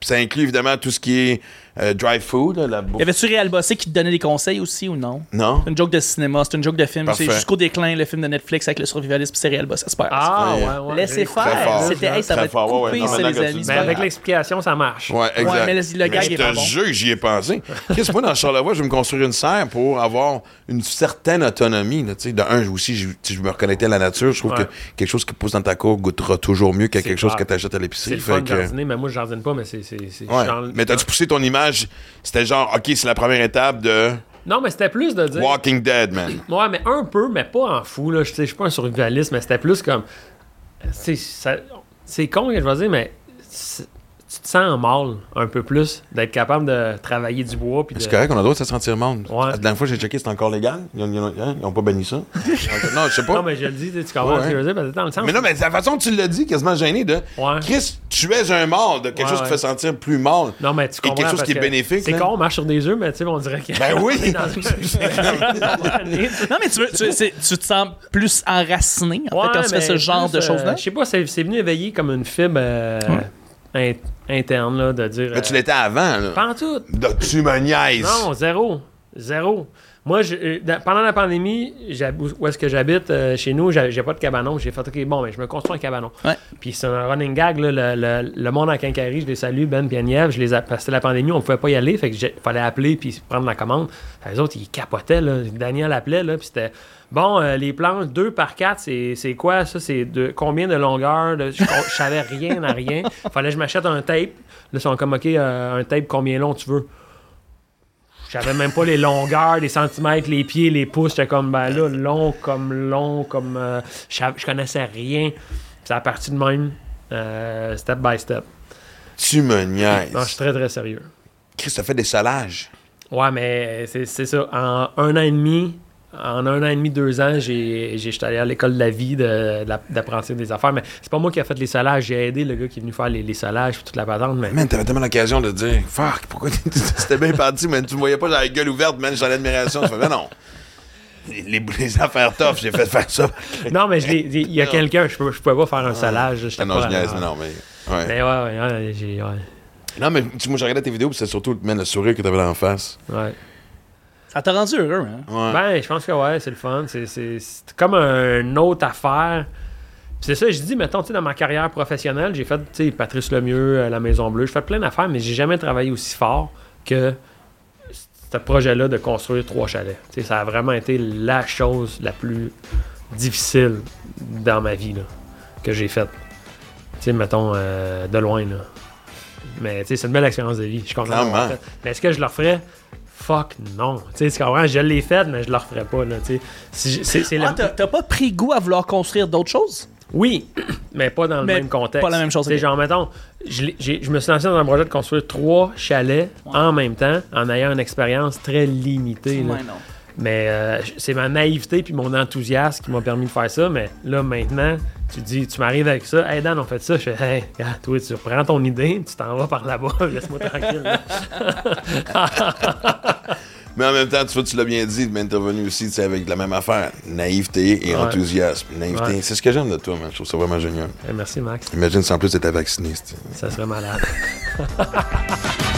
A: Puis ça inclut évidemment tout ce qui est euh, dry food, là, la bouffe.
B: Y avait-tu Réal Bossé qui te donnait des conseils aussi ou non?
A: Non?
B: C'est une joke de cinéma, c'est une joke de film. C'est jusqu'au déclin, le film de Netflix avec le survivalisme, puis c'est Réal Bossé.
F: Ah
A: Ouais.
F: ouais, ouais.
B: Laissez faire. C'était, hey, ça va être
A: fort,
B: coupé,
A: ouais. Non,
B: c'est
A: maintenant
B: les amis. c'est
F: Mais
B: pas
F: avec l'explication, ça marche.
A: Ouais, exact.
B: Ouais, mais le- le gag
A: je
B: est
A: te
B: pas bon.
A: jure que j'y ai pensé. Qu'est-ce que moi, dans Charlevoix, je vais me construire une serre pour avoir une certaine autonomie. Là, tu sais. de un, je- aussi, je, je me reconnectais à la nature. Je trouve
F: Ouais.
A: que quelque chose qui pousse dans ta cour goûtera toujours mieux que
F: C'est
A: quelque chose que tu achètes à
F: C'est
A: l'épicerie.
F: le fun de jardiner, mais moi je jardine pas, mais c'est. c'est, c'est-
A: Mais t'as-tu poussé ton image? C'était genre, OK, c'est la première étape de
F: Non, mais c'était plus de dire.
A: Walking Dead, man.
F: Ouais, mais un peu, mais pas en fou. Là. Je suis pas un survivaliste, mais c'était plus comme. C'est, con que je vais dire, mais tu te sens mal un peu plus d'être capable de travailler du bois. Puis de...
A: C'est correct, on a le droit de se sentir monde.
F: Ouais.
A: La dernière fois, j'ai checké, c'est encore légal. Ils n'ont pas banni ça. non, je sais pas.
F: Non, mais je le dis, tu comprends
A: Ouais,
F: ce que je veux dire, parce que dans le sens.
A: Mais non, mais la façon que tu l'as dit, quasiment gêné de
F: Ouais.
A: Chris, tu es un mort, de quelque
F: Ouais,
A: chose qui
F: ouais.
A: fait sentir plus mal.
F: Non, mais tu
A: Et
F: comprends.
A: quelque chose
F: parce
A: qui est
F: que
A: bénéfique,
F: C'est con, on marche sur des œufs, mais tu sais, on dirait que.
A: Ben oui.
B: Non, mais tu, veux- tu, te sens plus enraciné, en fait, quand tu fais ce genre
F: plus,
B: de
F: euh,
B: choses-là?
F: Je sais pas, c'est c'est venu éveiller comme une fibre euh, interne, là, de dire.
A: Mais tu
F: euh,
A: l'étais avant, là.
F: Pas en tout.
A: Da- Tu me niaises.
F: Non, zéro. Zéro. Moi, je- euh, dans- pendant la pandémie, où est-ce que j'habite, euh, chez nous, j'ai pas de cabanon. J'ai fait, OK, bon, mais je me construis un cabanon.
B: Ouais.
F: Puis c'est un running gag, là, le, le- le monde en quincaillerie, je les salue, Ben Agnève, je les a- parce que c'était la pandémie, on pouvait pas y aller, fait que fallait appeler puis prendre la commande. Les autres, ils capotaient, là. Daniel appelait, là, puis c'était, bon, euh, les planches 2 par 4, c'est c'est quoi, ça? C'est de combien de longueur? de- je, je savais rien à rien. Fallait que je m'achète un tape. Là, ils sont comme, OK, euh, un tape, combien long tu veux? Je savais même pas les longueurs, les centimètres, les pieds, les pouces. J'étais comme, ben là, long comme long, comme. euh, je connaissais rien. C'est à partir de même, euh, step by step.
A: Tu me niaises.
F: Non, je suis très, très sérieux.
A: Chris, ça fait des salages.
F: Ouais, mais c'est ça. En un an et demi, en un an et demi, deux ans, j'ai j'ai- j'étais allé à l'école de la vie de- de la- d'apprenti des affaires. Mais c'est pas moi qui a fait les salages. J'ai aidé le gars qui est venu faire les, les salages et toute la patente. Mais
A: Man, t'avais tellement l'occasion de dire Fuck, pourquoi c'était bien parti, mais tu me voyais pas, j'avais la gueule ouverte, man, j'en admiration. Tu fais, mais non. Les, les- les affaires tough, j'ai fait faire ça.
F: non, mais je il y a quelqu'un, je, je pouvais pas faire un salage.
A: Ah non,
F: pas-
A: je niaise, mais non, mais. Ouais.
F: Mais ouais, ouais, ouais, j'ai. Ouais.
A: Non, mais tu- moi, je regardais tes vidéos, puis c'est surtout man, le sourire que t'avais dans la face.
F: ouais.
B: Ça t'a rendu heureux, hein?
A: Ouais.
F: Ben, je pense que ouais, c'est le fun. C'est- comme une autre affaire. Puis C'est ça, je dis, mettons, tu sais, dans ma carrière professionnelle, j'ai fait, tu sais, Patrice Lemieux, euh, La Maison Bleue, j'ai fait plein d'affaires, mais j'ai jamais travaillé aussi fort que ce projet-là de construire trois chalets. Tu sais, ça a vraiment été la chose la plus difficile dans ma vie, là, que j'ai faite. Tu sais, mettons, euh, de loin, là. Mais, tu sais, c'est une belle expérience de vie. Je suis content. Mais est-ce que je le referais? Fuck non. Tu sais, comprends? Je l'ai fait, mais je le referais pas, là. Si c'est- c'est
B: Ah, t'as pas pris goût à vouloir construire d'autres choses?
F: oui, mais pas dans le
B: Mais
F: même contexte.
B: pas la même chose,
F: C'est
B: ok.
F: genre, mettons, je, je me suis lancé dans un projet de construire trois chalets en même temps, en ayant une expérience très limitée. là.
B: Ouais, non.
F: Mais euh, c'est ma naïveté puis mon enthousiasme qui m'a permis de faire ça. Mais là, maintenant, tu dis, tu m'arrives avec ça. Hey Dan, on fait ça. Je fais, hey, regarde, toi, tu prends ton idée, tu t'en vas par là-bas, laisse-moi tranquille. là.
A: Mais en même temps, tu vois, tu l'as bien dit, de m'intervenir aussi, tu avec la même affaire. Naïveté et
F: Ouais.
A: enthousiasme. Naïveté,
F: Ouais.
A: c'est ce que j'aime de toi, man. Je trouve ça vraiment génial.
F: Eh, merci, Max.
A: Imagine si en plus t'étais vacciné.
F: Ça serait malade.